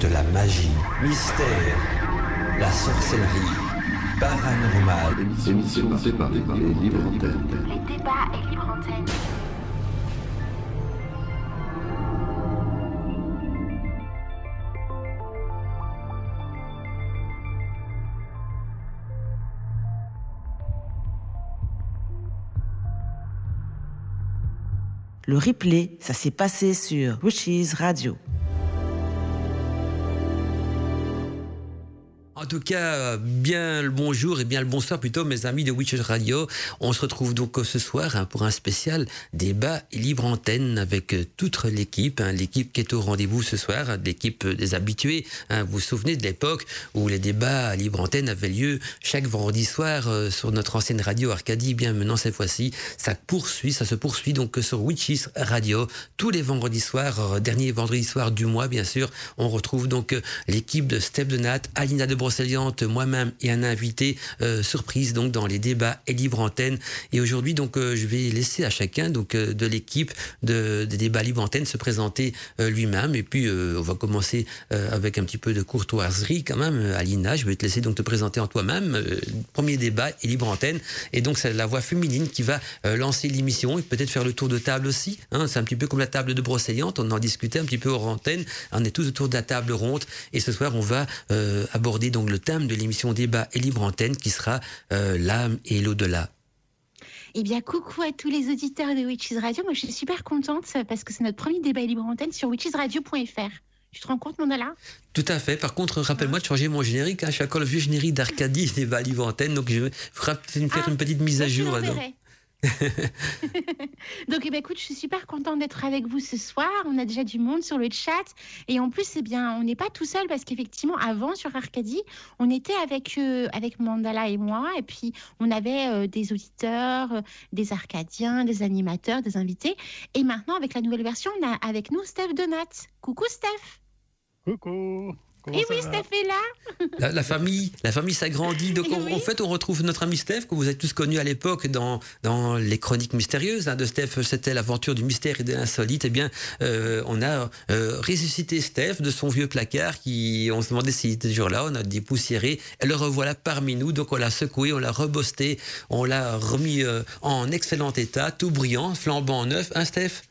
de la magie, mystère, la sorcellerie, paranormal. Émission débat et libre antenne. Les débats et libre antenne. Le replay, ça s'est passé sur Witches Radio. En tout cas, bien le bonjour et bien le bonsoir plutôt, mes amis de Witches Radio. On se retrouve donc ce soir hein, pour un spécial débat libre antenne avec euh, toute l'équipe, hein, l'équipe qui est au rendez-vous ce soir, hein, l'équipe des habitués. Vous vous souvenez de l'époque où les débats libre antenne avaient lieu chaque vendredi soir euh, sur notre ancienne radio Arcadie. Bien maintenant cette fois-ci, ça poursuit, ça se poursuit donc sur Witches Radio tous les vendredis soirs, euh, dernier vendredi soir du mois bien sûr. On retrouve donc euh, l'équipe de Steph de Nat, Alina de Moi-même et un invité euh, surprise donc dans les débats et libre antenne. Et aujourd'hui donc euh, je vais laisser à chacun donc euh, de l'équipe de, des débats libre antenne se présenter lui-même. Et puis on va commencer avec un petit peu de courtoiserie quand même. Alina, je vais te laisser donc te présenter en toi-même. Premier débat et libre antenne. Et donc c'est la voix féminine qui va lancer l'émission et peut-être faire le tour de table aussi. Hein. c'est un petit peu comme la table de Brocéliande. On en discutait un petit peu hors antenne. On est tous autour de la table ronde. Et ce soir on va aborder donc le thème de l'émission débat et libre antenne qui sera euh, l'âme et l'au-delà. Eh bien, coucou à tous les auditeurs de Witches Radio. Moi, je suis super contente parce que c'est notre premier débat et libre antenne sur witchesradio.fr. Tu te rends compte, Mandala Tout à fait. Par contre, rappelle-moi de changer mon générique. Hein. Je suis encore le vieux générique d'Arcadie débat libre antenne. Donc je vais faire Ah, une petite mise à Bah, je jour. là, donc. eh ben, écoute, je suis super contente d'être avec vous ce soir. On a déjà du monde sur le chat. Et en plus, eh bien, on n'est pas tout seul parce qu'effectivement, avant, sur Arcadie, on était avec, euh, avec Mandala et moi. Et puis, on avait euh, des auditeurs, euh, des Arcadiens, des animateurs, des invités. Et maintenant, avec la nouvelle version, on a avec nous Steph Donat. Coucou, Steph. Coucou Comment Et ça oui, va Steph est là. La, la famille, la famille s'agrandit. Donc, on- Oui. en fait, on retrouve notre ami Steph, que vous avez tous connu à l'époque dans, dans les chroniques mystérieuses hein, de Steph. C'était l'aventure du mystère et de l'insolite. Eh bien, euh, on a euh, ressuscité Steph de son vieux placard qui, on se demandait s'il était toujours là. On a dépoussiéré. Et le revoilà parmi nous. Donc, on l'a secoué, on l'a rebosté, on l'a remis euh, en excellent état, tout brillant, flambant neuf. Hein, Steph?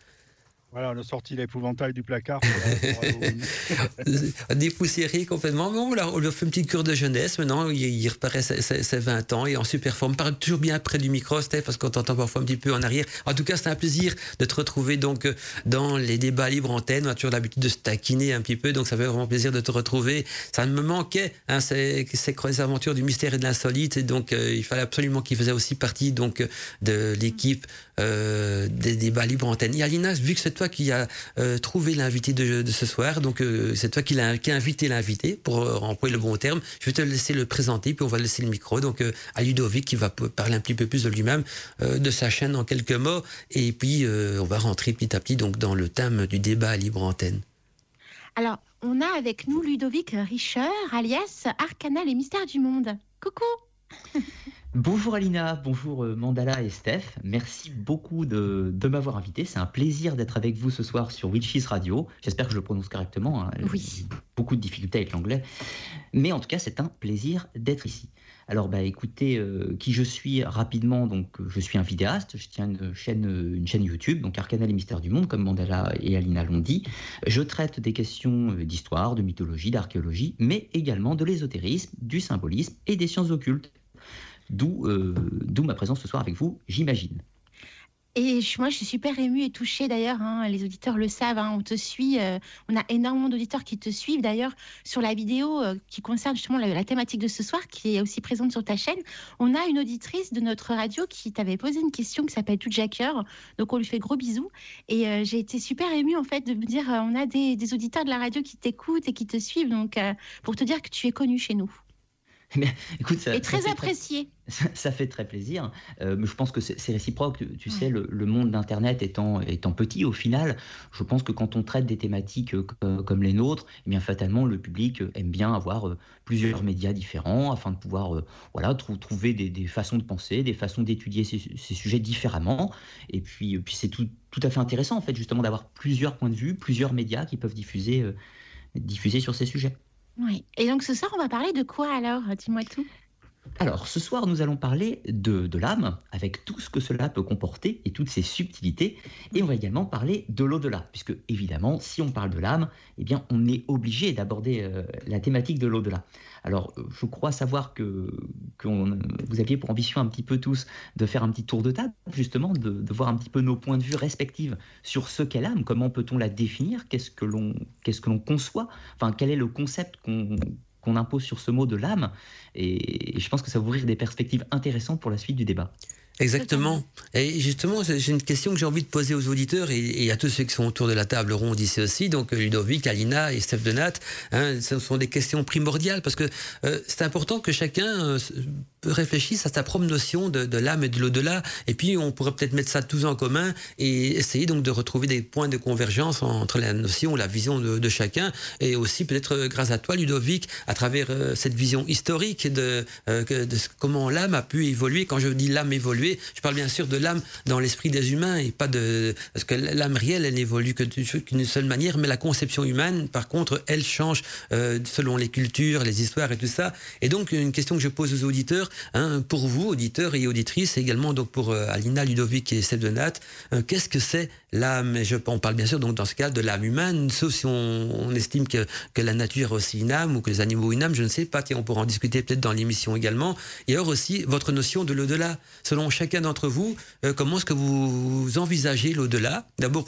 Voilà, on a sorti l'épouvantail du placard. dépoussiéré complètement. Mais on, l'a- on lui a fait une petite cure de jeunesse. Maintenant, il, il reparaît ses, ses- ses 20 ans et en super forme. Parle toujours bien près du micro, Steph, parce qu'on t'entend parfois un petit peu en arrière. En tout cas, c'est un plaisir de te retrouver donc dans les débats libre antenne. On a toujours l'habitude de se taquiner un petit peu, donc ça fait vraiment plaisir de te retrouver. Ça me manquait, hein, ces, ces, aventures du mystère et de l'insolite. Et donc, euh, il fallait absolument qu'il faisait aussi partie donc de l'équipe euh, des débats libre antenne. Et Alina, vu que c'est toi qui as euh, trouvé l'invité de, ce soir, donc euh, c'est toi qui, a invité l'invité, pour euh, employer le bon terme, je vais te laisser le présenter, puis on va laisser le micro donc euh, à Ludovic qui va parler un petit peu plus de lui-même, de sa chaîne en quelques mots, et puis on va rentrer petit à petit donc dans le thème du débat à libre antenne. Alors, on a avec nous Ludovic Richer, alias Arcana les mystères du monde. Coucou. Bonjour Alina, bonjour euh, Mandala et Steph. Merci beaucoup de, de m'avoir invité. C'est un plaisir d'être avec vous ce soir sur Witches Radio. J'espère que je le prononce correctement. hein. Oui. Beaucoup de difficultés avec l'anglais. Mais en tout cas, c'est un plaisir d'être ici. Alors, bah, écoutez, euh, qui je suis rapidement. Donc, euh, je suis un vidéaste. Je tiens une chaîne, une chaîne YouTube, donc Arcana les mystères du monde, comme Mandala et Alina l'ont dit. Je traite des questions d'histoire, de mythologie, d'archéologie, mais également de l'ésotérisme, du symbolisme et des sciences occultes. D'où euh, d'où ma présence ce soir avec vous, j'imagine. Et je- moi, je suis super émue et touchée d'ailleurs. hein, les auditeurs le savent. hein, on te suit. euh, on a énormément d'auditeurs qui te suivent d'ailleurs sur la vidéo euh, qui concerne justement la, la thématique de ce soir, qui est aussi présente sur ta chaîne. On a une auditrice de notre radio qui t'avait posé une question qui s'appelle Tout Jacker. Donc, on lui fait gros bisous. Et euh, j'ai été super émue en fait de me dire on a des, des auditeurs de la radio qui t'écoutent et qui te suivent. Donc, pour te dire que tu es connu chez nous Écoute, ça, et très apprécié. Ça, ça fait très plaisir, euh, je pense que c'est réciproque. Tu, sais, le, le monde d'Internet étant, étant petit, au final, je pense que quand on traite des thématiques euh, co- comme les nôtres, eh bien fatalement, le public euh, aime bien avoir euh, plusieurs médias différents afin de pouvoir euh, voilà, trou- trouver des, des façons de penser, des façons d'étudier ces, ces sujets différemment. Et puis, euh, puis c'est tout, tout à fait intéressant, en fait, justement, d'avoir plusieurs points de vue, plusieurs médias qui peuvent diffuser. euh, diffusée sur ces sujets. Oui. Et donc ce soir, on va parler de quoi alors? Dis-moi tout. Alors, ce soir, nous allons parler de, l'âme, avec tout ce que cela peut comporter et toutes ses subtilités. Et on va également parler de l'au-delà, puisque évidemment, si on parle de l'âme, eh bien, on est obligé d'aborder euh, la thématique de l'au-delà. Alors, euh, je crois savoir que, vous aviez pour ambition un petit peu tous de faire un petit tour de table, justement, de, de voir un petit peu nos points de vue respectifs sur ce qu'est l'âme, comment peut-on la définir, qu'est-ce que l'on qu'est-ce que l'on conçoit, enfin, quel est le concept qu'on qu'on impose sur ce mot de l'âme. Et, je pense que ça va ouvrir des perspectives intéressantes pour la suite du débat. Exactement. Et justement, j'ai une question que j'ai envie de poser aux auditeurs et, à tous ceux qui sont autour de la table ronde ici aussi, donc Ludovic, Alina et Steph Denat. Hein, ce sont des questions primordiales parce que euh, c'est important que chacun euh, réfléchisse à sa propre notion de, l'âme et de l'au-delà. Et puis, on pourrait peut-être mettre ça tous en commun et essayer donc de retrouver des points de convergence entre la notion, la vision de, chacun. Et aussi, peut-être, euh, grâce à toi, Ludovic, à travers euh, cette vision historique de, euh, de comment l'âme a pu évoluer. Quand je dis l'âme je parle bien sûr de l'âme dans l'esprit des humains et pas de. Parce que l'âme réelle, elle n'évolue qu'une seule manière, mais la conception humaine, par contre, elle change selon les cultures, les histoires et tout ça. Et donc, une question que je pose aux auditeurs, Hein, pour vous, auditeurs et auditrices, et également donc pour euh, Alina, Ludovic et Seb Donat, euh, qu'est-ce que c'est l'âme? Je, On parle bien sûr donc dans ce cas de l'âme humaine, sauf si on, estime que, que, la nature a aussi une âme ou que les animaux ont une âme, je ne sais pas, on pourra en discuter peut-être dans l'émission également. Et alors aussi votre notion de l'au-delà. Selon chacun d'entre vous, euh, comment est-ce que vous envisagez l'au-delà? D'abord,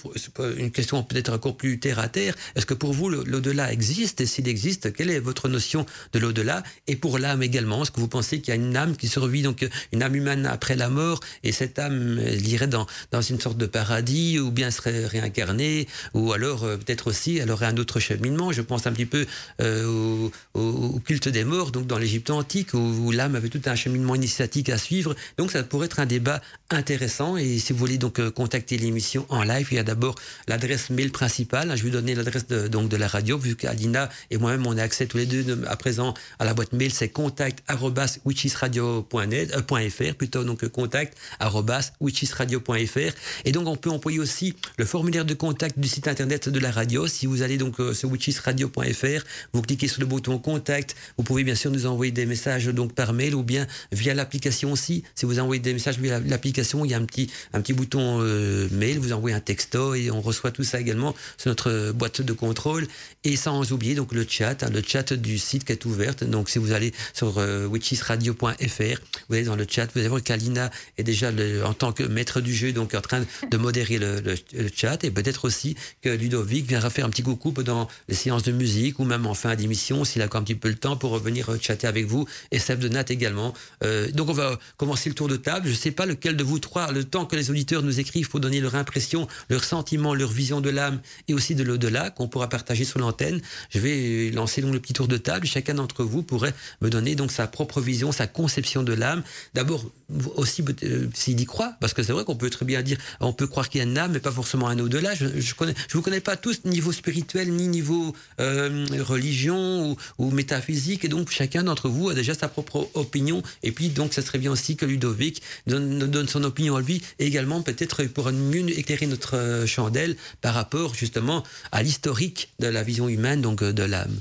une question peut-être encore plus terre à terre. Est-ce que pour vous l'au-delà existe? Et s'il existe, quelle est votre notion de l'au-delà? Et pour l'âme également, est-ce que vous pensez qu'il y a une âme qui survit, donc une âme humaine après la mort, et cette âme irait dans, dans une sorte de paradis, ou bien serait réincarnée, ou alors euh, peut-être aussi elle aurait un autre cheminement? Je pense un petit peu euh, au, culte des morts, donc dans l'Égypte antique, où, l'âme avait tout un cheminement initiatique à suivre. Donc ça pourrait être un débat intéressant. Et si vous voulez donc euh, contacter l'émission en live, il y a d'abord l'adresse mail principale. Je vais vous donner l'adresse de, donc de la radio, vu qu'Alina et moi-même on a accès tous les deux à présent à la boîte mail, c'est contact www.fr, plutôt donc contact www.witchisradio.fr. Et donc on peut employer aussi le formulaire de contact du site internet de la radio. Si vous allez donc euh, sur witchisradio.fr, vous cliquez sur le bouton contact. Vous pouvez bien sûr nous envoyer des messages donc par mail ou bien via l'application aussi. Si vous envoyez des messages via l'application, il y a un petit un petit bouton euh, mail. Vous envoyez un texto et on reçoit tout ça également sur notre boîte de contrôle. Et sans oublier donc le chat, hein, le chat du site qui est ouverte. Donc si vous allez sur euh, witchisradio.fr vous allez dans le chat, vous allez voir qu'Alina est déjà en tant que maître du jeu, donc en train de modérer le, chat, et peut-être aussi que Ludovic viendra faire un petit coucou pendant les séances de musique ou même en fin d'émission, s'il a encore un petit peu le temps pour revenir chatter avec vous, et Seb de Nat également. Euh, donc on va commencer le tour de table. Je sais pas lequel de vous trois, le temps que les auditeurs nous écrivent pour donner leur impression, leur sentiment, leur vision de l'âme et aussi de l'au-delà qu'on pourra partager sur l'antenne. Je vais lancer donc le petit tour de table. Chacun d'entre vous pourrait me donner donc sa propre vision, sa conception de l'âme. D'abord, aussi euh, s'il y croit, parce que c'est vrai qu'on peut très bien dire, on peut croire qu'il y a une âme, mais pas forcément un au-delà. Je, je vous connais pas tous niveau spirituel ni niveau euh, religion ou, ou, métaphysique, et donc chacun d'entre vous a déjà sa propre opinion. Et puis donc, ça serait bien aussi que Ludovic donne, donne son opinion à lui, et également peut-être pour mieux éclairer notre euh, chandelle par rapport justement à l'historique de la vision humaine, donc de l'âme.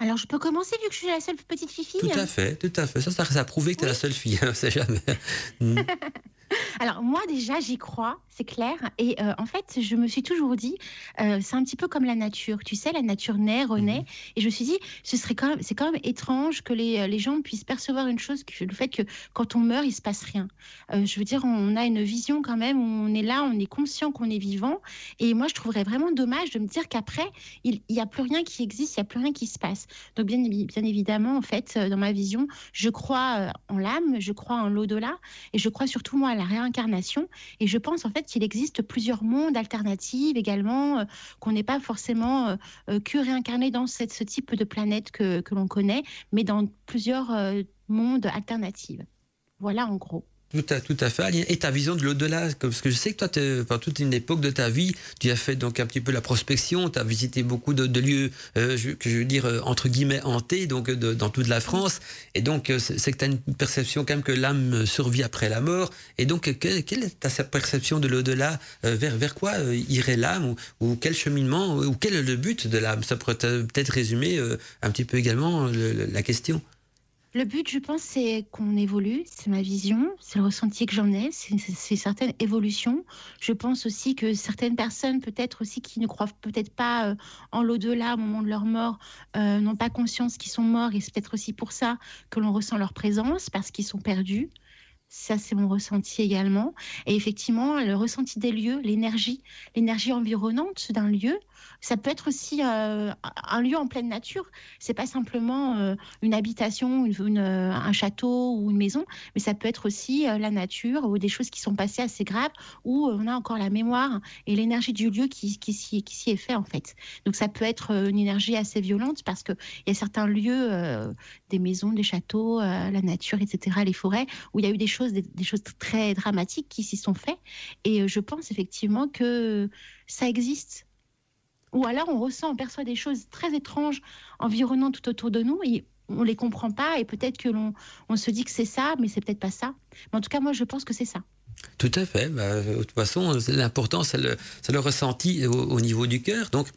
Alors, je peux commencer vu que je suis la seule petite fille Tout à fait, tout à fait. Ça, ça, ça a prouvé que tu es la seule fille, hein, c'est jamais. Alors moi déjà j'y crois, c'est clair. Et euh, en fait je me suis toujours dit, euh, c'est un petit peu comme la nature. Tu sais, la nature naît, renaît. Mhm. Et je me suis dit, ce serait quand même, c'est quand même étrange que les, les, gens puissent percevoir une chose, que, le fait que quand on meurt il se passe rien. Euh, je veux dire, on a une vision quand même on est là, on est conscient qu'on est vivant. Et moi je trouverais vraiment dommage de me dire qu'après il n'y a plus rien qui existe, il n'y a plus rien qui se passe. Donc bien, bien évidemment en fait dans ma vision, je crois en l'âme, je crois en l'au-delà, et je crois surtout moi à la réincarnation. Et je pense en fait qu'il existe plusieurs mondes alternatifs également, euh, qu'on n'est pas forcément euh, euh, que réincarné dans cette, ce type de planète que, que l'on connaît, mais dans plusieurs mondes alternatifs. Voilà en gros. Tout à, tout à fait. Et ta vision de l'au-delà, parce que je sais que toi, pendant toute une époque de ta vie, tu as fait donc un petit peu la prospection, tu as visité beaucoup de, lieux, euh, je, que je veux dire, euh, entre guillemets, hantés, donc dans toute la France. Et donc, euh, c'est que tu as une perception quand même que l'âme survit après la mort. Et donc, quelle, est ta perception de l'au-delà vers, vers quoi irait l'âme ou, quel cheminement, ou quel est le but de l'âme? Ça pourrait peut-être résumer un petit peu également la question. Le but, je pense, c'est qu'on évolue, c'est ma vision, c'est le ressenti que j'en ai, c'est certaines évolutions. Je pense aussi que certaines personnes, peut-être aussi qui ne croient peut-être pas euh, en l'au-delà au moment de leur mort, euh, n'ont pas conscience qu'ils sont morts et c'est peut-être aussi pour ça que l'on ressent leur présence parce qu'ils sont perdus. Ça, c'est mon ressenti également. Et effectivement, le ressenti des lieux, l'énergie, l'énergie environnante d'un lieu, ça peut être aussi euh, un lieu en pleine nature. C'est pas simplement euh, une habitation, euh, un château ou une maison, mais ça peut être aussi la nature ou des choses qui sont passées assez graves où on a encore la mémoire et l'énergie du lieu qui, s'y est fait en fait. Donc ça peut être une énergie assez violente parce qu'il y a certains lieux, des maisons, des châteaux, la nature, etc., les forêts, où il y a eu des choses très dramatiques qui s'y sont faites. Et je pense effectivement que ça existe ou alors on ressent, on perçoit des choses très étranges environnant tout autour de nous et on les comprend pas et peut-être que l'on on se dit que c'est ça, mais c'est peut-être pas ça. Mais en tout cas, moi, je pense que c'est ça. Tout à fait. Bah, de toute façon, l'important, c'est le, le, ressenti au, au niveau du cœur. Donc,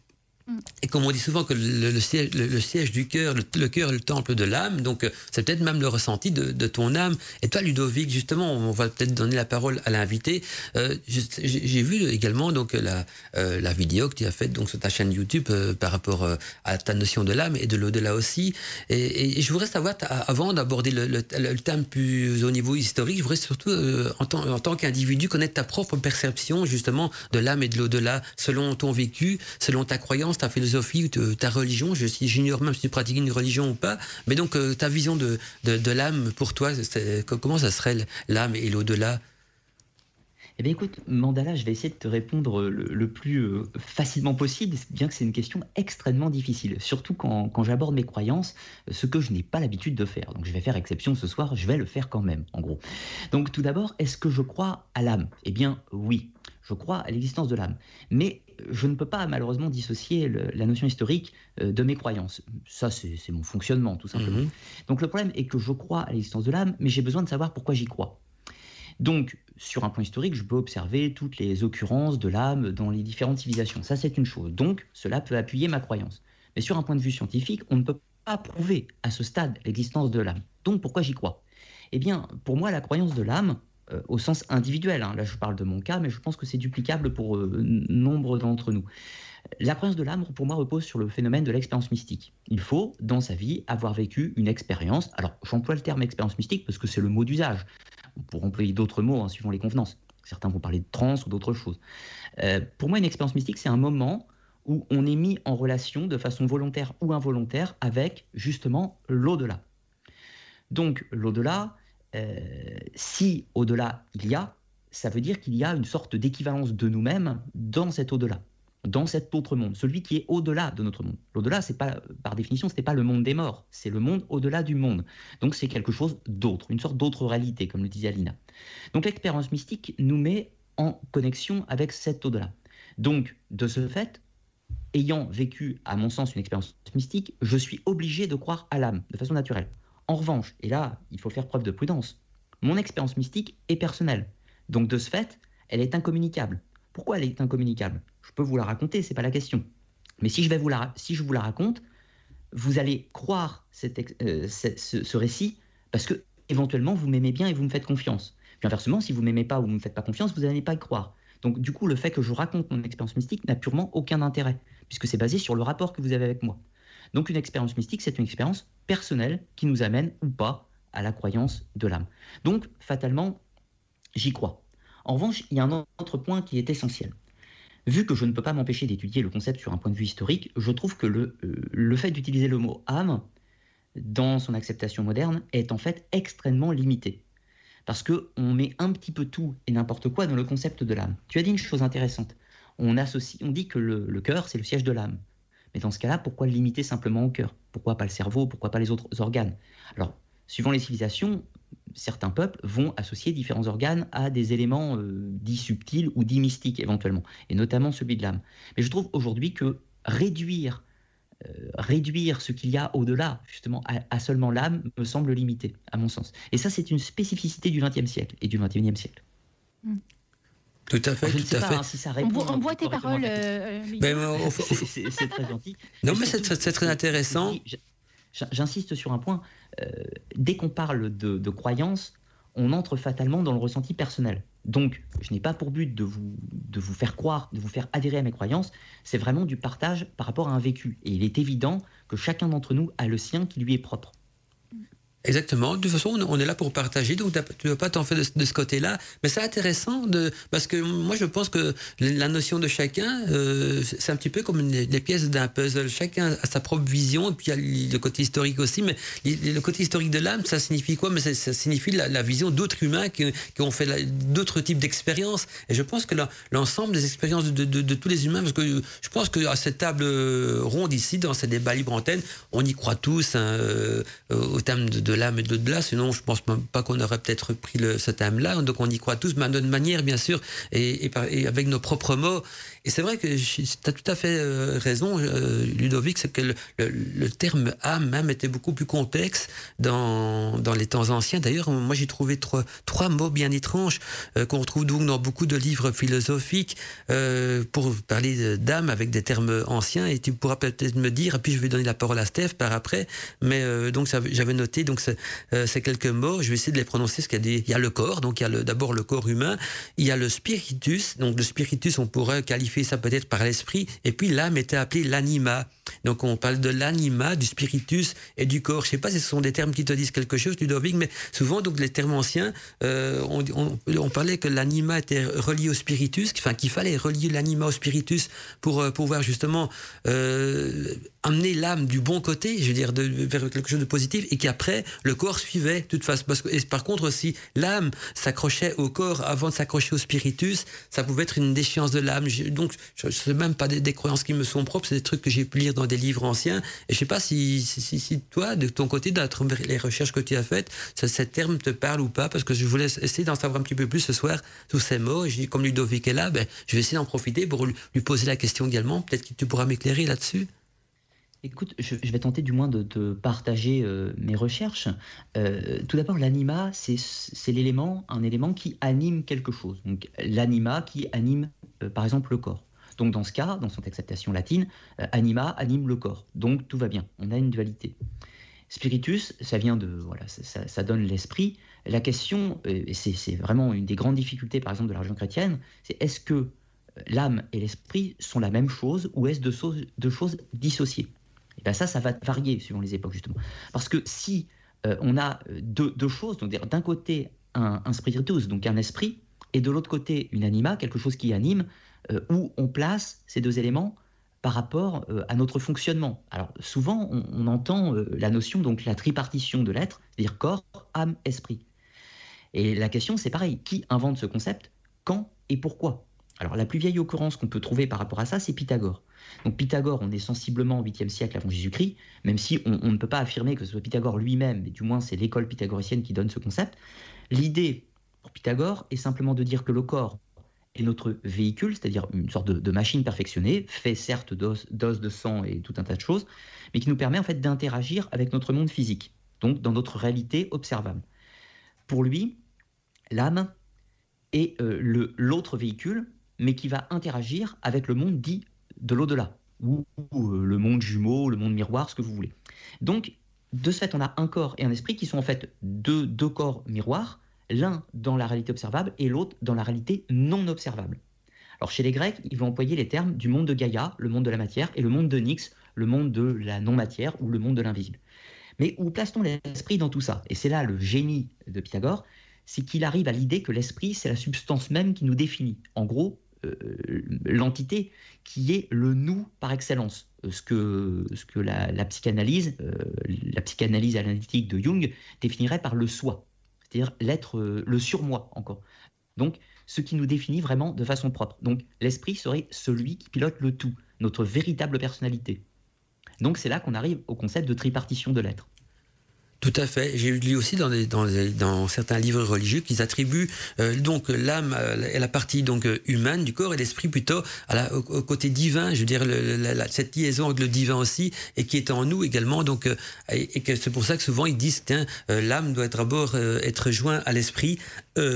et comme on dit souvent que le, siège, du cœur, le, cœur est le temple de l'âme, donc euh, c'est peut-être même le ressenti de, ton âme. Et toi, Ludovic, justement, on va peut-être donner la parole à l'invité. Euh, j'ai vu également donc la, euh, la vidéo que tu as faite sur ta chaîne YouTube par rapport à ta notion de l'âme et de l'au-delà aussi. Et, je voudrais savoir, avant d'aborder le, thème plus au niveau historique, je voudrais surtout, en en tant qu'individu, connaître ta propre perception justement de l'âme et de l'au-delà, selon ton vécu, selon ta croyance ta philosophie, ta religion. Je j'ignore même si tu pratiques une religion ou pas. Mais donc, euh, ta vision de, de, l'âme pour toi, comment ça serait l'âme et l'au-delà? Eh bien écoute, Mandala, je vais essayer de te répondre le, plus euh, facilement possible, bien que c'est une question extrêmement difficile, surtout quand, quand j'aborde mes croyances, ce que je n'ai pas l'habitude de faire. Donc je vais faire exception ce soir, je vais le faire quand même, en gros. Donc tout d'abord, est-ce que je crois à l'âme? Eh bien oui, je crois à l'existence de l'âme. Mais je ne peux pas malheureusement dissocier la notion historique euh, de mes croyances. Ça, c'est mon fonctionnement, tout simplement. Mhm. Donc le problème est que je crois à l'existence de l'âme, mais j'ai besoin de savoir pourquoi j'y crois. Donc, sur un point historique, je peux observer toutes les occurrences de l'âme dans les différentes civilisations. Ça, c'est une chose. Donc, cela peut appuyer ma croyance. Mais sur un point de vue scientifique, on ne peut pas prouver à ce stade l'existence de l'âme. Donc, pourquoi j'y crois? Eh bien, pour moi, la croyance de l'âme, euh, au sens individuel. Hein. Là, je parle de mon cas, mais je pense que c'est duplicable pour euh, nombre d'entre nous. La de l'âme, pour moi, repose sur le phénomène de l'expérience mystique. Il faut, dans sa vie, avoir vécu une expérience. Alors, j'emploie le terme expérience mystique parce que c'est le mot d'usage. On pourrait employer d'autres mots hein, suivant les convenances. Certains vont parler de trans ou d'autres choses. Euh, pour moi, une expérience mystique, c'est un moment où on est mis en relation de façon volontaire ou involontaire avec justement l'au-delà. Donc, l'au-delà, si au-delà il y a, ça veut dire qu'il y a une sorte d'équivalence de nous-mêmes dans cet au-delà, dans cet autre monde, celui qui est au-delà de notre monde. L'au-delà, c'est pas, par définition, ce n'est pas le monde des morts, c'est le monde au-delà du monde. Donc c'est quelque chose d'autre, une sorte d'autre réalité, comme le disait Alina. Donc l'expérience mystique nous met en connexion avec cet au-delà. Donc, de ce fait, ayant vécu, à mon sens, une expérience mystique, je suis obligé de croire à l'âme, de façon naturelle. En revanche, et là, il faut faire preuve de prudence, mon expérience mystique est personnelle. Donc de ce fait, elle est incommunicable. Pourquoi elle est incommunicable? Je peux vous la raconter, c'est pas la question. Mais si je, vais vous la, si je vous la raconte, vous allez croire euh, ce, récit parce que éventuellement vous m'aimez bien et vous me faites confiance. Puis inversement, si vous m'aimez pas ou vous me faites pas confiance, vous n'allez pas y croire. Donc du coup, le fait que je raconte mon expérience mystique n'a purement aucun intérêt, puisque c'est basé sur le rapport que vous avez avec moi. Donc une expérience mystique, c'est une expérience personnelle qui nous amène ou pas à la croyance de l'âme. Donc fatalement, j'y crois. En revanche, il y a un autre point qui est essentiel. Vu que je ne peux pas m'empêcher d'étudier le concept sur un point de vue historique, je trouve que le, euh, fait d'utiliser le mot âme dans son acceptation moderne est en fait extrêmement limité. Parce qu'on met un petit peu tout et n'importe quoi dans le concept de l'âme. Tu as dit une chose intéressante. On, associe, on dit que le cœur, c'est le siège de l'âme. Mais dans ce cas-là, pourquoi le limiter simplement au cœur? Pourquoi pas le cerveau? Pourquoi pas les autres organes? Alors, suivant les civilisations, certains peuples vont associer différents organes à des éléments dits subtils ou dits mystiques éventuellement, et notamment celui de l'âme. Mais je trouve aujourd'hui que réduire réduire ce qu'il y a au-delà, justement, à, seulement l'âme, me semble limité, à mon sens. Et ça, c'est une spécificité du XXe siècle et du XXIe siècle. Mm. Tout à fait, tout à fait. Hein, on, voit, tes paroles. Euh, c'est très gentil. Non, mais c'est très intéressant. J'insiste sur un point. Euh, dès qu'on parle de, de croyance, on entre fatalement dans le ressenti personnel. Donc, je n'ai pas pour but de vous, de vous faire croire, de vous faire adhérer à mes croyances, c'est vraiment du partage par rapport à un vécu. Et il est évident que chacun d'entre nous a le sien qui lui est propre. Exactement. De toute façon, on est là pour partager, donc tu ne vas pas t'en faire de, ce côté-là. Mais c'est intéressant parce que moi, je pense que la notion de chacun, euh, c'est un petit peu comme les pièces d'un puzzle. Chacun a sa propre vision, et puis il y a le côté historique aussi. Mais le côté historique de l'âme, ça signifie quoi? Mais ça, signifie la, vision d'autres humains qui, ont fait d'autres types d'expériences. Et je pense que l'ensemble des expériences de, tous les humains, parce que je pense qu'à cette table ronde ici, dans ces débats libre antenne, on y croit tous hein, euh, au terme de l'âme et de delà sinon je pense pas qu'on aurait peut-être pris le, ce thème-là. Donc on y croit tous, mais à manière, bien sûr, et, avec nos propres mots. Et c'est vrai que tu as tout à fait euh, raison, euh, Ludovic, c'est que le, le, terme âme même était beaucoup plus complexe dans, dans les temps anciens. D'ailleurs, moi j'ai trouvé trois, trois mots bien étranges euh, qu'on retrouve donc dans beaucoup de livres philosophiques pour parler d'âme avec des termes anciens. Et tu pourras peut-être me dire, et puis je vais donner la parole à Steph par après. Mais donc j'avais noté donc euh, ces quelques mots, je vais essayer de les prononcer. Parce qu'il a, il y a le corps, donc il y a d'abord le corps humain, il y a le spiritus, donc le spiritus, on pourrait qualifier ça peut-être par l'esprit, et puis l'âme était appelée l'anima. Donc on parle de l'anima, du spiritus et du corps. Je sais pas si ce sont des termes qui te disent quelque chose, Ludovic, mais souvent donc les termes anciens, euh, on, parlait que l'anima était relié au spiritus, enfin qu'il fallait relier l'anima au spiritus pour euh, pouvoir justement euh, amener l'âme du bon côté, je veux dire, vers quelque chose de positif, et qu'après le corps suivait de toute façon. Par contre, si l'âme s'accrochait au corps avant de s'accrocher au spiritus, ça pouvait être une déchéance de l'âme. Donc, je ne sais même pas des, croyances qui me sont propres, c'est des trucs que j'ai pu lire dans des livres anciens. Et je sais pas si, toi, de ton côté, dans les recherches que tu as faites, ce, ces termes te parle ou pas, parce que je voulais essayer d'en savoir un petit peu plus ce soir, tous ces mots. Et comme Ludovic est là, ben, je vais essayer d'en profiter pour lui poser la question également. Peut-être que tu pourras m'éclairer là-dessus. Écoute, je, vais tenter du moins de, partager euh, mes recherches. Euh, tout d'abord, l'anima, c'est l'élément, un élément qui anime quelque chose. Donc, l'anima qui anime, euh, par exemple, le corps. Donc, dans ce cas, dans son acceptation latine, anima anime le corps. Donc, tout va bien. On a une dualité. Spiritus, ça vient de, voilà, ça, donne l'esprit. La question, et c'est vraiment une des grandes difficultés, par exemple, de la religion chrétienne, c'est est-ce que l'âme et l'esprit sont la même chose ou est-ce deux choses dissociées? Et bien ça, ça va varier suivant les époques, justement. Parce que si euh, on a euh, deux, choses, donc d'un côté un, un, spiritus, donc un esprit, et de l'autre côté une anima, quelque chose qui anime, euh, où on place ces deux éléments par rapport à notre fonctionnement. Alors souvent, on, entend la notion, donc la tripartition de l'être, c'est-à-dire corps, âme, esprit. Et la question, c'est pareil, qui invente ce concept, quand et pourquoi? Alors la plus vieille occurrence qu'on peut trouver par rapport à ça, c'est Pythagore. Donc Pythagore, on est sensiblement au 8e siècle avant Jésus-Christ, même si on, ne peut pas affirmer que ce soit Pythagore lui-même, mais du moins c'est l'école pythagoricienne qui donne ce concept. L'idée pour Pythagore est simplement de dire que le corps est notre véhicule, c'est-à-dire une sorte de, machine perfectionnée, fait certes d'os, de sang et tout un tas de choses, mais qui nous permet en fait d'interagir avec notre monde physique, donc dans notre réalité observable. Pour lui, l'âme est euh, l'autre véhicule, mais qui va interagir avec le monde dit de l'au-delà, ou, euh, le monde jumeau, le monde miroir, ce que vous voulez. Donc, de ce fait, on a un corps et un esprit qui sont en fait deux, deux corps miroirs, l'un dans la réalité observable et l'autre dans la réalité non observable. Alors chez les Grecs, ils vont employer les termes du monde de Gaïa, le monde de la matière, et le monde de Nyx, le monde de la non-matière ou le monde de l'invisible. Mais où place-t-on l'esprit dans tout ça? Et c'est là le génie de Pythagore, c'est qu'il arrive à l'idée que l'esprit, c'est la substance même qui nous définit. En gros, l'entité qui est le nous par excellence. Euh, ce que, ce que la, psychanalyse, euh, la psychanalyse analytique de Jung définirait par le soi, c'est-à-dire l'être, le surmoi encore. Donc, ce qui nous définit vraiment de façon propre. Donc, l'esprit serait celui qui pilote le tout, notre véritable personnalité. Donc, c'est là qu'on arrive au concept de tripartition de l'être. Tout à fait. J'ai lu aussi dans, dans, dans, certains livres religieux qu'ils attribuent euh, donc l'âme et la partie donc humaine du corps et l'esprit plutôt à la, au, côté divin. Je veux dire cette liaison avec le divin aussi et qui est en nous également. Donc et, que c'est pour ça que souvent ils disent que l'âme doit d'abord être joint à l'esprit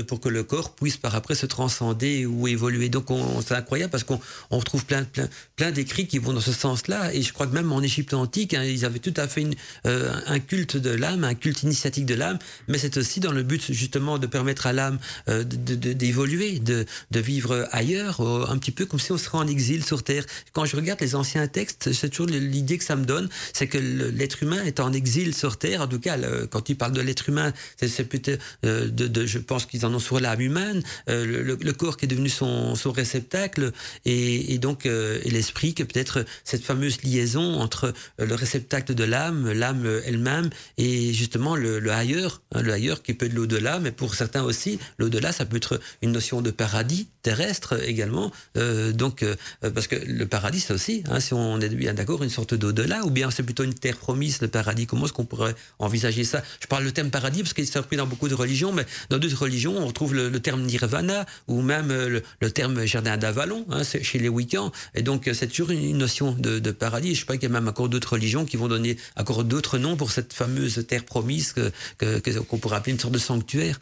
pour que le corps puisse par après se transcender ou évoluer. Donc c'est incroyable parce qu'on on retrouve plein plein plein d'écrits qui vont dans ce sens-là et je crois que même en Égypte antique hein, ils avaient tout à fait une, un culte de l'âme un culte initiatique de l'âme, mais c'est aussi dans le but justement de permettre à l'âme euh, d'évoluer, de, de, vivre ailleurs, un petit peu comme si on serait en exil sur Terre. Quand je regarde les anciens textes, c'est toujours l'idée que ça me donne, c'est que l'être humain est en exil sur Terre. En tout cas, quand ils parlent de l'être humain, c'est peut-être, euh, de, je pense qu'ils en ont sur l'âme humaine, euh, le, corps qui est devenu son, réceptacle, et, donc et l'esprit, que peut-être cette fameuse liaison entre le réceptacle de l'âme, l'âme elle-même, et justement le, ailleurs, hein, le ailleurs qui peut être l'au-delà, mais pour certains aussi, l'au-delà, ça peut être une notion de paradis terrestre également. Euh, donc, euh, parce que le paradis, c'est aussi, hein, si on est bien d'accord, une sorte d'au-delà, ou bien c'est plutôt une terre promise, le paradis. Comment est-ce qu'on pourrait envisager ça? Je parle le terme paradis parce qu'il s'est repris dans beaucoup de religions, mais dans d'autres religions, on retrouve le, terme nirvana ou même euh, le, terme jardin d'Avalon hein, chez les Wiccans. Et donc, c'est toujours une, notion de, de paradis. Je sais pas qu'il y a même encore d'autres religions qui vont donner encore d'autres noms pour cette fameuse terre promise qu'on que, qu'on pourrait appeler une sorte de sanctuaire.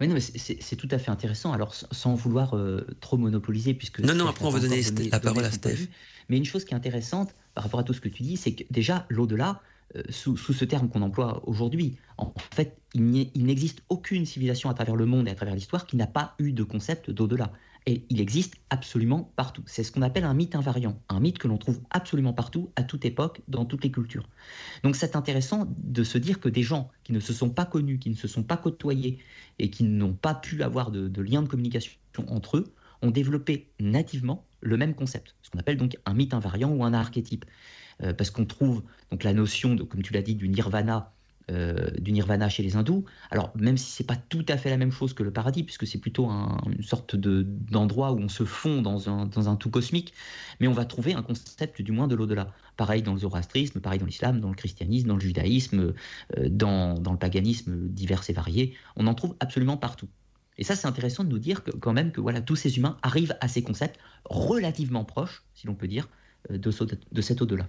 Oui, non, mais c'est tout à fait intéressant. Alors, sans vouloir euh, trop monopoliser, puisque. Non, non, après, on va donner, la parole à Steph. Mais une chose qui est intéressante par rapport à tout ce que tu dis, c'est que déjà, l'au-delà, euh, sous, sous, ce terme qu'on emploie aujourd'hui, en fait, il n'existe aucune civilisation à travers le monde et à travers l'histoire qui n'a pas eu de concept d'au-delà. Et il existe absolument partout. C'est ce qu'on appelle un mythe invariant, un mythe que l'on trouve absolument partout, à toute époque, dans toutes les cultures. Donc c'est intéressant de se dire que des gens qui ne se sont pas connus, qui ne se sont pas côtoyés et qui n'ont pas pu avoir de, lien de communication entre eux, ont développé nativement le même concept, ce qu'on appelle donc un mythe invariant ou un archétype. Euh, parce qu'on trouve donc la notion, de, comme tu l'as dit, du nirvana euh, du nirvana chez les hindous. Alors même si c'est pas tout à fait la même chose que le paradis, puisque c'est plutôt une sorte d'endroit où on se fond dans un, tout cosmique, mais on va trouver un concept du moins de l'au-delà. Pareil dans le zoroastrisme, pareil dans l'islam, dans le christianisme, dans le judaïsme, euh, dans, le paganisme divers et variés, on en trouve absolument partout. Et ça, c'est intéressant de nous dire que, quand même que voilà, tous ces humains arrivent à ces concepts relativement proches, si l'on peut dire, de cet au-delà.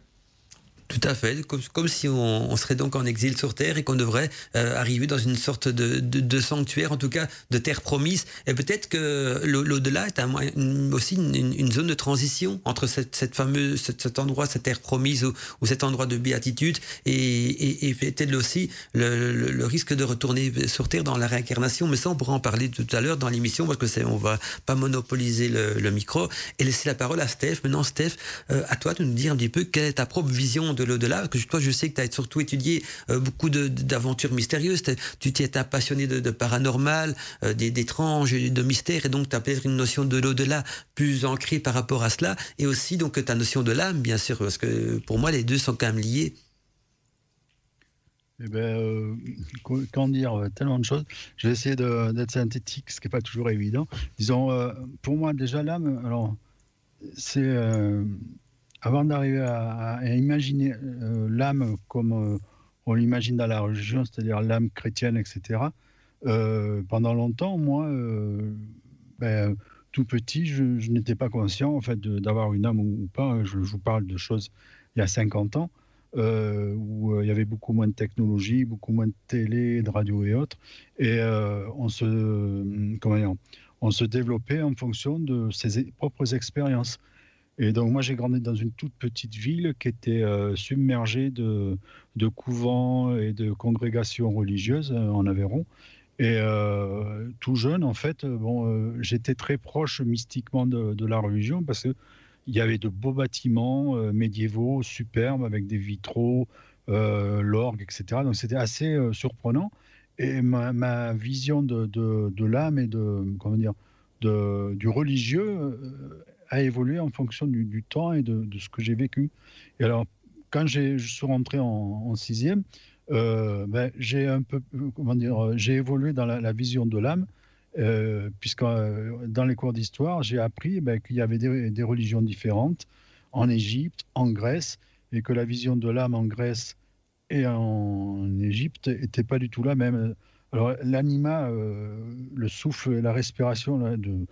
Tout à fait, comme, si on, serait donc en exil sur Terre et qu'on devrait euh, arriver dans une sorte de, sanctuaire, en tout cas de terre promise. Et peut-être que l'au-delà est aussi une, zone de transition entre cette, fameuse, cet, endroit, cette terre promise ou, cet endroit de béatitude et, peut-être aussi le, risque de retourner sur Terre dans la réincarnation. Mais ça, on pourra en parler tout à l'heure dans l'émission parce que c'est, on va pas monopoliser le, micro et laisser la parole à Steph. Maintenant, Steph, euh, à toi de nous dire un petit peu quelle est ta propre vision de de l'au-delà que toi, je sais que tu as surtout étudié euh, beaucoup d'aventures mystérieuses. Tu t'es passionné de, paranormal, euh, d'étranges, de mystères, et donc tu as peut-être une notion de l'au-delà plus ancrée par rapport à cela, et aussi donc ta notion de l'âme, bien sûr, parce que pour moi, les deux sont quand même liés. Eh ben, euh, dire tellement de choses. Je vais essayer d'être synthétique, ce qui n'est pas toujours évident. Disons, pour moi, déjà l'âme, alors, c'est avant d'arriver à, imaginer euh, l'âme comme euh, on l'imagine dans la religion, c'est-à-dire l'âme chrétienne, etc., euh, pendant longtemps, moi, ben, tout petit, je, n'étais pas conscient en fait d'avoir une âme ou, pas. Je, vous parle de choses il y a 50 ans. où il y avait beaucoup moins de technologie, beaucoup moins de télé, de radio et autres, et on se comment on se développait en fonction de ses propres expériences. Et donc moi j'ai grandi dans une toute petite ville qui était euh, submergée de, de, couvents et de congrégations religieuses euh, en Aveyron. Et euh, tout jeune, en fait, bon, j'étais très proche mystiquement de, la religion parce qu'il y avait de beaux bâtiments médiévaux superbes avec des vitraux, l'orgue, etc. Donc c'était assez surprenant. Et ma, ma vision de, de l'âme et de, comment dire, de, du religieux a évolué en fonction du, temps et de, ce que j'ai vécu. Et alors, quand je suis rentré en, sixième, euh, ben, j'ai un peu, comment dire, j'ai évolué dans la, vision de l'âme, euh, puisque euh, dans les cours d'histoire, j'ai appris ben, qu'il y avait des, religions différentes en Égypte, en Grèce, et que la vision de l'âme en Grèce et en Égypte n'étaient pas du tout là même. Alors l'anima, le souffle et la respiration, là, de,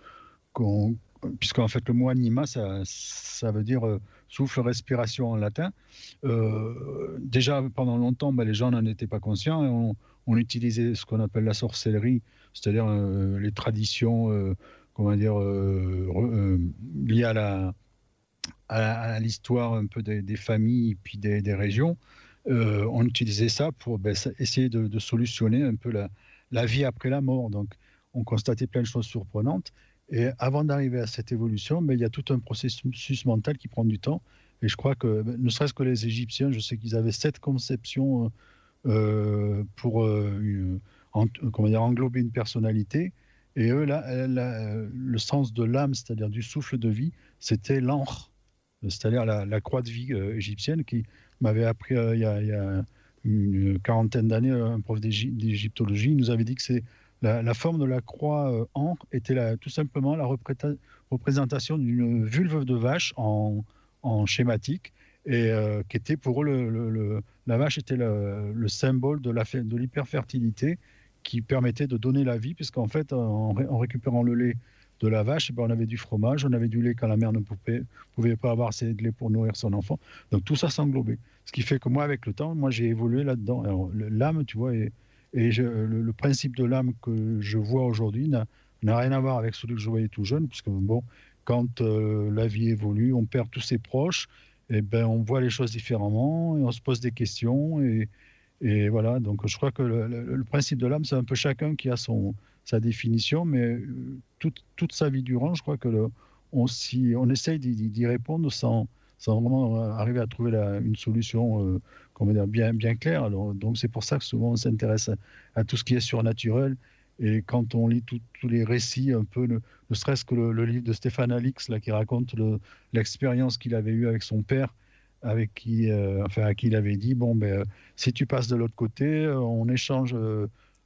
puisqu'en fait le mot anima, ça, ça veut dire euh, souffle, respiration en latin. Euh, déjà pendant longtemps, ben, les gens n'en étaient pas conscients et on, utilisait ce qu'on appelle la sorcellerie, c'est-à-dire les traditions, comment dire, liées à l'histoire un peu des, familles puis des, régions. Euh, on utilisait ça pour ben, essayer de, solutionner un peu la, la, vie après la mort. Donc, on constatait plein de choses surprenantes. Et avant d'arriver à cette évolution, ben, il y a tout un processus mental qui prend du temps. Et je crois que, ben, ne serait-ce que les Égyptiens, je sais qu'ils avaient cette conception euh, pour euh, comment dire, englober une personnalité. Et eux, là, le sens de l'âme, c'est-à-dire du souffle de vie, c'était l'encre, c'est-à-dire la, croix de vie égyptienne qui, m'avait appris euh, il, y a, une quarantaine d'années, un prof d'égyptologie, il nous avait dit que c'est la, forme de la croix euh, en était tout simplement la représentation d'une vulve de vache en, schématique et euh, qui était pour eux le, la vache était le, symbole de l'hyperfertilité qui permettait de donner la vie puisqu'en fait en, récupérant le lait de la vache, ben, on avait du fromage, on avait du lait quand la mère ne pouvait, pas avoir assez de lait pour nourrir son enfant. Donc tout ça s'englobait. Ce qui fait que moi, avec le temps, moi j'ai évolué là-dedans. L'âme, tu vois, et, le, principe de l'âme que je vois aujourd'hui n'a rien à voir avec celui que je voyais tout jeune, puisque bon, quand euh, la vie évolue, on perd tous ses proches, et ben on voit les choses différemment, et on se pose des questions, et, voilà. Donc je crois que le, principe de l'âme, c'est un peu chacun qui a son, sa définition, mais euh, toute, toute, sa vie durant, je crois que on, si, on essaye d'y répondre sans, sans, vraiment arriver à trouver une solution euh, dire, bien, bien. Alors, donc c'est pour ça que souvent on s'intéresse à, tout ce qui est surnaturel. Et quand on lit tous les récits, un peu, ne, serait-ce que le, livre de Stéphane Alix, là, qui raconte l'expérience qu'il avait eue avec son père, avec qui, euh, enfin, à qui il avait dit bon, ben, si tu passes de l'autre côté, on échange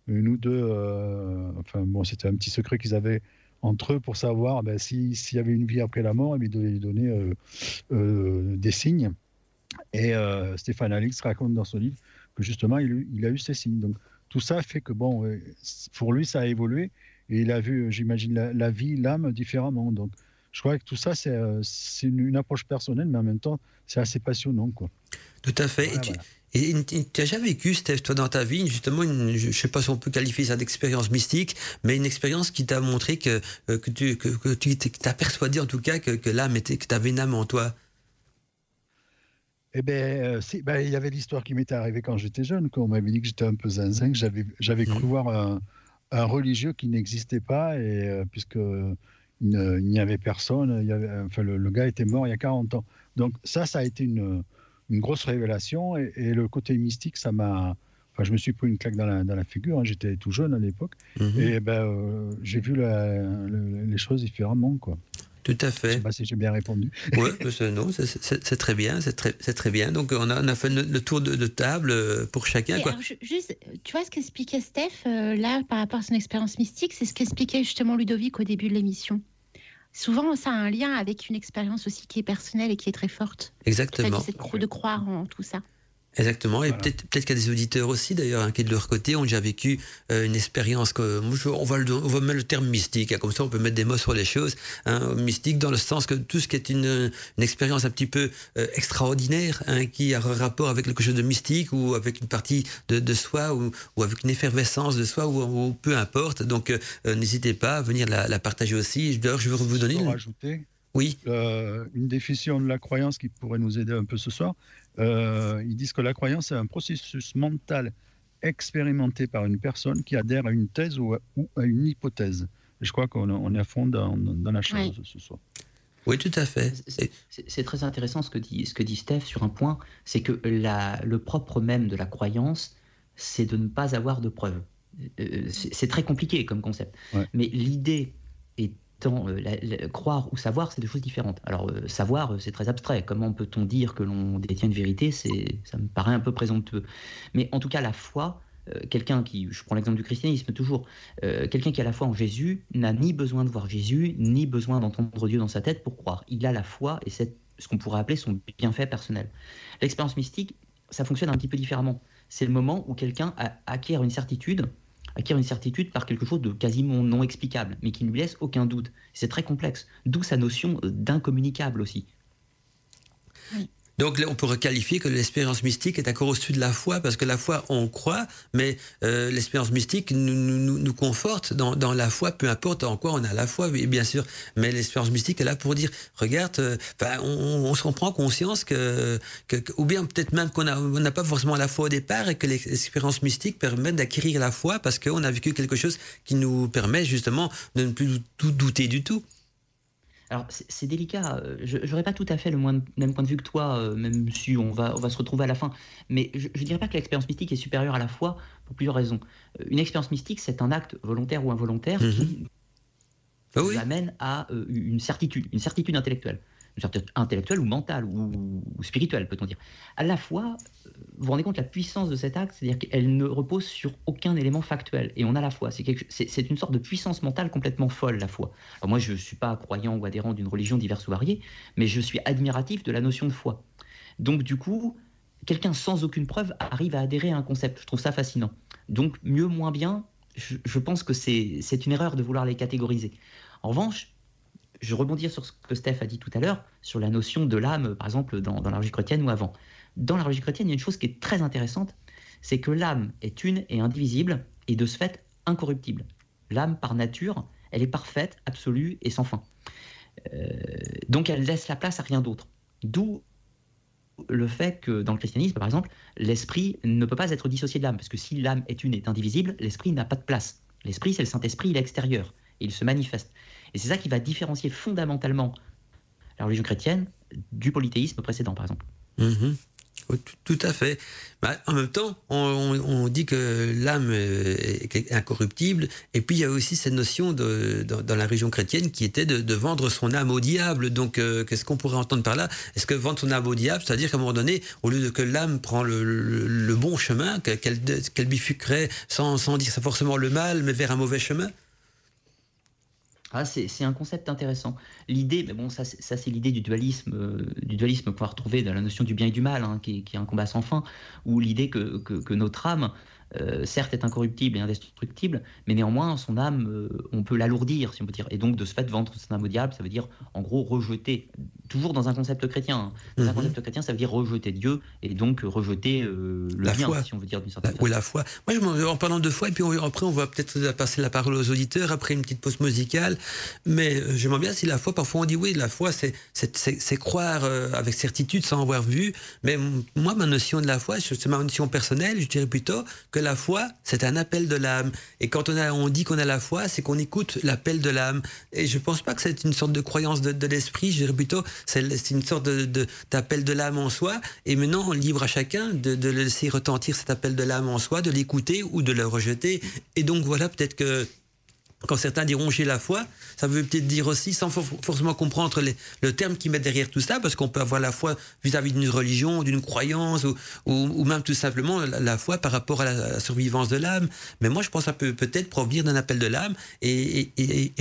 une ou deux. Euh, enfin, bon, c'était un petit secret qu'ils avaient entre eux pour savoir ben, s'il y avait une vie après la mort, ils devaient lui donner euh, euh, des signes. Et Stéphane Alix raconte dans son livre que justement, il, il, a eu ces signes. Donc, tout ça fait que, bon, pour lui, ça a évolué et il a vu, j'imagine, la, vie, l'âme différemment. Donc, je crois que tout ça, c'est une, une, approche personnelle, mais en même temps, c'est assez passionnant. Quoi. Tout à fait. et tu, et tu n'as jamais vécu, Steph, toi, dans ta vie, justement, une, je ne sais pas si on peut qualifier ça d'expérience mystique, mais une expérience qui t'a montré que, euh, que tu que, que tu t'as persuadé, en tout cas, que, que l'âme était, que tu avais une âme en toi? Eh bien, euh, ben, il y avait l'histoire qui m'était arrivée quand j'étais jeune, quand on m'avait dit que j'étais un peu zinzin, que j'avais, j'avais cru mmh. voir un, un, religieux qui n'existait pas, et euh, puisque il n'y avait personne, il y avait, enfin, le, le, gars était mort il y a 40 ans. Donc ça, ça a été une, une grosse révélation. Et, le côté mystique, ça m'a. Enfin, je me suis pris une claque dans la, dans la figure. Hein. J'étais tout jeune à l'époque. Mhm. Et ben, euh, j'ai vu les choses différemment. Quoi. Tout à fait. Je sais pas si j'ai bien répondu. Oui, non, c'est très bien, c'est très, très, bien. Donc on a, on a fait le, tour de, table euh, pour chacun. Quoi. juste, tu vois ce qu'expliquait Steph euh, là par rapport à son expérience mystique, c'est ce qu'expliquait justement Ludovic au début de l'émission souvent ça a un lien avec une expérience aussi qui est personnelle et qui est très forte. Exactement. C'est de croire en tout ça. Exactement, et peut-être peut qu'il y a des auditeurs aussi d'ailleurs hein, qui de leur côté ont déjà vécu euh, une expérience que on va, le, on va mettre le terme mystique, hein, comme ça on peut mettre des mots sur les choses. Hein, mystique dans le sens que tout ce qui est une, une expérience un petit peu euh, extraordinaire, hein, qui a un rapport avec quelque chose de mystique ou avec une partie de, de soi ou, ou, avec une effervescence de soi ou, peu importe. Donc euh, n'hésitez pas à venir la, la partager aussi. D'ailleurs je vais vous donner. Oui. une définition de la croyance qui pourrait nous aider un peu ce soir. Euh, ils disent que la croyance est un processus mental expérimenté par une personne qui adhère à une thèse ou à, une hypothèse. je crois qu'on est à fond dans, la chose ce soir. Oui, tout à fait. C'est très intéressant ce que dit, ce que dit Steph sur un point, c'est que la, le propre même de la croyance, c'est de ne pas avoir de preuves. Euh, c'est très compliqué comme concept. Mais l'idée euh, croire ou savoir, c'est deux choses différentes. Alors, euh, savoir, euh, c'est très abstrait. Comment peut-on dire que l'on détient une vérité? C'est, Ça me paraît un peu présomptueux. Mais en tout cas, la foi, quelqu'un qui, je prends l'exemple du christianisme toujours, quelqu'un qui a la foi en Jésus n'a ni besoin de voir Jésus, ni besoin d'entendre Dieu dans sa tête pour croire. Il a la foi et c'est ce qu'on pourrait appeler son bienfait personnel. L'expérience mystique, ça fonctionne un petit peu différemment. C'est le moment où quelqu'un acquiert une certitude, acquiert une certitude par quelque chose de quasiment non explicable, mais qui ne lui laisse aucun doute. C'est très complexe. D'où sa notion d'incommunicable aussi. Donc là, on pourrait qualifier que l'expérience mystique est encore au-dessus de la foi, parce que la foi, on croit, mais euh, l'expérience mystique nous, nous, nous conforte dans, dans, la foi, peu importe en quoi on a la foi, bien sûr. Mais l'expérience mystique est là pour dire, regarde, euh, on, on, se prend conscience que, que, ou bien peut-être même qu'on n'a pas forcément la foi au départ et que l'expérience mystique permet d'acquérir la foi parce qu'on a vécu quelque chose qui nous permet justement de ne plus tout douter du tout. Alors c'est délicat, euh, je n'aurais pas tout à fait le même point de vue que toi, euh, même si on va, on va se retrouver à la fin, mais je ne dirais pas que l'expérience mystique est supérieure à la foi pour plusieurs raisons. Euh, une expérience mystique, c'est un acte volontaire ou involontaire qui mm-hmm. amène à une certitude, une certitude intellectuelle intellectuelle ou mentale ou, spirituelle, peut-on dire. À la fois, vous vous rendez compte la puissance de cet acte, c'est-à-dire qu'elle ne repose sur aucun élément factuel. Et on a la foi. C'est une sorte de puissance mentale complètement folle, la foi. Moi, je ne suis pas croyant ou adhérent d'une religion diverse ou variée, mais je suis admiratif de la notion de foi. Donc du coup, quelqu'un sans aucune preuve arrive à adhérer à un concept. Je trouve ça fascinant. Donc mieux, moins bien, je pense que c'est une erreur de vouloir les catégoriser. En revanche, je rebondis sur ce que Steph a dit tout à l'heure, sur la notion de l'âme, par exemple, dans, la religion chrétienne ou avant. Dans la religion chrétienne, il y a une chose qui est très intéressante, c'est que l'âme est une et indivisible, et de ce fait incorruptible. L'âme, par nature, elle est parfaite, absolue et sans fin. Euh, donc elle laisse la place à rien d'autre. D'où le fait que dans le christianisme, par exemple, l'esprit ne peut pas être dissocié de l'âme, parce que si l'âme est une et indivisible, l'esprit n'a pas de place. L'esprit, c'est le Saint-Esprit, il est extérieur, il se manifeste. Et c'est ça qui va différencier fondamentalement la religion chrétienne du polythéisme précédent, par exemple. Mhm. Tout, à fait. Bah, en même temps, on, dit que l'âme est incorruptible, et puis il y a aussi cette notion dans, la religion chrétienne qui était de, vendre son âme au diable. Donc, euh, qu'est-ce qu'on pourrait entendre par là? Est-ce que vendre son âme au diable, c'est-à-dire qu'à un moment donné, au lieu de que l'âme prend le, bon chemin, qu'elle bifurquerait sans, sans dire forcément le mal, mais vers un mauvais chemin? Ah, c'est un concept intéressant. L'idée, mais bon, ça, c'est l'idée du dualisme, euh, du dualisme qu'on va retrouver dans la notion du bien et du mal, hein, qui, est un combat sans fin, ou l'idée que, que, notre âme euh, certes est incorruptible et indestructible, mais néanmoins son âme, euh, on peut l'alourdir, si on peut dire. Et donc de ce fait, vendre son âme au diable, ça veut dire en gros rejeter, toujours dans un concept chrétien. Hein. Dans un mhm. concept chrétien, ça veut dire rejeter Dieu et donc rejeter euh, le bien, si on veut dire d'une certaine façon. Oui, la foi. Moi, je en parlant de foi, et puis après, on va peut-être passer la parole aux auditeurs après une petite pause musicale. Mais j'aimerais bien si la foi, parfois on dit oui, la foi, c'est croire avec certitude sans avoir vu. Mais moi, ma notion de la foi, c'est ma notion personnelle, je dirais plutôt que la foi, c'est un appel de l'âme. Et quand on, a, on dit qu'on a la foi, c'est qu'on écoute l'appel de l'âme. Et je ne pense pas que c'est une sorte de croyance de, l'esprit, je dirais plutôt, c'est une sorte d'appel de, l'âme en soi. Et maintenant, libre à chacun de, de laisser retentir cet appel de l'âme en soi, de l'écouter ou de le rejeter. Et donc voilà, peut-être que quand certains diront j'ai la foi, ça veut peut-être dire aussi, sans forcément comprendre le terme qu'ils mettent derrière tout ça, parce qu'on peut avoir la foi vis-à-vis d'une religion, d'une croyance, ou, même tout simplement la, foi par rapport à la, survivance de l'âme. Mais moi, je pense que ça peut peut-être provenir d'un appel de l'âme, et,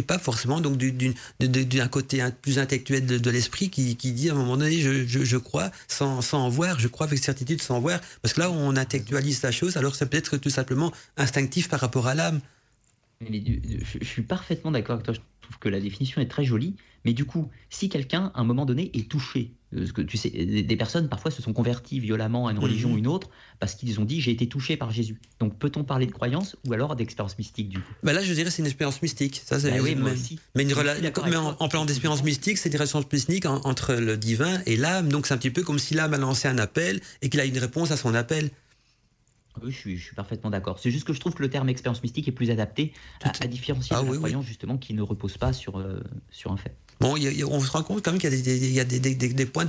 pas forcément donc d'un côté plus intellectuel de, l'esprit qui, dit à un moment donné, je, crois sans, en voir, je crois avec certitude sans voir, parce que là, on intellectualise la chose, alors c'est peut-être tout simplement instinctif par rapport à l'âme je, suis parfaitement d'accord avec toi. Je trouve que la définition est très jolie. Mais du coup, si quelqu'un, à un moment donné, est touché, parce que tu sais, des personnes parfois se sont converties violemment à une religion ou mhm. une autre parce qu'ils ont dit j'ai été touché par Jésus. Donc peut-on parler de croyance ou alors d'expérience mystique du coup? Bah Là, je dirais c'est une expérience mystique. Ça, c'est, bah oui, moi aussi. Mais, une mais en, en, parlant d'expérience mystique, c'est une relation mystique entre le divin et l'âme. Donc c'est un petit peu comme si l'âme a lancé un appel et qu'il a une réponse à son appel. Oui, je suis, parfaitement d'accord. C'est juste que je trouve que le terme expérience mystique est plus adapté à, différencier ah, de la croyance, justement, qui ne repose pas sur, euh, sur un fait. Bon, on se rend compte quand même qu'il y a des, des, points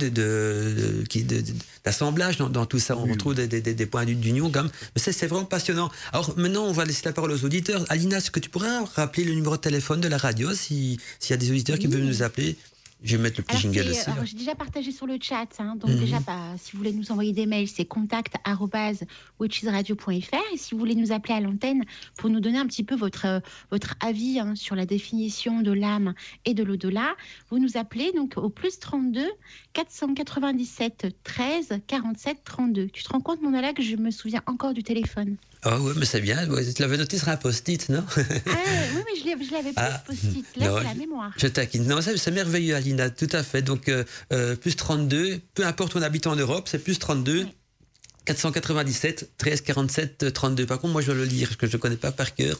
d'assemblage de, dans, tout ça. On retrouve des, points d'union quand même. Mais c'est vraiment passionnant. Alors maintenant, on va laisser la parole aux auditeurs. Alina, est-ce que tu pourrais rappeler le numéro de téléphone de la radio s'il y a des auditeurs qui veulent nous appeler? Je vais mettre le petit Alors, jingle aussi. alors, là. j'ai déjà partagé sur le chat. hein. donc, Mhm. déjà, bah, si vous voulez nous envoyer des mails, c'est contact.witchesradio.fr. Et si vous voulez nous appeler à l'antenne pour nous donner un petit peu votre, euh, votre avis hein, sur la définition de l'âme et de l'au-delà, vous nous appelez donc au plus 32 497 13 47 32. Tu te rends compte, mon que je me souviens encore du téléphone Ah ouais, mais c'est bien. Tu l'avais noté sur un post-it, non? Ah, oui, mais je l'avais pas Ah, ce post-it. Là, non, c'est la mémoire. Je taquine. Non, ça, c'est merveilleux, Alina, tout à fait. Donc, euh, euh, plus 32, peu importe où on habite en Europe, c'est plus 32. Oui. 497 13 47 32. Par contre, moi, je dois le lire parce que je ne connais pas par cœur.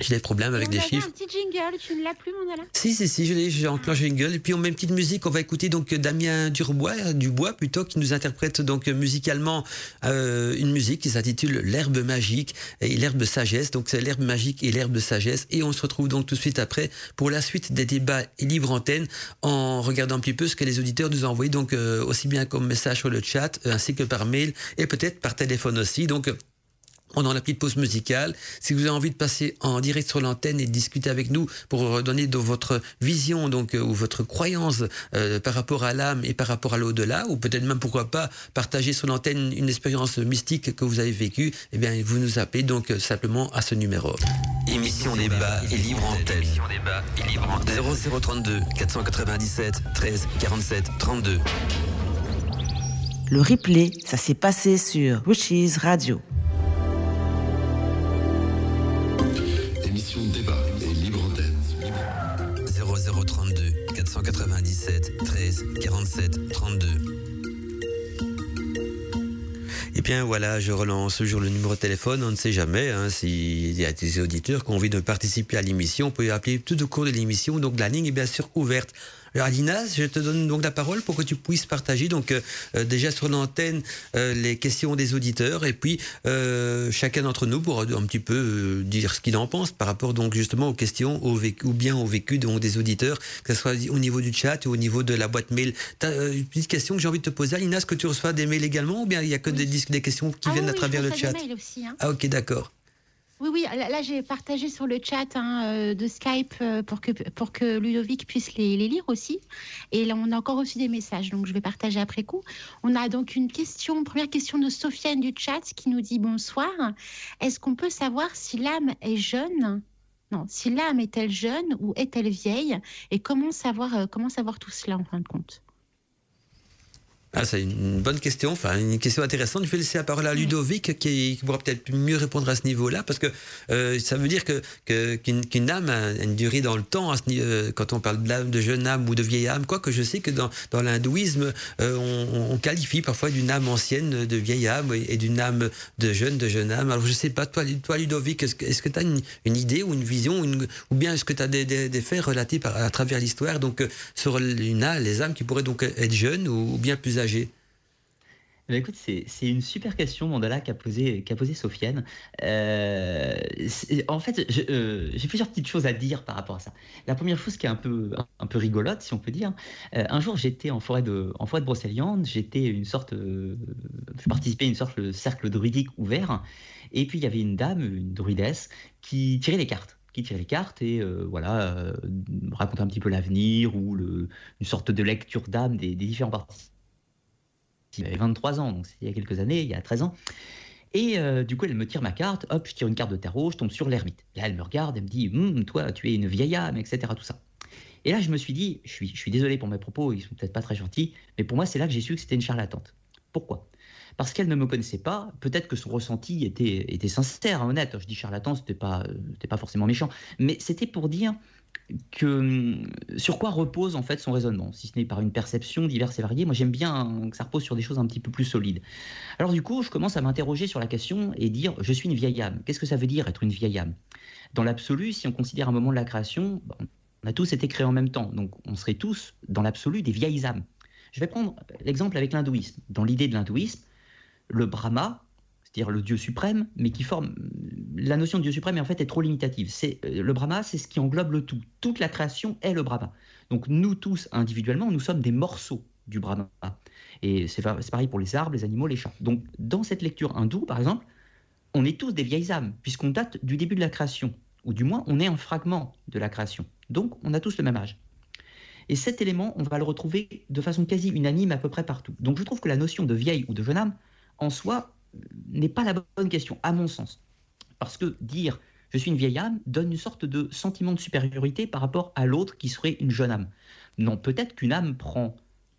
J'ai des problèmes avec on des avait chiffres. un petit jingle, tu ne l'as plus, mon Alain Si, si, si, je l'ai, j'ai enclenché gueule. Et puis on met une petite musique. On va écouter donc Damien Durbois, Dubois plutôt, qui nous interprète donc musicalement euh, une musique qui s'intitule L'herbe magique et l'herbe sagesse. Donc c'est l'herbe magique et l'herbe sagesse. Et on se retrouve donc tout de suite après pour la suite des débats et libre antenne en regardant un petit peu ce que les auditeurs nous ont envoyé, donc euh, aussi bien comme message sur le chat euh, ainsi que par mail et peut-être par téléphone aussi. Donc euh, pendant la petite pause musicale. Si vous avez envie de passer en direct sur l'antenne et de discuter avec nous pour donner de votre vision donc euh, ou votre croyance euh, par rapport à l'âme et par rapport à l'au-delà, ou peut-être même pourquoi pas partager sur l'antenne une expérience mystique que vous avez vécue, eh bien vous nous appelez donc euh, simplement à ce numéro. Émission débat et libre antenne. 0032 497 13 47 32. Le replay, ça s'est passé sur Wishes Radio. 47 32. Et bien voilà, je relance toujours le numéro de téléphone. On ne sait jamais hein, s'il y a des auditeurs qui ont envie de participer à l'émission. On peut appeler tout au cours de l'émission. Donc la ligne est bien sûr ouverte. Alors Alina, je te donne donc la parole pour que tu puisses partager donc euh, euh, déjà sur l'antenne euh, les questions des auditeurs et puis euh, chacun d'entre nous pourra un petit peu euh, dire ce qu'il en pense par rapport donc justement aux questions au vécu, ou bien au vécu donc, des auditeurs, que ce soit au niveau du chat ou au niveau de la boîte mail. Tu as une petite question que j'ai envie de te poser, Alina, est-ce que tu reçois des mails également ou bien il n'y a que des, questions qui Ah viennent oui, à travers je le chat des mails aussi, hein. Ah ok, d'accord. Oui, oui, là, j'ai partagé sur le chat hein, euh, de Skype euh, pour que, Ludovic puisse les, lire aussi. Et là, on a encore reçu des messages, donc je vais partager après coup. On a donc une question, première question de Sofiane du chat qui nous dit bonsoir. Est-ce qu'on peut savoir si l'âme est jeune? Non, si l'âme est-elle jeune ou est-elle vieille? Et comment savoir, euh, comment savoir tout cela en fin de compte? Ah, c'est une bonne question, enfin une question intéressante. Je vais laisser la parole à Ludovic qui, qui pourra peut-être mieux répondre à ce niveau-là, parce que euh, ça veut dire que qu'une âme a une durée dans le temps. à ce ni- euh, quand on parle de l'âme, de jeune âme ou de vieille âme, quoique je sais que dans, dans l'hindouisme, euh, on, on qualifie parfois d'une âme ancienne de vieille âme et, et d'une âme de jeune de jeune âme. Alors je sais pas, toi, toi Ludovic, est-ce que tu as une, une idée ou une vision, une- ou bien est-ce que tu as des, des- des faits relatés par- à travers l'histoire donc sur une âme, les âmes qui pourraient donc être jeunes ou, ou bien plus Eh ben, écoute, c'est une super question, Mandala, qu'a posé, qu'a posé Sofiane. Euh, en fait, euh, j'ai plusieurs petites choses à dire par rapport à ça. La première chose qui est un peu, un peu rigolote, si on peut dire, euh, un jour j'étais en forêt de, en forêt de Brocéliande, j'étais une sorte, je participais à une sorte de cercle druidique ouvert, et puis il y avait une dame, une druidesse, qui tirait les cartes qui tirait les cartes et euh, voilà euh, un petit peu l'avenir ou le, une sorte de lecture d'âme des, des différents participants il avait 23 ans, donc il y a quelques années, il y a 13 ans. Et euh, du coup, elle me tire ma carte, hop, je tire une carte de tarot, je tombe sur l'ermite. Là, elle me regarde, elle me dit, Hum, toi, tu es une vieille âme, etc. Tout ça. Et là, je me suis dit, je suis, je suis désolé pour mes propos, ils sont peut-être pas très gentils, mais pour moi, c'est là que j'ai su que c'était une charlatante. Pourquoi? Parce qu'elle ne me connaissait pas, peut-être que son ressenti était, était sincère, hein, honnête. Je dis charlatan, c'était pas, euh, c'était pas forcément méchant, mais c'était pour dire que hum, sur quoi repose en fait son raisonnement, si ce n'est par une perception diverse et variée. Moi, j'aime bien que ça repose sur des choses un petit peu plus solides. Alors du coup, je commence à m'interroger sur la question et dire je suis une vieille âme. Qu'est-ce que ça veut dire être une vieille âme? Dans l'absolu, si on considère un moment de la création, on a tous été créés en même temps, donc on serait tous dans l'absolu des vieilles âmes. Je vais prendre l'exemple avec l'hindouisme. Dans l'idée de l'hindouisme, le Brahma, c'est-à-dire le Dieu suprême, mais qui forme la notion de Dieu suprême en fait est trop limitative. C'est euh, le Brahma, c'est ce qui englobe le tout. Toute la création est le Brahma. Donc nous tous individuellement, nous sommes des morceaux du Brahma. Et c'est c'est pareil pour les arbres, les animaux, les chats. Donc dans cette lecture hindoue, par exemple, on est tous des vieilles âmes puisqu'on date du début de la création, ou du moins on est un fragment de la création. Donc on a tous le même âge. Et cet élément, on va le retrouver de façon quasi unanime à peu près partout. Donc je trouve que la notion de vieille ou de jeune âme, en soi, n'est pas la bonne question, à mon sens. Parce que dire je suis une vieille âme donne une sorte de sentiment de supériorité par rapport à l'autre qui serait une jeune âme. Non, peut-être qu'une âme prend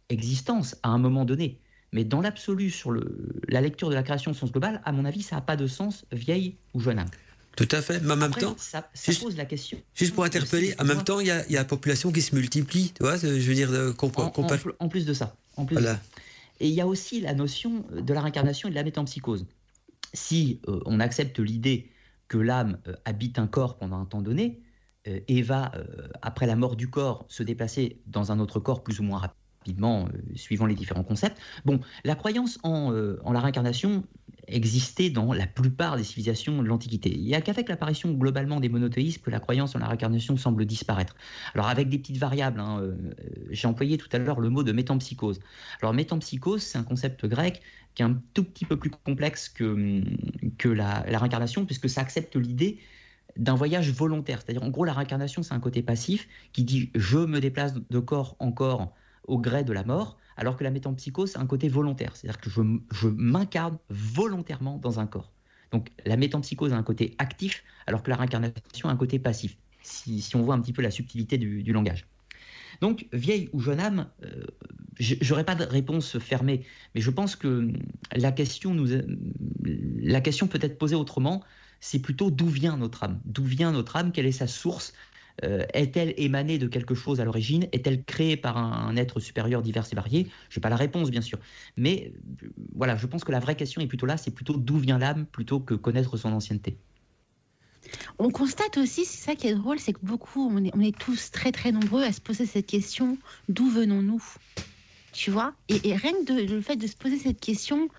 existence à un moment donné, mais dans l'absolu, sur le, la lecture de la création au sens global, à mon avis, ça n'a pas de sens vieille ou jeune âme. Tout à fait. Mais en même temps, ça, ça pose la question. Juste pour interpeller, en même temps, il y, a, y, a la population qui se multiplie, tu vois, je veux dire, en, en, en, plus de ça. En plus voilà. de ça. Et il y a aussi la notion de la réincarnation et de la métampsychose. Si euh, on accepte l'idée que l'âme euh, habite un corps pendant un temps donné euh, et va, euh, après la mort du corps, se déplacer dans un autre corps plus ou moins rapidement, suivant les différents concepts. Bon, la croyance en, en la réincarnation existait dans la plupart des civilisations de l'Antiquité. Il n'y a qu'avec l'apparition globalement des monothéismes que la croyance en la réincarnation semble disparaître. Alors avec des petites variables, hein, euh, j'ai employé tout à l'heure le mot de métampsychose. Alors métampsychose, c'est un concept grec qui est un tout petit peu plus complexe que, que la, la réincarnation, puisque ça accepte l'idée d'un voyage volontaire. C'est-à-dire, en gros, la réincarnation, c'est un côté passif qui dit je me déplace de corps en corps au gré de la mort, alors que la métampsychose, c'est un côté volontaire. C'est-à-dire que je, je m'incarne volontairement dans un corps. Donc la métampsychose a un côté actif, alors que la réincarnation a un côté passif, si, si on voit un petit peu la subtilité du, langage. Donc, vieille ou jeune âme, euh, j'aurais pas de réponse fermée, mais je pense que la question, nous, la question peut être posée autrement. C'est plutôt d'où vient notre âme? D'où vient notre âme? Quelle est sa source? Euh, Est-elle émanée de quelque chose à l'origine? Est-elle créée par un, être supérieur divers et varié? Je n'ai pas la réponse, bien sûr. Mais euh, voilà, je pense que la vraie question est plutôt là, c'est plutôt d'où vient l'âme plutôt que connaître son ancienneté. On constate aussi, c'est ça qui est drôle, c'est que beaucoup, on est, tous très très nombreux à se poser cette question d'où venons-nous? Tu vois? Et, rien que le fait de se poser cette question,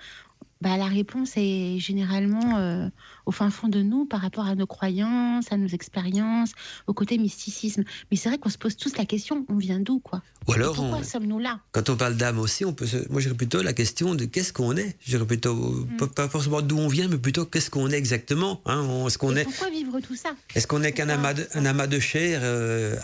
bah, la réponse est généralement euh, au fin fond de nous par rapport à nos croyances, à nos expériences, au côté mysticisme. Mais c'est vrai qu'on se pose tous la question on vient d'où quoi? Ou alors, pourquoi sommes-nous là? Quand on parle d'âme aussi, on peut se... moi j'irais plutôt la question de qu'est-ce qu'on est? J'irais plutôt mm. pas forcément d'où on vient, mais plutôt qu'est-ce qu'on est exactement. Hein est-ce qu'on est Pourquoi vivre tout ça? Est-ce qu'on est qu'un amas, de, un amas de chair euh,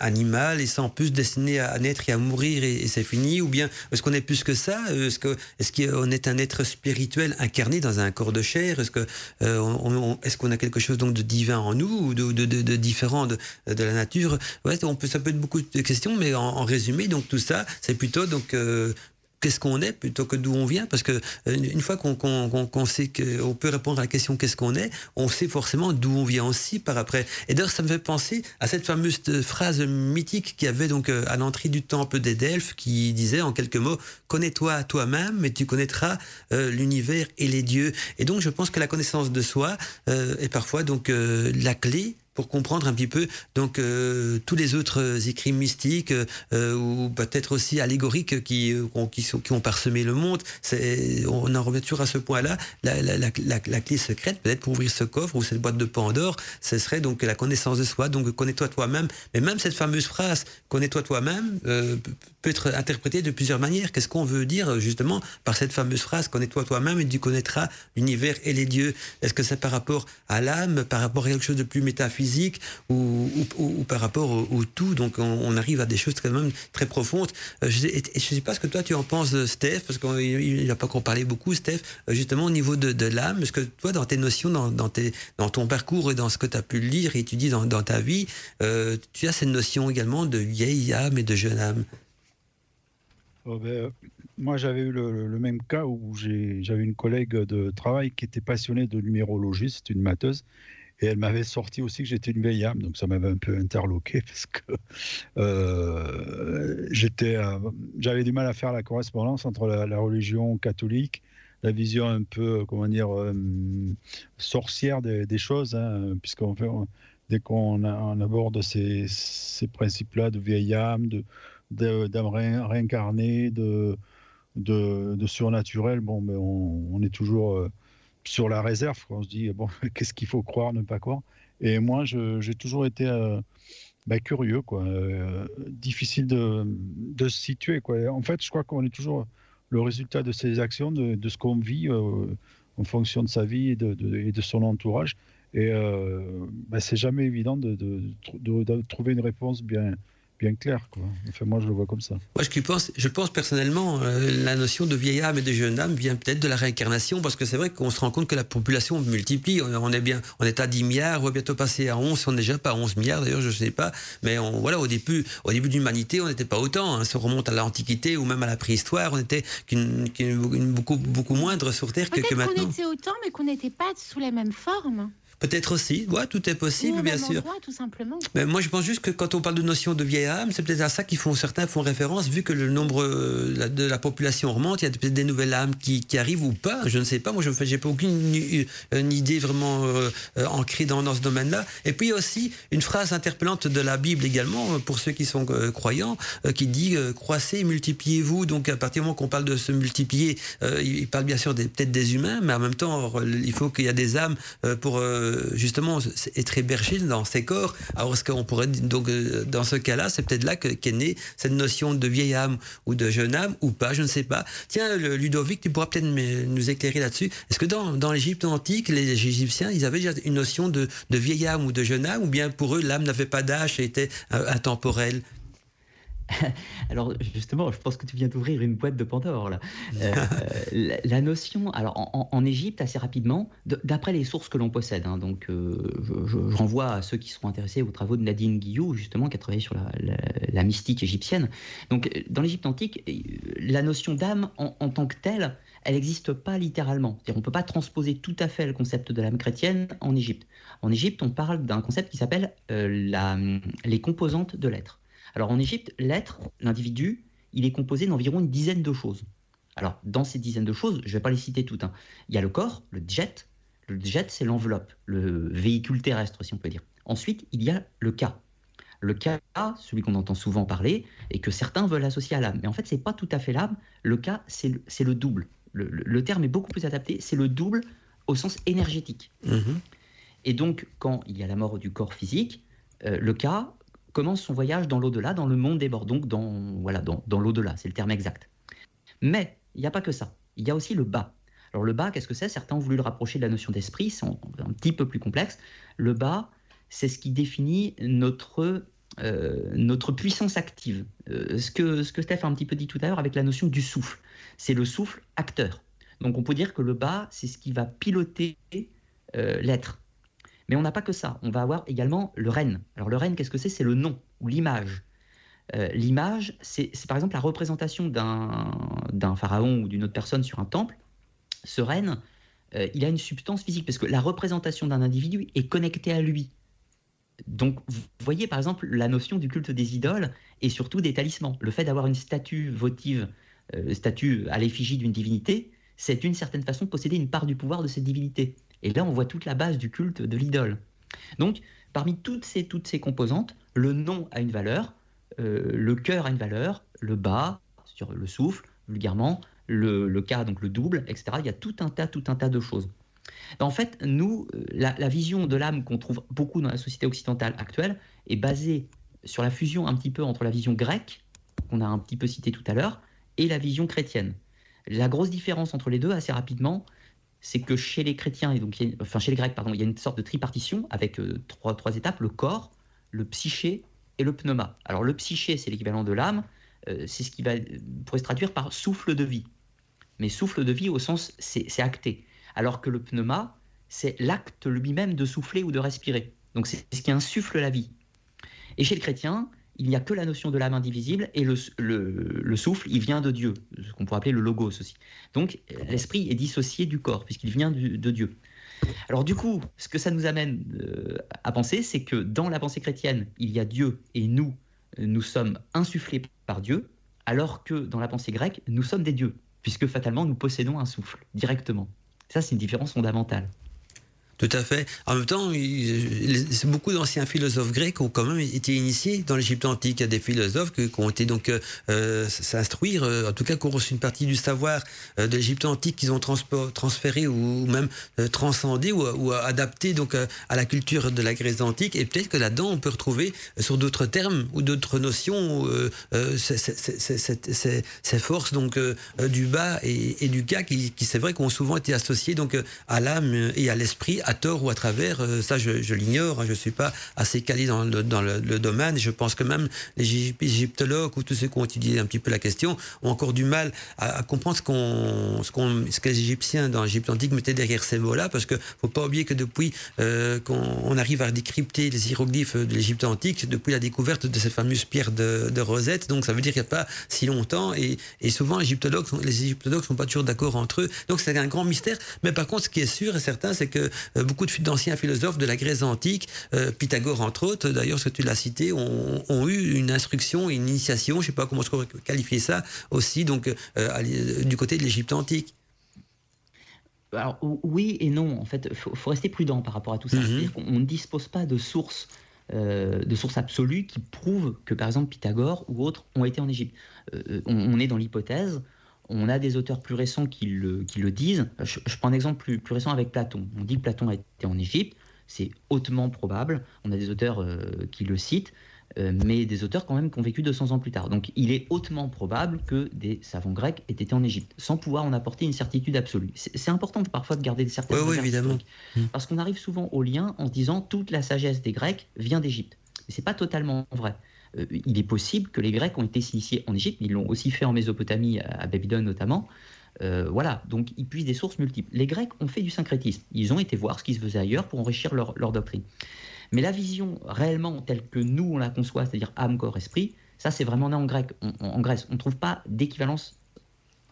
animal et sans plus destiné à naître et à mourir et, et c'est fini? Ou bien est-ce qu'on est plus que ça? Est-ce qu'on est, qu'on est un être spirituel incarné dans un corps de chair? Est-ce que euh, est-ce qu'on a quelque chose donc de divin en nous ou de, différent de, la nature? On peut, Ça peut être beaucoup de questions, mais en, en résumé, donc tout ça, c'est plutôt donc euh, qu'est-ce qu'on est plutôt que d'où on vient parce que une fois qu'on qu qu qu sait qu'on peut répondre à la question qu'est-ce qu'on est on sait forcément d'où on vient aussi par après. Et d'ailleurs ça me fait penser à cette fameuse phrase mythique qui avait donc à l'entrée du temple des Delphes qui disait en quelques mots connais-toi toi-même et tu connaîtras euh, l'univers et les dieux et donc je pense que la connaissance de soi euh, est parfois donc euh, la clé pour comprendre un petit peu donc euh, tous les autres écrits mystiques euh, ou peut-être aussi allégoriques qui, euh, qui, qui ont parsemé le monde. On en revient toujours à ce point-là. La, clé secrète, peut-être pour ouvrir ce coffre ou cette boîte de Pandore, ce serait donc la connaissance de soi. Donc connais-toi toi-même. Mais même cette fameuse phrase connais-toi toi-même euh, peut être interprétée de plusieurs manières. Qu'est-ce qu'on veut dire justement par cette fameuse phrase connais-toi toi-même et tu connaîtras l'univers et les dieux? Est-ce que c'est par rapport à l'âme, par rapport à quelque chose de plus métaphysique physique ou, par rapport au, tout. Donc on, arrive à des choses quand même très profondes. Euh, je ne sais pas ce que toi tu en penses, Steph, parce qu'il n'a pas encore parlé beaucoup, Steph, euh, justement au niveau de, l'âme. Est-ce que toi, dans tes notions, dans, ton parcours et dans ce que tu as pu lire et étudier dans, dans ta vie, euh, tu as cette notion également de vieille âme et de jeune âme? Oh ben, moi, j'avais eu le, le, même cas où j'avais une collègue de travail qui était passionnée de numérologie, c'est une matheuse, et elle m'avait sorti aussi que j'étais une vieille âme, donc ça m'avait un peu interloqué parce que euh, euh, j'avais du mal à faire la correspondance entre la, religion catholique, la vision un peu, comment dire, euh, sorcière des, choses, hein, fait, dès qu'on on aborde ces, principes-là de vieille âme, de, d'âme ré, réincarnée, de, surnaturel, bon, ben on, on est toujours euh, sur la réserve. Quoi. On se dit, bon, qu'est-ce qu'il faut croire, ne pas croire? Et moi, j'ai toujours été euh, bah, curieux, quoi. Euh, difficile de, de, se situer. Quoi. En fait, je crois qu'on est toujours le résultat de ses actions, de, de ce qu'on vit euh, en fonction de sa vie et de, et de son entourage. Et bah, c'est jamais évident de, trouver une réponse bien, bien clair. Quoi. Enfin, moi, je le vois comme ça. Moi, je pense, je pense personnellement, euh, la notion de vieille âme et de jeune âme vient peut-être de la réincarnation, parce que c'est vrai qu'on se rend compte que la population multiplie. On est bien, on est à 10 milliards, on va bientôt passer à 11, on n'est déjà pas à 11 milliards d'ailleurs, je ne sais pas. Mais on, voilà, au début, au début de l'humanité, on n'était pas autant. Hein. Ça remonte à l'Antiquité ou même à la préhistoire, on était qu'une, beaucoup, beaucoup moindre sur Terre que, que maintenant. Peut-être qu'on était autant, mais qu'on n'était pas sous la même forme. Peut-être aussi, ouais, tout est possible, bien sûr. tout simplement. Mais moi, je pense juste que quand on parle de notion de vieille âme, c'est peut-être à ça qu'ils font certains font référence, vu que le nombre euh, de la population remonte, il y a peut-être des nouvelles âmes qui, qui, arrivent ou pas. Je ne sais pas. Moi, je n'ai pas aucune idée vraiment euh, euh, ancrée dans, dans ce domaine-là. Et puis il y a aussi une phrase interpellante de la Bible également pour ceux qui sont croyants, qui dit croissez, multipliez-vous. Donc à partir du moment qu'on parle de se multiplier, il parle bien sûr peut-être des humains, mais en même temps, il faut qu'il y a des âmes pour justement être hébergé dans ces corps. Alors, ce qu'on pourrait donc euh, dans ce cas-là, c'est peut-être là qu'est née cette notion de vieille âme ou de jeune âme ou pas, je ne sais pas. Tiens, Ludovic, tu pourras peut-être nous éclairer là-dessus. Est-ce que dans, dans l'Égypte antique, les Égyptiens, ils avaient déjà une notion de, de vieille âme ou de jeune âme, ou bien pour eux, l'âme n'avait pas d'âge et était euh, intemporelle alors justement, je pense que tu viens d'ouvrir une boîte de Pandore là. Euh, la, notion, alors en, Égypte assez rapidement, d'après les sources que l'on possède, hein, donc euh, je, renvoie à ceux qui seront intéressés aux travaux de Nadine Guillou justement qui a travaillé sur la, mystique égyptienne. Donc dans l'Égypte antique, la notion d'âme en, tant que telle, elle n'existe pas littéralement. On ne peut pas transposer tout à fait le concept de l'âme chrétienne en Égypte. En Égypte, on parle d'un concept qui s'appelle euh, les composantes de l'être. Alors en Égypte, l'être, l'individu, il est composé d'environ une dizaine de choses. Alors dans ces dizaines de choses, je ne vais pas les citer toutes. Hein. Il y a le corps, le jet. Le jet, c'est l'enveloppe, le véhicule terrestre, si on peut dire. Ensuite, il y a le cas. Le cas, celui qu'on entend souvent parler et que certains veulent associer à l'âme. Mais en fait, ce n'est pas tout à fait l'âme. Le cas, c'est le, double. Le, terme est beaucoup plus adapté. C'est le double au sens énergétique. Mm-hmm. Et donc, quand il y a la mort du corps physique, euh, le cas, commence son voyage dans l'au-delà, dans le monde des morts, donc dans, voilà, dans, dans l'au-delà, c'est le terme exact. Mais il n'y a pas que ça, il y a aussi le bas. Alors le bas, qu'est-ce que c'est? Certains ont voulu le rapprocher de la notion d'esprit, c'est un petit peu plus complexe. Le bas, c'est ce qui définit notre, euh, notre puissance active. Euh, ce, que, ce que Steph a un petit peu dit tout à l'heure avec la notion du souffle. C'est le souffle acteur. Donc on peut dire que le bas, c'est ce qui va piloter euh, l'être. Mais on n'a pas que ça. On va avoir également le renne. Alors le renne, qu'est-ce que c'est? C'est le nom ou l'image. Euh, l'image, c'est par exemple la représentation d'un pharaon ou d'une autre personne sur un temple. Ce renne, euh, il a une substance physique parce que la représentation d'un individu est connectée à lui. Donc, vous voyez par exemple la notion du culte des idoles et surtout des talismans. Le fait d'avoir une statue votive, euh, statue à l'effigie d'une divinité, c'est d'une certaine façon posséder une part du pouvoir de cette divinité. Et là, on voit toute la base du culte de l'idole. Donc, parmi toutes ces, toutes ces composantes, le nom a une valeur, euh, le cœur a une valeur, le bas, sur le souffle, vulgairement, le, le cas, donc le double, etc. Il y a tout un tas, tout un tas de choses. En fait, nous, euh, la vision de l'âme qu'on trouve beaucoup dans la société occidentale actuelle est basée sur la fusion un petit peu entre la vision grecque, qu'on a un petit peu citée tout à l'heure, et la vision chrétienne. La grosse différence entre les deux, assez rapidement, c'est que chez les chrétiens, et donc, enfin chez les grecs, pardon, il y a une sorte de tripartition avec euh, trois, étapes le corps, le psyché et le pneuma. Alors le psyché, c'est l'équivalent de l'âme, euh, c'est ce qui va pourrait se traduire par souffle de vie. Mais souffle de vie au sens, c'est acté. Alors que le pneuma, c'est l'acte lui-même de souffler ou de respirer. Donc c'est ce qui insuffle la vie. Et chez le chrétien, il n'y a que la notion de l'âme indivisible et le, le, souffle, il vient de Dieu, ce qu'on pourrait appeler le logos aussi. Donc l'esprit est dissocié du corps puisqu'il vient de Dieu. Alors du coup, ce que ça nous amène euh, à penser, c'est que dans la pensée chrétienne, il y a Dieu et nous, nous sommes insufflés par Dieu, alors que dans la pensée grecque, nous sommes des dieux, puisque fatalement nous possédons un souffle directement. Ça, c'est une différence fondamentale. Tout à fait. En même temps, beaucoup d'anciens philosophes grecs ont quand même été initiés dans l'Égypte antique. Il y a des philosophes qui, ont été donc euh, s'instruire, euh, en tout cas qui ont reçu une partie du savoir euh, de l'Égypte antique qu'ils ont transféré ou, même transcendé ou, adapté donc à la culture de la Grèce antique. Et peut-être que là-dedans, on peut retrouver sur d'autres termes ou d'autres notions ces, forces donc du bas et, du cas qui, c'est vrai, qu'ont souvent été associées donc à l'âme et à l'esprit tort ou à travers, ça je, l'ignore, hein, je ne suis pas assez calé dans le, dans le, domaine, je pense que même les égyptologues ou tous ceux qui ont étudié un petit peu la question ont encore du mal à, comprendre ce, qu'on, ce, qu'on, ce que les Égyptiens dans l'Égypte antique mettaient derrière ces mots-là, parce qu'il ne faut pas oublier que depuis qu'on arrive à décrypter les hiéroglyphes de l'Égypte antique, depuis la découverte de ces fameuses pierres de, de Rosette, donc ça veut dire qu'il n'y a pas si longtemps, et, et souvent les égyptologues, les égyptologues sont pas toujours d'accord entre eux, donc c'est un grand mystère, mais par contre ce qui est sûr et certain, c'est que euh, beaucoup d'anciens philosophes de la Grèce antique, euh, Pythagore entre autres, d'ailleurs ce que tu l'as cité, ont, ont, eu une instruction, une initiation, je sais pas comment on qualifier ça, aussi donc euh, du côté de l'Égypte antique. Alors oui et non, en fait, il faut, rester prudent par rapport à tout ça. C'est-à-dire qu'on ne dispose pas de sources euh, de sources absolues qui prouvent que, par exemple, Pythagore ou autres ont été en Égypte. Euh, on, est dans l'hypothèse, on a des auteurs plus récents qui le, qui le disent. Je, prends un exemple plus, plus récent avec Platon. On dit que Platon a été en Égypte, c'est hautement probable. On a des auteurs euh, qui le citent. Euh, mais des auteurs quand même qui ont vécu 200 ans plus tard. Donc il est hautement probable que des savants grecs aient été en Égypte, sans pouvoir en apporter une certitude absolue. C'est important parfois de garder certaines oui, oui, évidemment. Hmm. parce qu'on arrive souvent au lien en se disant toute la sagesse des Grecs vient d'Égypte. Mais c'est pas totalement vrai. Euh, il est possible que les Grecs ont été initiés en Égypte, ils l'ont aussi fait en Mésopotamie, à Babylone notamment. Euh, voilà, donc ils puissent des sources multiples. Les Grecs ont fait du syncrétisme. Ils ont été voir ce qui se faisait ailleurs pour enrichir leur, doctrine. Mais la vision réellement telle que nous on la conçoit, c'est-à-dire âme, corps, esprit, ça c'est vraiment né en grec, en Grèce. On ne trouve pas d'équivalence,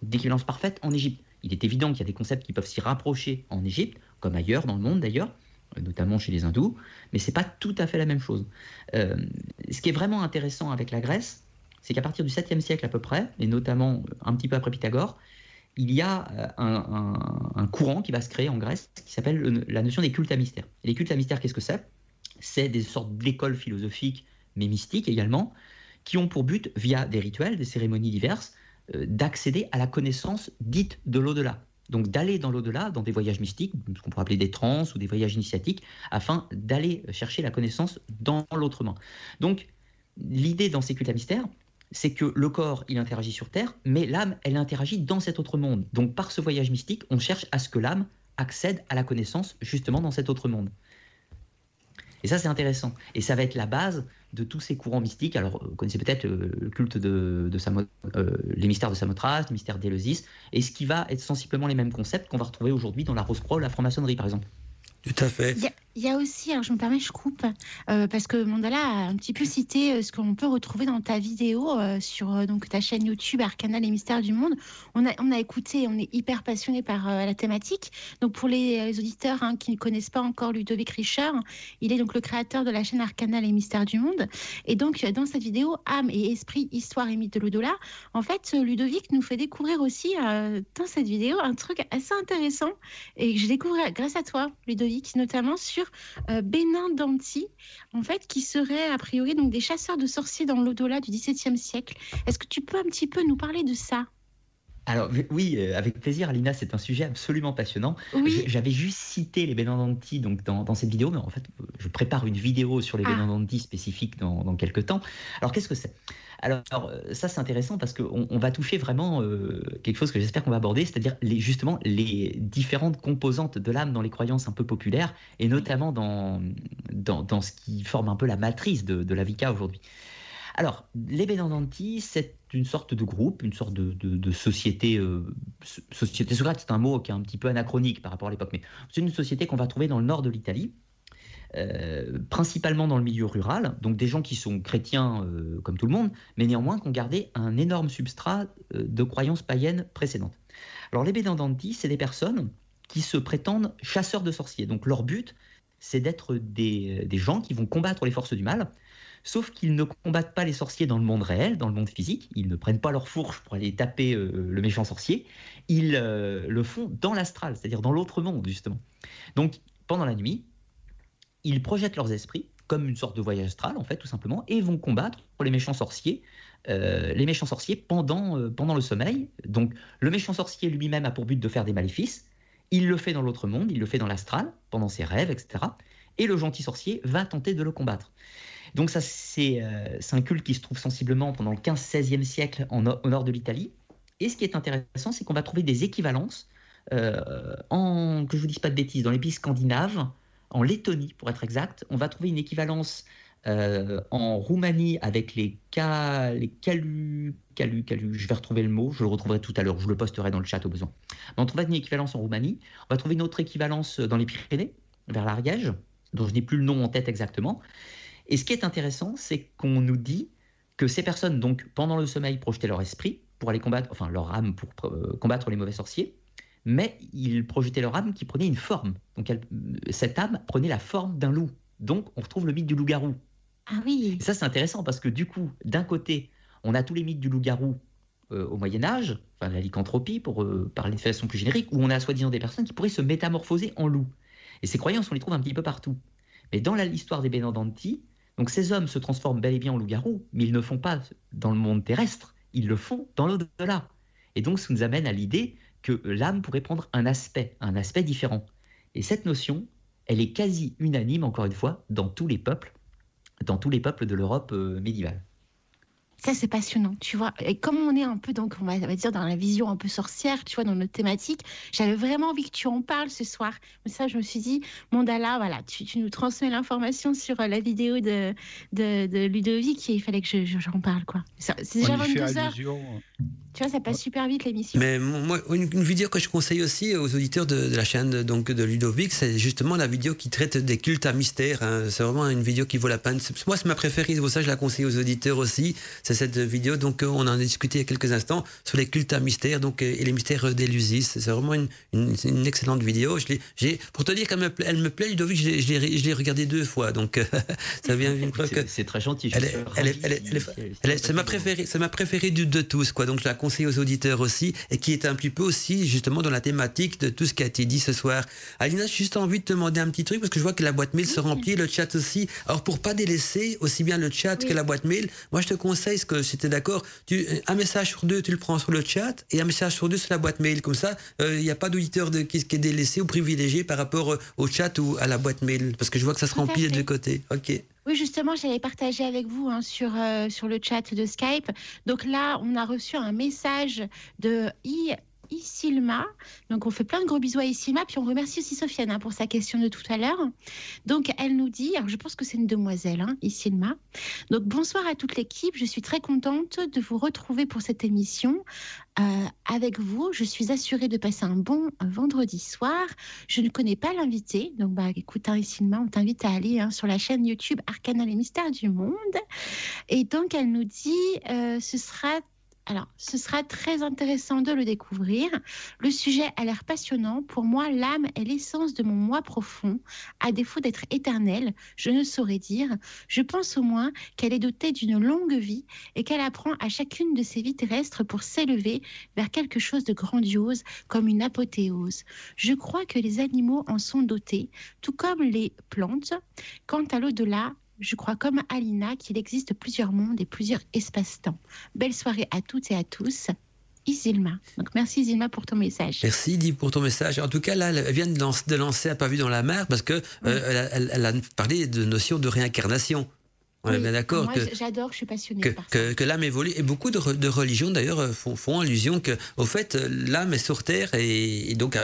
d'équivalence parfaite en Égypte. Il est évident qu'il y a des concepts qui peuvent s'y rapprocher en Égypte, comme ailleurs dans le monde d'ailleurs, notamment chez les hindous, mais c'est pas tout à fait la même chose. Euh, ce qui est vraiment intéressant avec la Grèce, c'est qu'à partir du 7e siècle à peu près, et notamment un petit peu après Pythagore, il y a euh, un, courant qui va se créer en Grèce qui s'appelle la notion des cultes à mystère. Et les cultes à mystère, qu'est-ce que c'est? C'est des sortes d'écoles philosophiques, mais mystiques également, qui ont pour but, via des rituels, des cérémonies diverses, euh, d'accéder à la connaissance dite de l'au-delà. Donc d'aller dans l'au-delà, dans des voyages mystiques, ce qu'on pourrait appeler des trans ou des voyages initiatiques, afin d'aller chercher la connaissance dans l'autrement. Donc l'idée dans ces cultes à mystère, c'est que le corps, il interagit sur Terre, mais l'âme, elle interagit dans cet autre monde. Donc par ce voyage mystique, on cherche à ce que l'âme accède à la connaissance justement dans cet autre monde. Et ça, c'est intéressant. Et ça va être la base de tous ces courants mystiques. Alors, vous connaissez peut-être euh, le culte de, de euh, les mystères de Samothrace, les mystères d'Éleusis, et ce qui va être sensiblement les mêmes concepts qu'on va retrouver aujourd'hui dans la Rose-Croix ou la franc-maçonnerie, par exemple. Tout à fait. Il y a aussi, alors je me permets, je coupe, euh, parce que Mandala a un petit peu cité euh, ce qu'on peut retrouver dans ta vidéo euh, sur donc, ta chaîne YouTube Arcana les mystères du monde. On a, on a écouté, on est hyper passionné par la thématique. Donc pour les, auditeurs hein, qui ne connaissent pas encore Ludovic Richer, il est donc le créateur de la chaîne Arcana les mystères du monde. Et donc dans cette vidéo âme et esprit, histoire et mythe de l'au-delà, en fait Ludovic nous fait découvrir aussi dans cette vidéo un truc assez intéressant et que j'ai découvert grâce à toi, Ludovic, notamment sur euh, Bénin d'Anti, en fait, qui seraient a priori donc des chasseurs de sorciers dans l'au-delà du XVIIe siècle. Est-ce que tu peux un petit peu nous parler de ça? Alors oui, euh, avec plaisir, Alina, c'est un sujet absolument passionnant. J'avais juste cité les Benandanti donc dans, cette vidéo, mais en fait, je prépare une vidéo sur les ah. Benandanti spécifiques dans, dans quelques temps. Alors qu'est-ce que c'est? Alors euh, ça c'est intéressant parce qu'on on va toucher vraiment euh, quelque chose que j'espère qu'on va aborder, c'est-à-dire les, justement les différentes composantes de l'âme dans les croyances un peu populaires et notamment dans, dans, ce qui forme un peu la matrice de, la Vika aujourd'hui. Alors, les Benandanti, c'est une sorte de groupe, une sorte de, société. Euh, société c'est un mot qui est un petit peu anachronique par rapport à l'époque, mais c'est une société qu'on va trouver dans le nord de l'Italie, euh, principalement dans le milieu rural, donc des gens qui sont chrétiens euh, comme tout le monde, mais néanmoins qui ont gardé un énorme substrat de croyances païennes précédentes. Alors les Bédandanti, c'est des personnes qui se prétendent chasseurs de sorciers. Donc leur but, c'est d'être des, gens qui vont combattre les forces du mal, sauf qu'ils ne combattent pas les sorciers dans le monde réel, dans le monde physique, ils ne prennent pas leur fourche pour aller taper le méchant sorcier, ils le font dans l'astral, c'est-à-dire dans l'autre monde, justement. Donc pendant la nuit, ils projettent leurs esprits comme une sorte de voyage astral, en fait, tout simplement, et vont combattre les méchants sorciers, euh, les méchants sorciers pendant, euh, pendant le sommeil. Donc, le méchant sorcier lui-même a pour but de faire des maléfices. Il le fait dans l'autre monde, il le fait dans l'astral, pendant ses rêves, etc. Et le gentil sorcier va tenter de le combattre. Donc, ça, c'est euh, un culte qui se trouve sensiblement pendant le 15-16e siècle au nord de l'Italie. Et ce qui est intéressant, c'est qu'on va trouver des équivalences en, que je vous dise pas de bêtises, dans les pays scandinaves, en Lettonie pour être exact, on va trouver une équivalence en Roumanie avec les, ca, calus, calus, je vais retrouver le mot, je le retrouverai tout à l'heure, je le posterai dans le chat au besoin. on trouve une équivalence en Roumanie, on va trouver une autre équivalence dans les Pyrénées, vers l'Ariège, dont je n'ai plus le nom en tête exactement. Et ce qui est intéressant, c'est qu'on nous dit que ces personnes, donc, pendant le sommeil, projetaient leur esprit pour aller combattre, enfin leur âme pour euh, combattre les mauvais sorciers, mais ils projetaient leur âme qui prenait une forme. Donc cette âme prenait la forme d'un loup. Donc on retrouve le mythe du loup-garou. Ah oui. ça c'est intéressant parce que du coup, d'un côté, on a tous les mythes du loup-garou euh, au Moyen Âge, enfin la lycanthropie pour euh, parler de façon plus générique, où on a soi-disant des personnes qui pourraient se métamorphoser en loup. Et ces croyances, on les trouve un petit peu partout. Mais dans l'histoire des Benandanti, donc ces hommes se transforment bel et bien en loups-garous, mais ils ne font pas dans le monde terrestre, ils le font dans l'au-delà. Et donc, ça nous amène à l'idée que l'âme pourrait prendre un aspect, un aspect différent. Et cette notion, elle est quasi unanime, encore une fois, dans tous les peuples, dans tous les peuples de l'Europe euh, médiévale. Ça, c'est passionnant, tu vois. Et comme on est un peu, donc, on va, dire, dans la vision un peu sorcière, tu vois, dans notre thématique, j'avais vraiment envie que tu en parles ce soir. Mais ça, je me suis dit, Mandala, voilà, tu, nous transmets l'information sur euh, la vidéo de, de, Ludovic et il fallait que j'en je, parle, quoi. C'est déjà 22 heures. Tu vois, ça passe super vite l'émission. Mais moi, une, vidéo que je conseille aussi aux auditeurs de, la chaîne donc, de Ludovic, c'est justement la vidéo qui traite des cultes à mystère. Hein. C'est vraiment une vidéo qui vaut la peine. Moi, c'est ma préférée, c'est pour ça que je la conseille aux auditeurs aussi. C'est cette vidéo, donc euh, on en a discuté il y a quelques instants, sur les cultes à mystère donc, euh, et les mystères d'Elusis. C'est vraiment une, une, excellente vidéo. Je j'ai, pour te dire qu'elle me, plaît, elle me plaît, Ludovic, je l'ai, je l'ai regardée deux fois. Donc, ça vient d'une preuve que. C'est très gentil. c'est ma préférée, c'est ma préférée de, de tous, quoi. Donc, je la conseille aux auditeurs aussi, et qui est un petit peu aussi justement dans la thématique de tout ce qui a été dit ce soir. Alina, j'ai juste envie de te demander un petit truc, parce que je vois que la boîte mail se remplit, le chat aussi. Alors pour pas délaisser aussi bien le chat que la boîte mail, moi je te conseille, ce que c'était d'accord, tu, un message sur deux, tu le prends sur le chat, et un message sur deux sur la boîte mail. Comme ça, euh, il n'y a pas d'auditeur qui, qui, est délaissé ou privilégié par rapport euh, au chat ou à la boîte mail, parce que je vois que ça se remplit des deux côtés. Ok. Justement, j'avais partagé avec vous hein, sur, euh, sur le chat de Skype. Donc là, on a reçu un message de I. Isilma. Donc, on fait plein de gros bisous à Isilma. Puis, on remercie aussi Sofiane hein, pour sa question de tout à l'heure. Donc, elle nous dit, alors je pense que c'est une demoiselle, hein, Isilma. Donc, bonsoir à toute l'équipe. Je suis très contente de vous retrouver pour cette émission. Euh, avec vous, je suis assurée de passer un bon vendredi soir. Je ne connais pas l'invité. Donc, bah, écoute, hein, Isilma, on t'invite à aller hein, sur la chaîne YouTube Arcana les mystères du monde. Et donc, elle nous dit, euh, ce sera alors, ce sera très intéressant de le découvrir. Le sujet a l'air passionnant. Pour moi, l'âme est l'essence de mon moi profond. À défaut d'être éternelle, je ne saurais dire. Je pense au moins qu'elle est dotée d'une longue vie et qu'elle apprend à chacune de ses vies terrestres pour s'élever vers quelque chose de grandiose, comme une apothéose. Je crois que les animaux en sont dotés, tout comme les plantes. Quant à l'au-delà, je crois comme Alina qu'il existe plusieurs mondes et plusieurs espaces-temps. Belle soirée à toutes et à tous. Isilma. Donc merci Isilma pour ton message. Merci Di pour ton message. En tout cas, là, elle vient de lancer, de lancer un pas vu dans la mer parce que euh, elle, a parlé de notion de réincarnation. On est bien d'accord que j'adore, je suis passionnée que, ça. que, l'âme évolue. Et beaucoup de, religions d'ailleurs euh, font, font, allusion que au fait l'âme est sur terre et, donc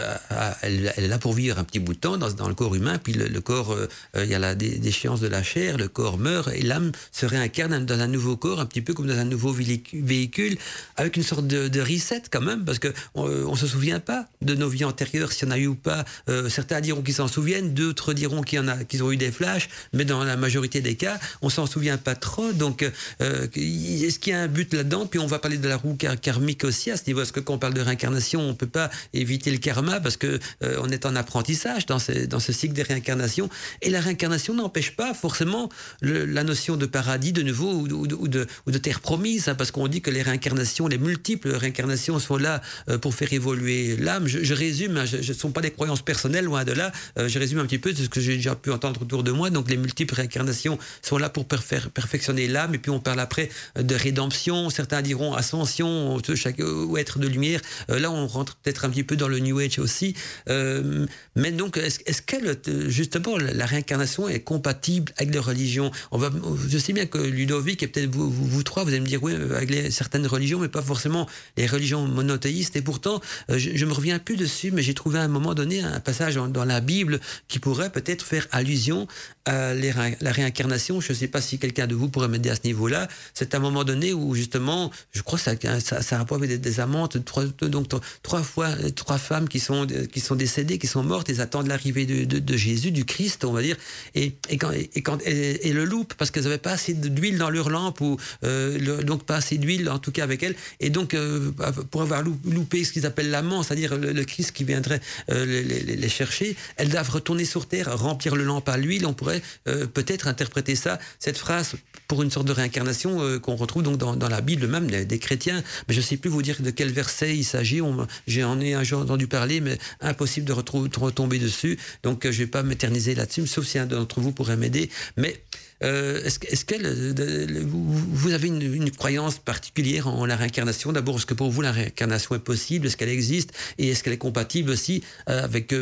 elle, est là pour vivre un petit bout de temps dans, dans le corps humain. Puis le, corps euh, euh, il y a la déchéance de la chair le corps meurt et l'âme se réincarne dans un nouveau corps un petit peu comme dans un nouveau véhicule avec une sorte de, reset quand même parce que on, se souvient pas de nos vies antérieures si on a eu ou pas. Certains diront qu'ils s'en souviennent d'autres diront qu'ils qu'ils ont eu des flashs mais dans la majorité des cas on s'en souvient pas trop. Donc, euh, est-ce qu'il y a un but là-dedans? Puis on va parler de la roue karmique aussi à ce niveau. Est-ce que quand on parle de réincarnation, on peut pas éviter le karma parce que euh, on est en apprentissage dans ce, dans ce cycle des réincarnations? Et la réincarnation n'empêche pas forcément la notion de paradis de nouveau ou, de, terre promise, hein, parce qu'on dit que les réincarnations, les multiples réincarnations sont là euh, pour faire évoluer l'âme. Je, résume, hein, ce ne sont pas des croyances personnelles, loin de là. je résume un petit peu de ce que j'ai déjà pu entendre autour de moi. Donc les multiples réincarnations sont là pour perfectionner l'âme, et puis on parle après de rédemption, certains diront ascension, chaque, ou être de lumière. là, on rentre peut-être un petit peu dans le New Age aussi. mais donc, est-ce, est qu'elle, justement, la réincarnation est compatible avec les religions? On va, Je sais bien que Ludovic et peut-être vous, vous, trois, vous allez me dire oui, avec certaines religions, mais pas forcément les religions monothéistes. Et pourtant, je, je me reviens plus dessus, mais j'ai trouvé à un moment donné un passage dans, la Bible qui pourrait peut-être faire allusion à la réincarnation. Je ne sais pas si quelqu'un de vous pourrait m'aider à ce niveau-là. C'est un moment donné où justement, je crois que ça, ça, ça a rapport avec des, amantes, trois, donc trois fois, trois femmes qui sont, qui sont décédées, qui sont mortes, elles attendent l'arrivée de, de, Jésus, du Christ, on va dire, et, et, quand, et, quand, et, le loupe parce qu'elles n'avaient pas assez d'huile dans leur lampe, ou euh, donc pas assez d'huile en tout cas avec elles, et donc euh, pour avoir loupé ce qu'ils appellent l'amant, c'est-à-dire le, Christ qui viendrait euh, les, les, chercher, elles doivent retourner sur terre, remplir le lampe à l'huile. On pourrait peut-être interpréter ça, cette phrase, pour une sorte de réincarnation euh, qu'on retrouve donc dans, la Bible même des, chrétiens. Mais je ne sais plus vous dire de quel verset il s'agit. J'en ai un jour entendu parler, mais impossible de, retomber dessus. Donc euh, je ne vais pas m'éterniser là-dessus, sauf si un d'entre vous pourrait m'aider. Mais est-ce que vous avez une, croyance particulière en la réincarnation? D'abord, est-ce que pour vous la réincarnation est possible? Est-ce qu'elle existe? Et est-ce qu'elle est compatible aussi avec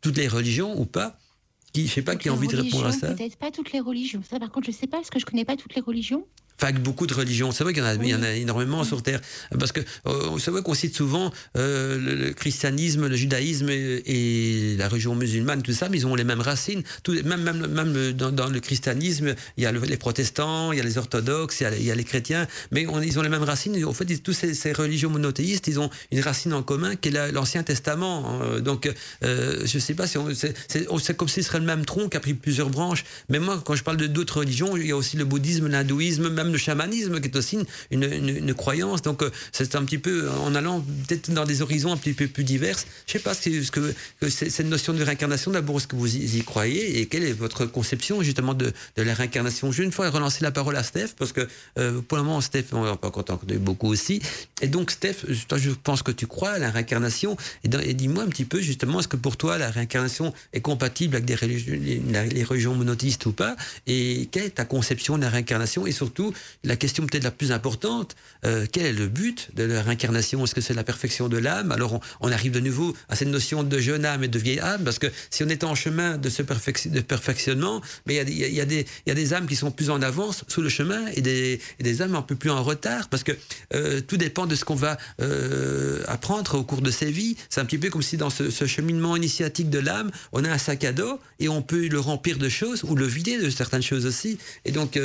toutes les religions ou pas? Qui, je sais pas qui a envie de répondre à ça. Peut-être pas toutes les religions. Ça, par contre, je sais pas parce que je connais pas toutes les religions. Enfin, avec beaucoup de religions. C'est vrai qu'il y, en a, il y en a énormément sur Terre. Parce que euh, c'est vrai qu'on cite souvent euh, le, christianisme, le judaïsme et, la religion musulmane, tout ça, mais ils ont les mêmes racines. Tout, même même, même dans, le christianisme, il y a les protestants, il y a les orthodoxes, il y a, les chrétiens, mais ils ont les mêmes racines. En fait, tous ces, religions monothéistes, ils ont une racine en commun qui est l'Ancien Testament. Hein. Donc, euh, je ne sais pas si c'est comme si ce serait le même tronc qui a pris plusieurs branches. Mais moi, quand je parle de d'autres religions, il y a aussi le bouddhisme, l'hindouisme, même le chamanisme qui est aussi une, croyance. Donc euh, c'est un petit peu en allant peut-être dans des horizons un petit peu plus divers. Je sais pas ce que, que cette notion de réincarnation, d'abord, est-ce que vous y, croyez et quelle est votre conception justement de, de la réincarnation? Je vais une fois relancer la parole à Steph parce que euh, pour le moment, Steph, on va pas content beaucoup aussi. Et donc, Steph, toi, je pense que tu crois à la réincarnation. Et, dis-moi un petit peu justement, est-ce que pour toi, la réincarnation est compatible avec des les, religions monothéistes ou pas? Et quelle est ta conception de la réincarnation? Et surtout, la question peut-être la plus importante, euh, quel est le but de la réincarnation Est-ce que c'est la perfection de l'âme? Alors on, arrive de nouveau à cette notion de jeune âme et de vieille âme, parce que si on est en chemin de ce perfectionnement, il y, a, des, âmes qui sont plus en avance sous le chemin et des, des âmes un peu plus en retard, parce que euh, tout dépend de ce qu'on va euh, apprendre au cours de ses vies. C'est un petit peu comme si dans ce, ce cheminement initiatique de l'âme, on a un sac à dos et on peut le remplir de choses ou le vider de certaines choses aussi. Et donc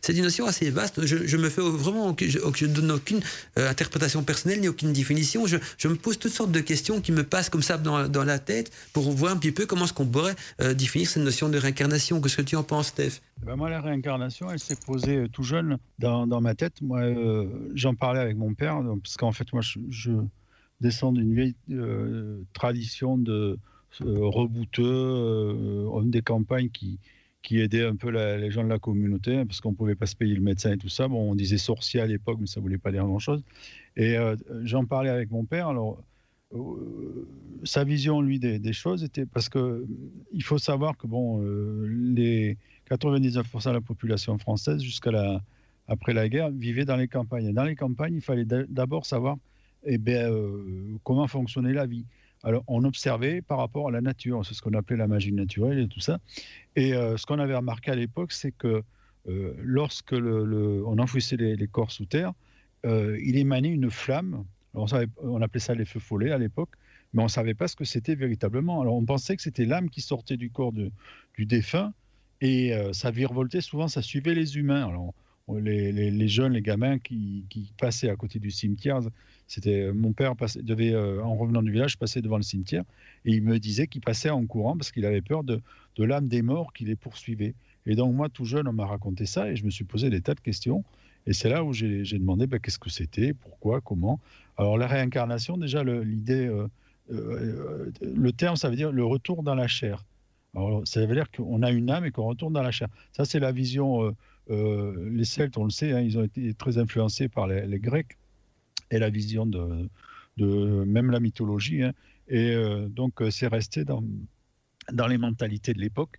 c'est une notion assez vaste je, me fais vraiment, je, donne aucune euh, interprétation personnelle ni aucune définition. Je, me pose toutes sortes de questions qui me passent comme ça dans, la tête pour voir un petit peu comment est-ce qu'on pourrait euh, définir cette notion de réincarnation. Qu'est-ce que tu en penses, Steph? Ben Moi, la réincarnation, elle s'est posée euh, tout jeune dans, ma tête. Moi, j'en parlais avec mon père, parce qu'en fait, moi, je, descends d'une vieille tradition de rebouteux, homme des campagnes qui qui aidait un peu les gens de la communauté, hein, parce qu'on ne pouvait pas se payer le médecin et tout ça. Bon, on disait sorcier à l'époque, mais ça ne voulait pas dire grand-chose. Et euh, j'en parlais avec mon père. Alors, euh, sa vision, lui, des, choses était parce que il faut savoir que bon, euh, les 99% de la population française, jusqu'à la après la guerre, vivait dans les campagnes. Et dans les campagnes, il fallait d'abord savoir eh bien, comment fonctionnait la vie. Alors, on observait par rapport à la nature, c'est ce qu'on appelait la magie naturelle et tout ça. Et euh, ce qu'on avait remarqué à l'époque, c'est que euh, lorsque le, on enfouissait les, corps sous terre, euh, il émanait une flamme. on, on, appelait ça les feux follets à l'époque, mais on ne savait pas ce que c'était véritablement. Alors, on pensait que c'était l'âme qui sortait du corps du défunt, et ça virevoltait souvent, ça suivait les humains. Alors, les, jeunes, les gamins qui, passaient à côté du cimetière. C'était euh, mon père devait, euh, en revenant du village, passer devant le cimetière et il me disait qu'il passait en courant parce qu'il avait peur de, l'âme des morts qui les poursuivait. Et donc moi, tout jeune, on m'a raconté ça et je me suis posé des tas de questions. Et c'est là où j'ai demandé ben, qu'est-ce que c'était, pourquoi, comment. Alors la réincarnation, déjà l'idée, euh, le terme, ça veut dire le retour dans la chair. Alors, ça veut dire qu'on a une âme et qu'on retourne dans la chair. Ça, c'est la vision euh, les Celtes, on le sait, hein, ils ont été très influencés par les, Grecs et la vision de, même la mythologie. Hein. et euh, donc, euh, c'est resté dans, dans les mentalités de l'époque.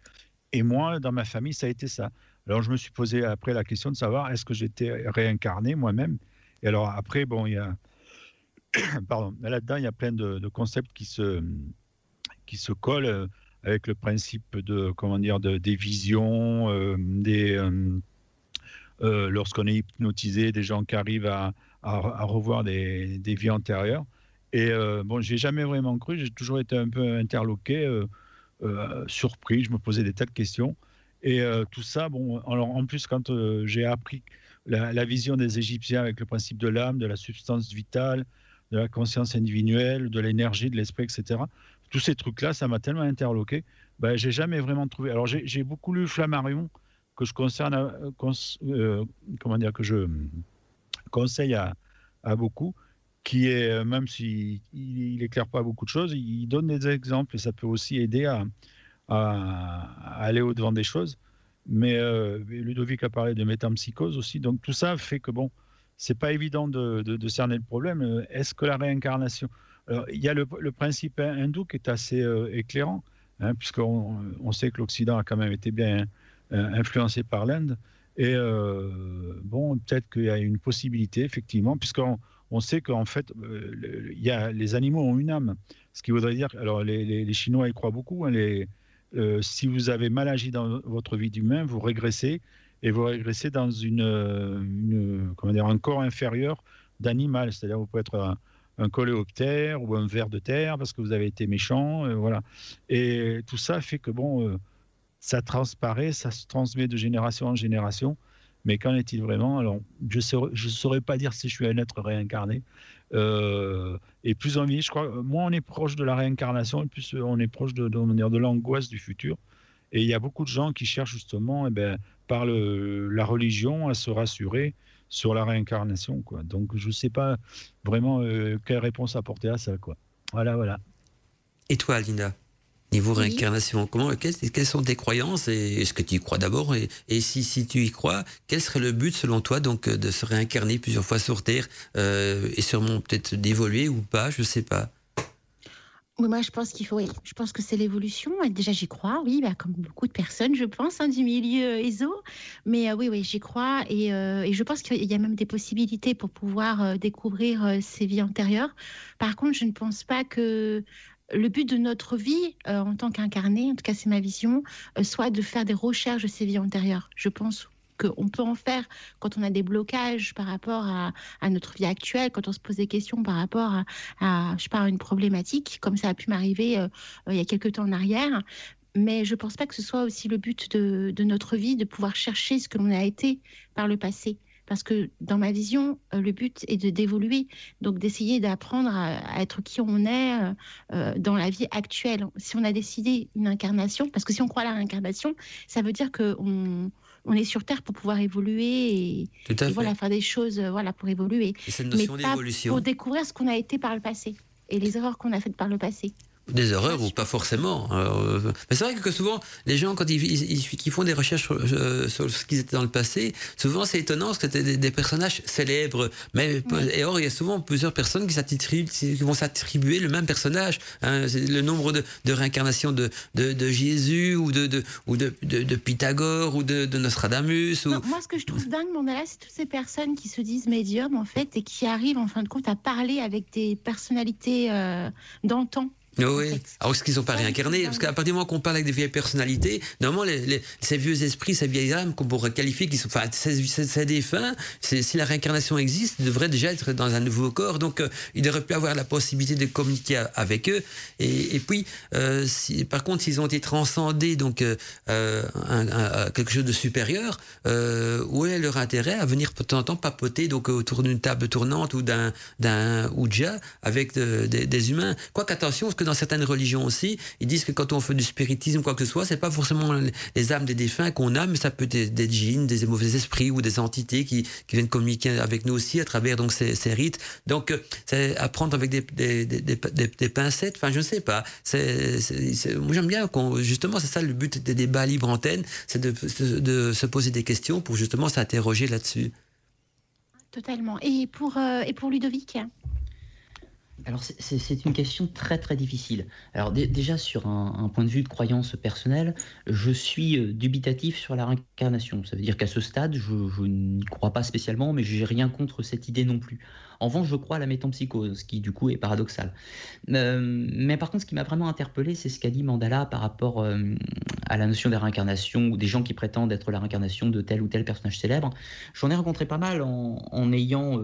Et moi, dans ma famille, ça a été ça. Alors je me suis posé après la question de savoir est-ce que j'étais réincarné moi-même? Et alors après, bon, il y a pardon, là-dedans, il y a plein de, concepts qui se, qui se collent avec le principe de, comment dire, de, des visions, des, lorsqu'on est hypnotisé, des gens qui arrivent à, revoir des, vies antérieures. Et bon, j'ai jamais vraiment cru, j'ai toujours été un peu interloqué, surpris, je me posais des tas de questions. Et tout ça, bon, alors en plus, quand j'ai appris la, la, vision des Égyptiens avec le principe de l'âme, de la substance vitale, de la conscience individuelle, de l'énergie, de l'esprit, etc. Tous ces trucs-là, ça m'a tellement interloqué. Ben, j'ai jamais vraiment trouvé. Alors, j'ai beaucoup lu Flammarion, que je concerne, euh, euh, comment dire, que je conseille à, beaucoup, qui est, euh, même s'il il éclaire pas beaucoup de choses, il donne des exemples et ça peut aussi aider à, aller au-devant des choses. Mais Ludovic a parlé de métampsychose aussi, donc tout ça fait que, bon, c'est pas évident de, cerner le problème. Euh, est-ce que la réincarnation Il y a le, principe hindou qui est assez euh, éclairant, hein, puisqu'on on sait que l'Occident a quand même été bien euh, influencé par l'Inde. Et bon, peut-être qu'il y a une possibilité, effectivement, puisqu'on on sait qu'en fait, il y a, les animaux ont une âme. Ce qui voudrait dire, alors les, Chinois y croient beaucoup, hein, les, si vous avez mal agi dans votre vie d'humain, vous régressez et vous régressez dans une, comment dire, un corps inférieur d'animal. C'est-à-dire vous pouvez être un, coléoptère ou un ver de terre parce que vous avez été méchant. Euh, voilà. Et tout ça fait que bon, euh, ça transparaît, ça se transmet de génération en génération. Mais qu'en est-il vraiment? Alors, je ne saurais pas dire si je suis un être réincarné. Euh, et plus on vit, je crois, moins on est proche de la réincarnation, plus on est proche de, de, l'angoisse du futur. Et il y a beaucoup de gens qui cherchent justement, eh ben, par le, la religion, à se rassurer sur la réincarnation. Donc je ne sais pas vraiment euh, quelle réponse apporter à ça. Voilà, voilà. Et toi, Linda? Niveau réincarnation, comment, quelles, sont tes croyances et est-ce que tu y crois d'abord et, et, si, si tu y crois, quel serait le but selon toi donc de se réincarner plusieurs fois sur Terre euh, et sûrement peut-être d'évoluer ou pas, je ne sais pas moi, je pense qu'il faut. Je pense que c'est l'évolution. Déjà, j'y crois, oui, bah, comme beaucoup de personnes, je pense, hein, du milieu ESO. Mais euh, oui, oui, j'y crois. Et, euh, et, je pense qu'il y a même des possibilités pour pouvoir euh, découvrir ces vies antérieures. Par contre, je ne pense pas que le but de notre vie en tant qu'incarné, en tout cas, c'est ma vision, soit de faire des recherches de ces vies antérieures. Je pense qu'on peut en faire quand on a des blocages par rapport à, notre vie actuelle, quand on se pose des questions par rapport à, je sais une problématique, comme ça a pu m'arriver euh, il y a quelques temps en arrière. Mais je ne pense pas que ce soit aussi le but de, notre vie, de pouvoir chercher ce que l'on a été par le passé parce que dans ma vision, euh, le but est de d'évoluer, donc d'essayer d'apprendre à, être qui on est euh, dans la vie actuelle. Si on a décidé une incarnation, parce que si on croit à la réincarnation, ça veut dire qu'on on est sur Terre pour pouvoir évoluer et, voilà, faire des choses euh, voilà, pour évoluer. Mais pas pour découvrir ce qu'on a été par le passé et les erreurs qu'on a faites par le passé. Des erreurs ou pas forcément. Euh, mais c'est vrai que souvent, les gens, quand ils, font des recherches euh, sur, ce qu'ils étaient dans le passé, souvent c'est étonnant parce que c'était des, personnages célèbres. Mais, Et or, il y a souvent plusieurs personnes qui, qui vont s'attribuer le même personnage. Hein. le nombre de, réincarnations de, de, Jésus ou de, ou de, Pythagore ou de, Nostradamus. Ou... moi, ce que je trouve dingue, Mandala, c'est toutes ces personnes qui se disent médiums, en fait, et qui arrivent, en fin de compte, à parler avec des personnalités euh, d'antan. Oui, alors est-ce qu'ils sont pas réincarnés Parce qu'à partir du moment qu'on parle avec des vieilles personnalités, normalement, les, ces vieux esprits, ces vieilles âmes qu'on pourrait qualifier, qui sont, enfin, ces, défunts, si la réincarnation existe, ils devraient déjà être dans un nouveau corps, donc euh, ils devraient plus avoir la possibilité de communiquer avec eux. Et, puis, euh, si, par contre, s'ils ont été transcendés, donc euh, un, quelque chose de supérieur, où est leur intérêt à venir de temps en temps papoter donc autour d'une table tournante ou d'un d'un ouija avec des, des humains? Quoi qu'attention, parce dans certaines religions aussi, ils disent que quand on fait du spiritisme quoi que ce soit, c'est pas forcément les âmes des défunts qu'on a, mais ça peut être des, djinns, des mauvais esprits ou des entités qui, viennent communiquer avec nous aussi à travers donc ces, rites. Donc c'est apprendre avec des, pincettes. Enfin, je ne sais pas. Moi j'aime bien qu'on justement c'est ça le but des débats libre antenne, c'est de, de, se poser des questions pour justement s'interroger là-dessus. Totalement. Et pour euh, et pour Ludovic? Alors c'est une question très très difficile. Alors déjà sur un, point de vue de croyance personnelle, je suis euh, dubitatif sur la réincarnation. Ça veut dire qu'à ce stade, je, n'y crois pas spécialement, mais j'ai rien contre cette idée non plus. En revanche, je crois à la métampsychose, ce qui du coup est paradoxal. Euh, mais par contre, ce qui m'a vraiment interpellé, c'est ce qu'a dit Mandala par rapport euh, à la notion de la réincarnation ou des gens qui prétendent être la réincarnation de tel ou tel personnage célèbre. J'en ai rencontré pas mal en, ayant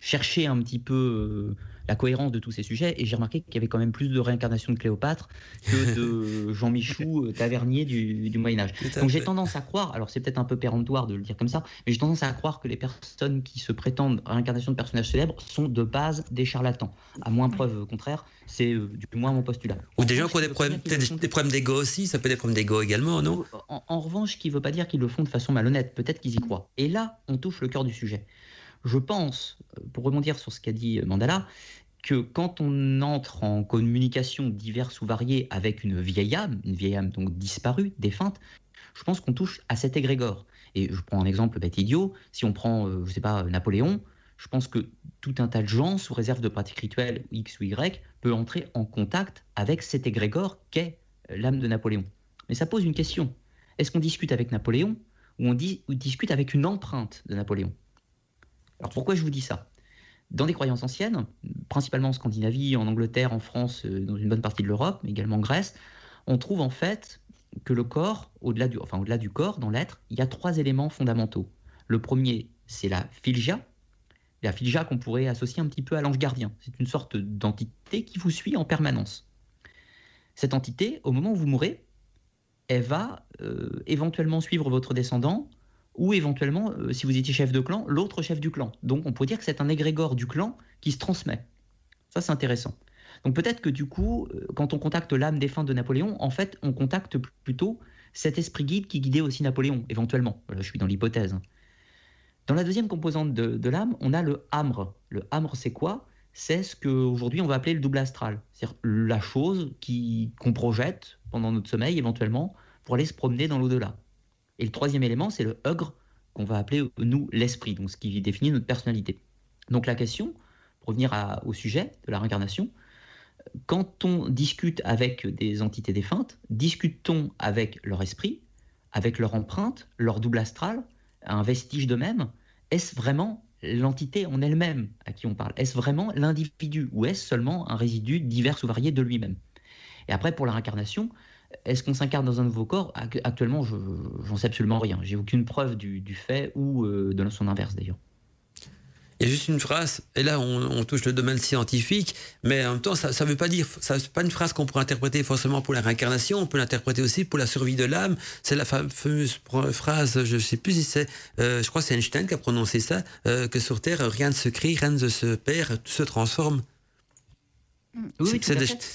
cherché un petit peu la cohérence de tous ces sujets. Et j'ai remarqué qu'il y avait quand même plus de réincarnation de Cléopâtre que de Jean Michou, euh, tavernier du, Moyen-Âge. Donc j'ai tendance à croire, alors c'est peut-être un peu péremptoire de le dire comme ça, mais j'ai tendance à croire que les personnes qui se prétendent réincarnation de personnages célèbres sont de base des charlatans. À moins preuve contraire, c'est euh, du moins mon postulat. Ou des gens qui ont des problèmes, des, problèmes d'ego aussi, ça peut être des problèmes d'ego également, non? En, en, revanche, ce qui ne veut pas dire qu'ils le font de façon malhonnête, peut-être qu'ils y croient. Et là, on touche le cœur du sujet. Je pense, euh, pour rebondir sur ce qu'a dit Mandala, que quand on entre en communication diverse ou variée avec une vieille âme, une vieille âme donc disparue, défunte, je pense qu'on touche à cet égrégore. Et je prends un exemple bête idiot, si on prend, je euh, je sais pas, Napoléon, je pense que tout un tas de gens, sous réserve de pratiques rituelles X ou Y, peut entrer en contact avec cet égrégore qu'est euh, l'âme de Napoléon. Mais ça pose une question. Est-ce qu'on discute avec Napoléon ou on, discute avec une empreinte de Napoléon? Alors pourquoi je vous dis ça? Dans des croyances anciennes, principalement en Scandinavie, en Angleterre, en France, euh, dans une bonne partie de l'Europe, mais également en Grèce, on trouve en fait que le corps, au-delà du, enfin, au-delà du corps, dans l'être, il y a trois éléments fondamentaux. Le premier, c'est la filja, la filja qu'on pourrait associer un petit peu à l'ange gardien. C'est une sorte d'entité qui vous suit en permanence. Cette entité, au moment où vous mourrez, elle va euh, éventuellement suivre votre descendant ou éventuellement, euh, si vous étiez chef de clan, l'autre chef du clan. Donc on pourrait dire que c'est un égrégore du clan qui se transmet. Ça, c'est intéressant. Donc peut-être que du coup, euh, quand on contacte l'âme défunte de Napoléon, en fait, on contacte plutôt cet esprit guide qui guidait aussi Napoléon, éventuellement. je suis dans l'hypothèse. Dans la deuxième composante de, l'âme, on a le hamre. Le hamre, c'est quoi? C'est ce qu'aujourd'hui on va appeler le double astral. C'est-à-dire la chose qu'on projette pendant notre sommeil, éventuellement, pour aller se promener dans l'au-delà. Et le troisième élément, c'est le hugre, qu'on va appeler, nous, l'esprit, donc ce qui définit notre personnalité. Donc la question, pour revenir au sujet de la réincarnation, quand on discute avec des entités défuntes, discute-t-on avec leur esprit, avec leur empreinte, leur double astral, un vestige d'eux-mêmes? Est-ce vraiment l'entité en elle-même à qui on parle? Est-ce vraiment l'individu ou est-ce seulement un résidu divers ou varié de lui-même? Et après, pour la réincarnation, est-ce qu'on s'incarne dans un nouveau corps? Actuellement, je n'en sais absolument rien. J'ai aucune preuve du, fait ou euh, de son inverse d'ailleurs. Il y a juste une phrase, et là on, touche le domaine scientifique, mais en même temps ça ne veut pas dire, ça c'est pas une phrase qu'on pourrait interpréter forcément pour la réincarnation, on peut l'interpréter aussi pour la survie de l'âme. C'est la fameuse phrase, je ne sais plus si c'est, euh, je crois que c'est Einstein qui a prononcé ça, euh, que sur Terre rien ne se crée, rien ne se perd, tout se transforme. Oui, c'est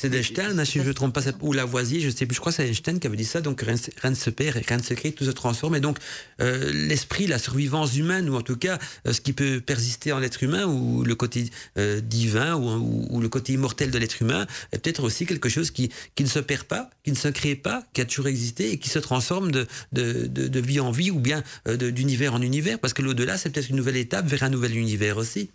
d'Einstein, si je ne me trompe pas, ou Lavoisier, je sais plus, je crois que c'est Einstein qui avait dit ça, donc rien, ne se perd, rien ne se crée, tout se transforme. Et donc, euh, l'esprit, la survivance humaine, ou en tout cas, euh, ce qui peut persister en l'être humain, ou le côté euh, divin, ou, le côté immortel de l'être humain, est peut-être aussi quelque chose qui, qui ne se perd pas, qui ne se crée pas, qui a toujours existé, et qui se transforme de, de, de, vie en vie, ou bien d'univers en univers, parce que l'au-delà, c'est peut-être une nouvelle étape vers un nouvel univers aussi.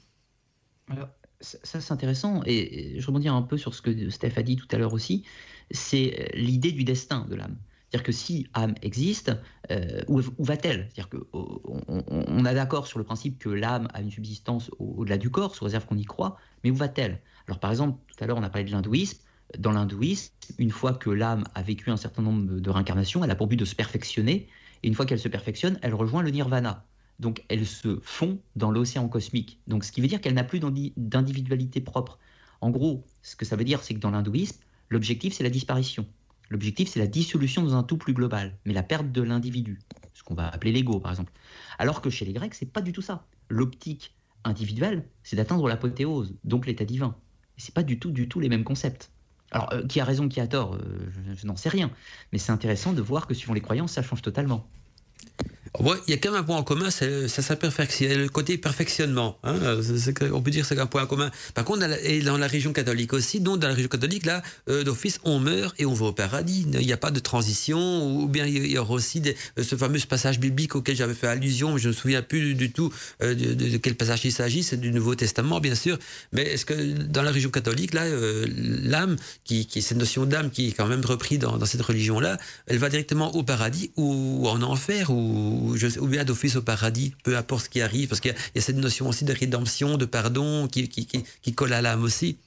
Alors, ça, c'est intéressant. Et je rebondis un peu sur ce que Steph a dit tout à l'heure aussi. C'est euh, l'idée du destin de l'âme. C'est-à-dire que si âme existe, euh, où, va-t-elle? C'est-à-dire qu'on on, a d'accord sur le principe que l'âme a une subsistance au-delà du corps, sous réserve qu'on y croit, mais où va-t-elle? Alors par exemple, tout à l'heure on a parlé de l'hindouisme. Dans l'hindouisme, une fois que l'âme a vécu un certain nombre de réincarnations, elle a pour but de se perfectionner, et une fois qu'elle se perfectionne, elle rejoint le nirvana donc elle se fond dans l'océan cosmique. Donc ce qui veut dire qu'elle n'a plus d'individualité propre. En gros, ce que ça veut dire, c'est que dans l'hindouisme, l'objectif c'est la disparition. L'objectif c'est la dissolution dans un tout plus global, mais la perte de l'individu, ce qu'on va appeler l'ego par exemple. Alors que chez les Grecs, c'est pas du tout ça. L'optique individuelle, c'est d'atteindre l'apothéose, donc l'état divin. C'est pas du tout, du tout les mêmes concepts. Alors, euh, qui a raison, qui a tort, euh, je n'en sais rien. Mais c'est intéressant de voir que suivant les croyances, ça change totalement. Il y a quand même un point en commun, c'est ça le côté perfectionnement. Hein, on peut dire c'est un point en commun. Par contre, et dans la région catholique aussi, donc dans la région catholique, là, euh, d'office, on meurt et on va au paradis. Il n'y a pas de transition, ou bien il y aura aussi euh, ce fameux passage biblique auquel j'avais fait allusion, mais je ne me souviens plus du tout euh, de, quel passage il s'agit, c'est du Nouveau Testament, bien sûr. Mais est-ce que dans la région catholique, là, l'âme, qui, cette notion d'âme qui est quand même reprise dans, cette religion-là, elle va directement au paradis ou en enfer ou, bien d'office au paradis, peu importe ce qui arrive, parce qu'il y, a cette notion aussi de rédemption, de pardon qui, qui, colle à l'âme aussi.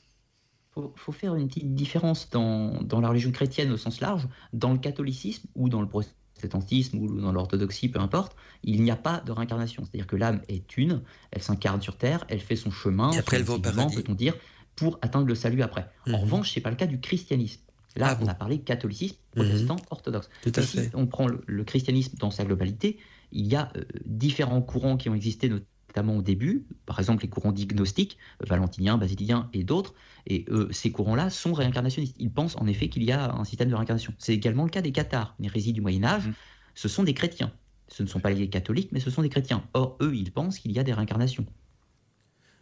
Il faut, faire une petite différence dans, dans, la religion chrétienne au sens large, dans le catholicisme ou dans le protestantisme ou dans l'orthodoxie, peu importe, il n'y a pas de réincarnation. C'est-à-dire que l'âme est une, elle s'incarne sur Terre, elle fait son chemin, Et après elle va au paradis, peut-on dire, pour atteindre le salut après. En mhm. revanche, ce n'est pas le cas du christianisme. Là, ah on a parlé catholicisme, mhm. protestant, orthodoxe. Tout à fait. Si on prend le, christianisme dans sa globalité, il y a euh, différents courants qui ont existé, notamment au début, par exemple les courants dignostiques, euh, valentiniens, basiliciens et d'autres, et ces courants-là sont réincarnationnistes. Ils pensent en effet qu'il y a un système de réincarnation. C'est également le cas des cathares, une hérésie du Moyen-Âge. Mhm. Ce sont des chrétiens. Ce ne sont pas les catholiques, mais ce sont des chrétiens. Or, eux, ils pensent qu'il y a des réincarnations.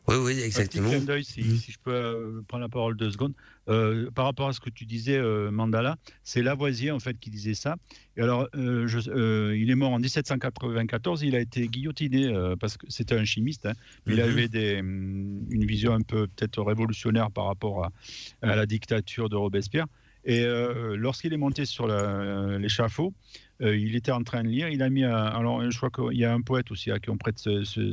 Oui, oui, exactement. Un petit si, mm. si, je peux euh, prendre la parole deux secondes. Euh, par rapport à ce que tu disais, euh, Mandala, c'est Lavoisier en fait qui disait ça. Et alors, je, il est mort en 1794. Il a été guillotiné parce que c'était un chimiste. Hein, il mm-hmm. avait des, mm, une vision un peu peut-être révolutionnaire par rapport à, à la dictature de Robespierre. Et lorsqu'il est monté sur l'échafaud, euh, il était en train de lire. Il a mis un, alors je crois qu'il y a un poète aussi à qui on prête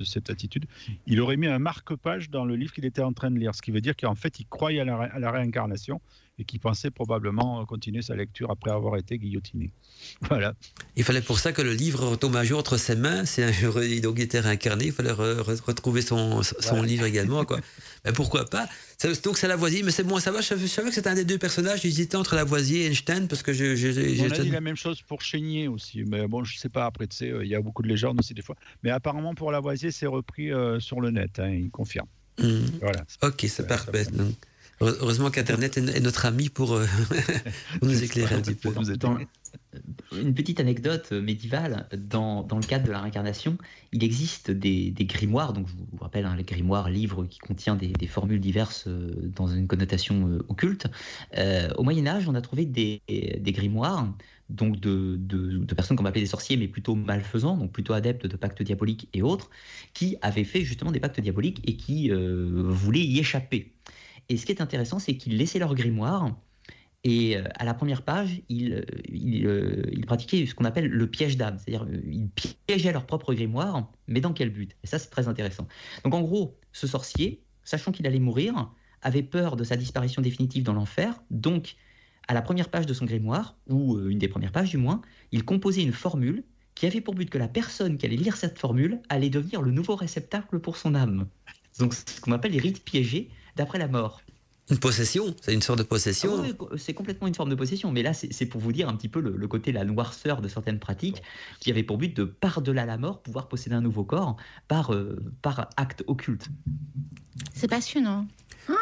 cette attitude. Il aurait mis un marque-page dans le livre qu'il était en train de lire, ce qui veut dire qu'en fait il croyait à la réincarnation et qui pensait probablement continuer sa lecture après avoir été guillotiné. Voilà. Il fallait pour ça que le livre retombe un jour entre ses mains. C'est un jour, donc il était réincarné. Il fallait retrouver son, son livre également. Quoi. Mais pourquoi pas? Donc c'est Lavoisier, mais c'est bon, ça va? Je savais que c'était un des deux personnages. J'hésitais entre Lavoisier et Einstein parce que je. je, On a dit la même chose pour Chénier aussi. Mais bon, je sais pas. Après, tu sais, il y a beaucoup de légendes aussi des fois. Mais apparemment pour Lavoisier, c'est repris euh, sur le net. Hein, il confirme. Hmm. Voilà. Ok, c'est parfait. Heureusement qu'Internet est notre ami pour, euh, nous éclairer un petit peu. une petite anecdote médiévale, dans, dans, le cadre de la réincarnation, il existe des, des grimoires, donc je vous rappelle, hein, les grimoires, livres qui contient des, des, formules diverses euh, dans une connotation euh, occulte. au Moyen Âge, on a trouvé des, des grimoires donc de, de, de personnes qu'on va appeler des sorciers, mais plutôt malfaisants, donc plutôt adeptes de pactes diaboliques et autres, qui avaient fait justement des pactes diaboliques et qui voulaient y échapper. Et ce qui est intéressant, c'est qu'ils laissaient leur grimoire et euh, à la première page, ils, euh, euh, ils, pratiquaient ce qu'on appelle le piège d'âme, c'est-à-dire ils piégeaient leur propre grimoire, mais dans quel but? Et ça, c'est très intéressant. Donc en gros, ce sorcier, sachant qu'il allait mourir, avait peur de sa disparition définitive dans l'enfer, donc à la première page de son grimoire, ou une des premières pages du moins, il composait une formule qui avait pour but que la personne qui allait lire cette formule allait devenir le nouveau réceptacle pour son âme. Donc ce qu'on appelle les rites piégés, d'après la mort. Une possession, c'est une sorte de possession. Ah c'est complètement une forme de possession, mais là c'est pour vous dire un petit peu le, côté, la noirceur de certaines pratiques qui avaient pour but de, par-delà la mort, pouvoir posséder un nouveau corps par, euh, par acte occulte. C'est passionnant. Ah.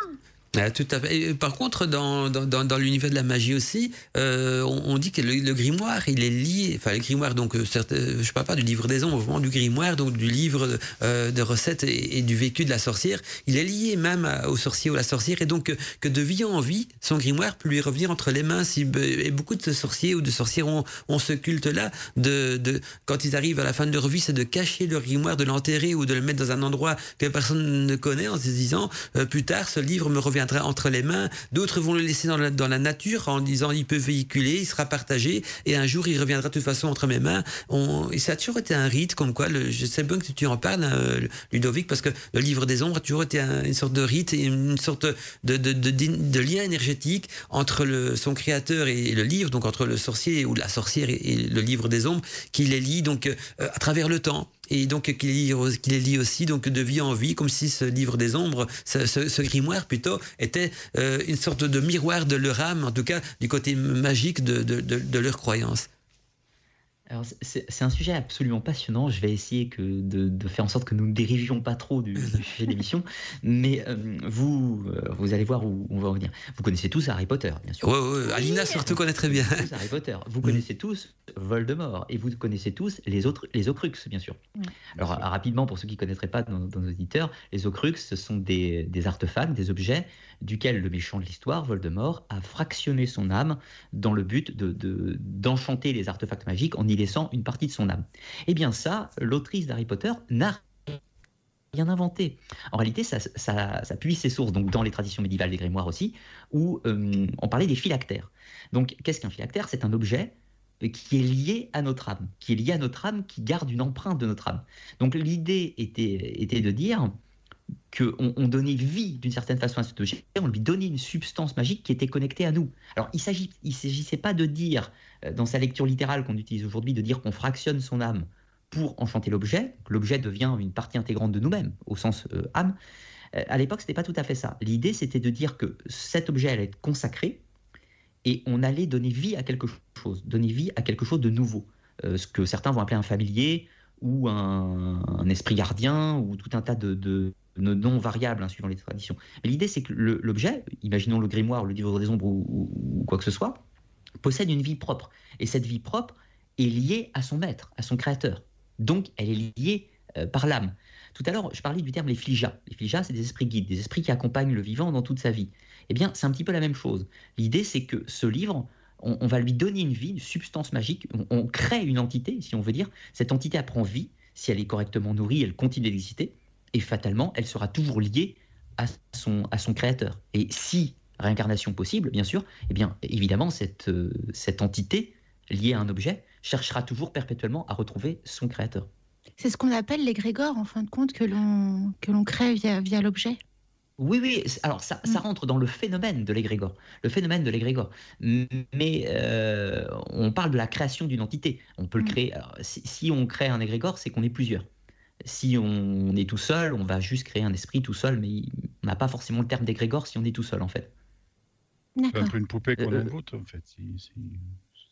Ah, tout à fait. par contre, dans, dans, dans, l'univers de la magie aussi, euh, on, dit que le, grimoire, il est lié. Enfin, le grimoire, donc, euh, euh, je parle pas du livre des ombres, vraiment du grimoire, donc du livre de recettes et, du vécu de la sorcière. Il est lié même au sorcier ou à la sorcière, et donc que de vie en vie, son grimoire peut lui revenir entre les mains. Si, et beaucoup de sorciers ou de sorcières ont, ont ce culte-là, de, de, quand ils arrivent à la fin de leur vie, c'est de cacher leur grimoire, de l'enterrer ou de le mettre dans un endroit que personne ne connaît en se disant, plus tard, ce livre me revient entre les mains, d'autres vont le laisser dans la, nature en disant il peut véhiculer, il sera partagé, et un jour il reviendra de toute façon entre mes mains. On, et ça a toujours été un rite, comme quoi, le, je sais bien que tu en parles, hein, Ludovic, parce que le livre des ombres a toujours été une sorte de rite et une sorte de, de, de, de lien énergétique entre le, son créateur et le livre, donc entre le sorcier ou la sorcière et, le livre des ombres, qui les lie donc euh, à travers le temps et donc qu'il est lié aussi donc de vie en vie, comme si ce livre des ombres, ce, grimoire plutôt, était euh, une sorte de miroir de leur âme, en tout cas du côté magique de, de, leur croyance. Alors, c'est un sujet absolument passionnant. Je vais essayer que de, faire en sorte que nous ne dérivions pas trop du, sujet de l'émission. Mais euh, vous, euh, vous allez voir où on va revenir. Vous connaissez tous Harry Potter, bien sûr. Oui, oui. Alina surtout connaît très bien. Tous Harry Potter. Vous connaissez tous Voldemort. Et vous connaissez tous les autres, les Ocrux, bien sûr. Alors, rapidement, pour ceux qui ne connaîtraient pas dans, nos auditeurs, les Ocrux, ce sont des, des artefacts, des objets duquel le méchant de l'histoire, Voldemort, a fractionné son âme dans le but d'enchanter de, les artefacts magiques en y laissant une partie de son âme. Eh bien ça, l'autrice d'Harry Potter n'a rien inventé. En réalité, ça, puise ses sources dans les traditions médiévales des grimoires aussi, où euh, on parlait des phylactères. Donc, qu'est-ce qu'un phylactère? C'est un objet qui est lié à notre âme, qui est lié à notre âme, qui garde une empreinte de notre âme. Donc, l'idée était de dire qu'on on donnait vie d'une certaine façon à cet objet, on lui donnait une substance magique qui était connectée à nous. Alors il ne s'agissait pas de dire, euh, dans sa lecture littérale qu'on utilise aujourd'hui, de dire qu'on fractionne son âme pour enchanter l'objet, l'objet devient une partie intégrante de nous-mêmes, au sens euh, âme. Euh, à l'époque, ce n'était pas tout à fait ça. L'idée, c'était de dire que cet objet allait être consacré et on allait donner vie à quelque chose, donner vie à quelque chose de nouveau. ce que certains vont appeler un familier ou un, esprit gardien ou tout un tas de non variables hein, suivant les traditions. L'idée, c'est que l'objet, imaginons le grimoire, le livre des ombres ou, quoi que ce soit, possède une vie propre. Et cette vie propre est liée à son maître, à son créateur. Donc, elle est liée euh, par l'âme. Tout à l'heure, je parlais du terme les flijas. Les flijas, c'est des esprits guides, des esprits qui accompagnent le vivant dans toute sa vie. Eh bien, c'est un petit peu la même chose. L'idée, c'est que ce livre, on, va lui donner une vie, une substance magique, on crée une entité, si on veut dire. Cette entité apprend vie. Si elle est correctement nourrie, elle continue d'exister et fatalement, elle sera toujours liée à son, à son créateur. Et si réincarnation possible, bien sûr, eh bien, évidemment, cette, euh, cette entité liée à un objet cherchera toujours perpétuellement à retrouver son créateur. C'est ce qu'on appelle l'égrégore, en fin de compte, que l'on, que l'on crée via, via l'objet. Oui, oui, alors ça, ça, mm. rentre dans le phénomène de l'égrégore, le phénomène de l'égrégore. Mais euh, on parle de la création d'une entité. On peut le mm. créer. si, si, on crée un égrégore, c'est qu'on est plusieurs si on est tout seul, on va juste créer un esprit tout seul, mais on n'a pas forcément le terme d'égrégore si on est tout seul, en fait. C'est un peu une poupée qu'on euh, en fait.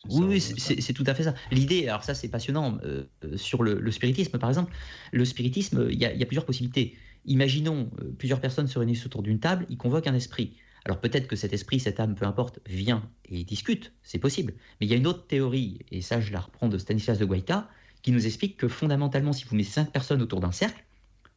oui, c'est tout à fait ça. L'idée, alors ça c'est passionnant, euh, sur le, spiritisme par exemple, le spiritisme, il y, a plusieurs possibilités. Imaginons euh, plusieurs personnes se réunissent autour d'une table, ils convoquent un esprit. Alors peut-être que cet esprit, cette âme, peu importe, vient et discute, c'est possible. Mais il y a une autre théorie, et ça je la reprends de Stanislas de Guaita, qui nous explique que fondamentalement, si vous mettez cinq personnes autour d'un cercle,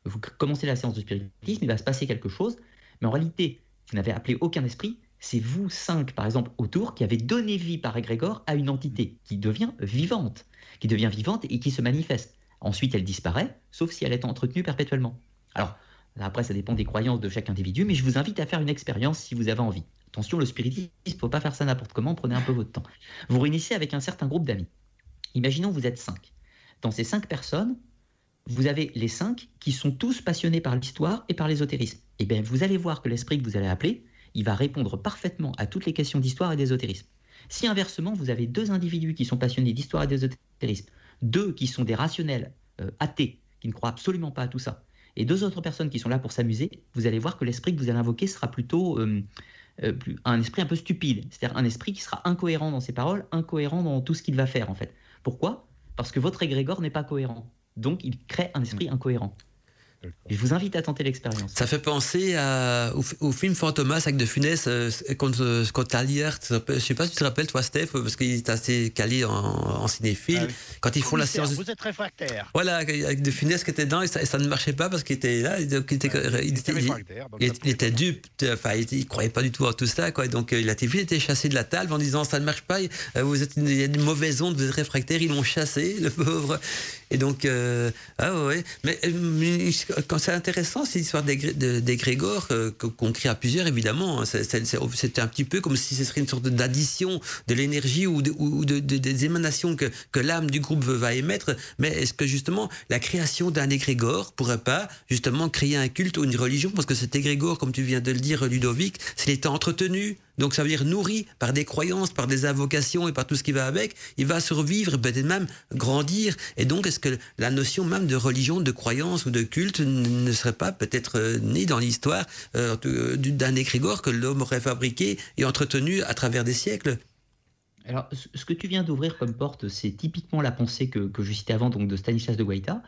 vous commencez la séance de spiritisme, il va se passer quelque chose, mais en réalité, vous n'avez appelé aucun esprit, c'est vous cinq, par exemple, autour, qui avez donné vie par égrégore à une entité qui devient vivante, qui devient vivante et qui se manifeste. Ensuite, elle disparaît, sauf si elle est entretenue perpétuellement. Alors, après, ça dépend des croyances de chaque individu, mais je vous invite à faire une expérience si vous avez envie. Attention, le spiritisme, il ne faut pas faire ça n'importe comment, prenez un peu votre temps. Vous réunissez avec un certain groupe d'amis. Imaginons vous êtes cinq. Dans ces cinq personnes, vous avez les cinq qui sont tous passionnés par l'histoire et par l'ésotérisme. Et eh bien, vous allez voir que l'esprit que vous allez appeler, il va répondre parfaitement à toutes les questions d'histoire et d'ésotérisme. Si inversement, vous avez deux individus qui sont passionnés d'histoire et d'ésotérisme, deux qui sont des rationnels euh, athées, qui ne croient absolument pas à tout ça, et deux autres personnes qui sont là pour s'amuser, vous allez voir que l'esprit que vous allez invoquer sera plutôt euh, euh, un esprit un peu stupide, c'est-à-dire un esprit qui sera incohérent dans ses paroles, incohérent dans tout ce qu'il va faire en fait. Pourquoi? Parce que votre égrégore n'est pas cohérent. Donc, il crée un esprit incohérent. Je vous invite à tenter l'expérience. Ça fait penser à, au, film Fantomas avec De Funès euh, quand, euh, quand Aliert, je sais pas si tu te rappelles toi Steph, parce qu'il est assez calé en, cinéphile. Ah quand ils font la séance, vous êtes réfractaire. Voilà, avec De Funès qui était dedans et ça, ne marchait pas parce qu'il était là, il était, il était, il, était dupe, enfin il, croyait pas du tout à tout ça quoi. Donc euh, il a été vite été chassé de la table en disant ça ne marche pas, vous êtes il y a une mauvaise onde, vous êtes réfractaire, ils l'ont chassé le pauvre. Et donc ah ouais, mais quand c'est intéressant, cette histoire d'égrégore euh, qu'on crée à plusieurs, évidemment. Hein. C'est un petit peu comme si ce serait une sorte d'addition de l'énergie ou, de, des émanations que, que l'âme du groupe va émettre. Mais est-ce que justement la création d'un égrégore pourrait pas justement créer un culte ou une religion? Parce que cet égrégore, comme tu viens de le dire, Ludovic, s'il était entretenu, donc ça veut dire nourri par des croyances, par des invocations et par tout ce qui va avec, il va survivre, peut-être même grandir. Et donc est-ce que la notion même de religion, de croyance ou de culte ne serait pas peut-être euh, née dans l'histoire euh, d'un égrégore que l'homme aurait fabriqué et entretenu à travers des siècles? Alors, ce que tu viens d'ouvrir comme porte, c'est typiquement la pensée que, je citais avant, donc de Stanislas de Guaita,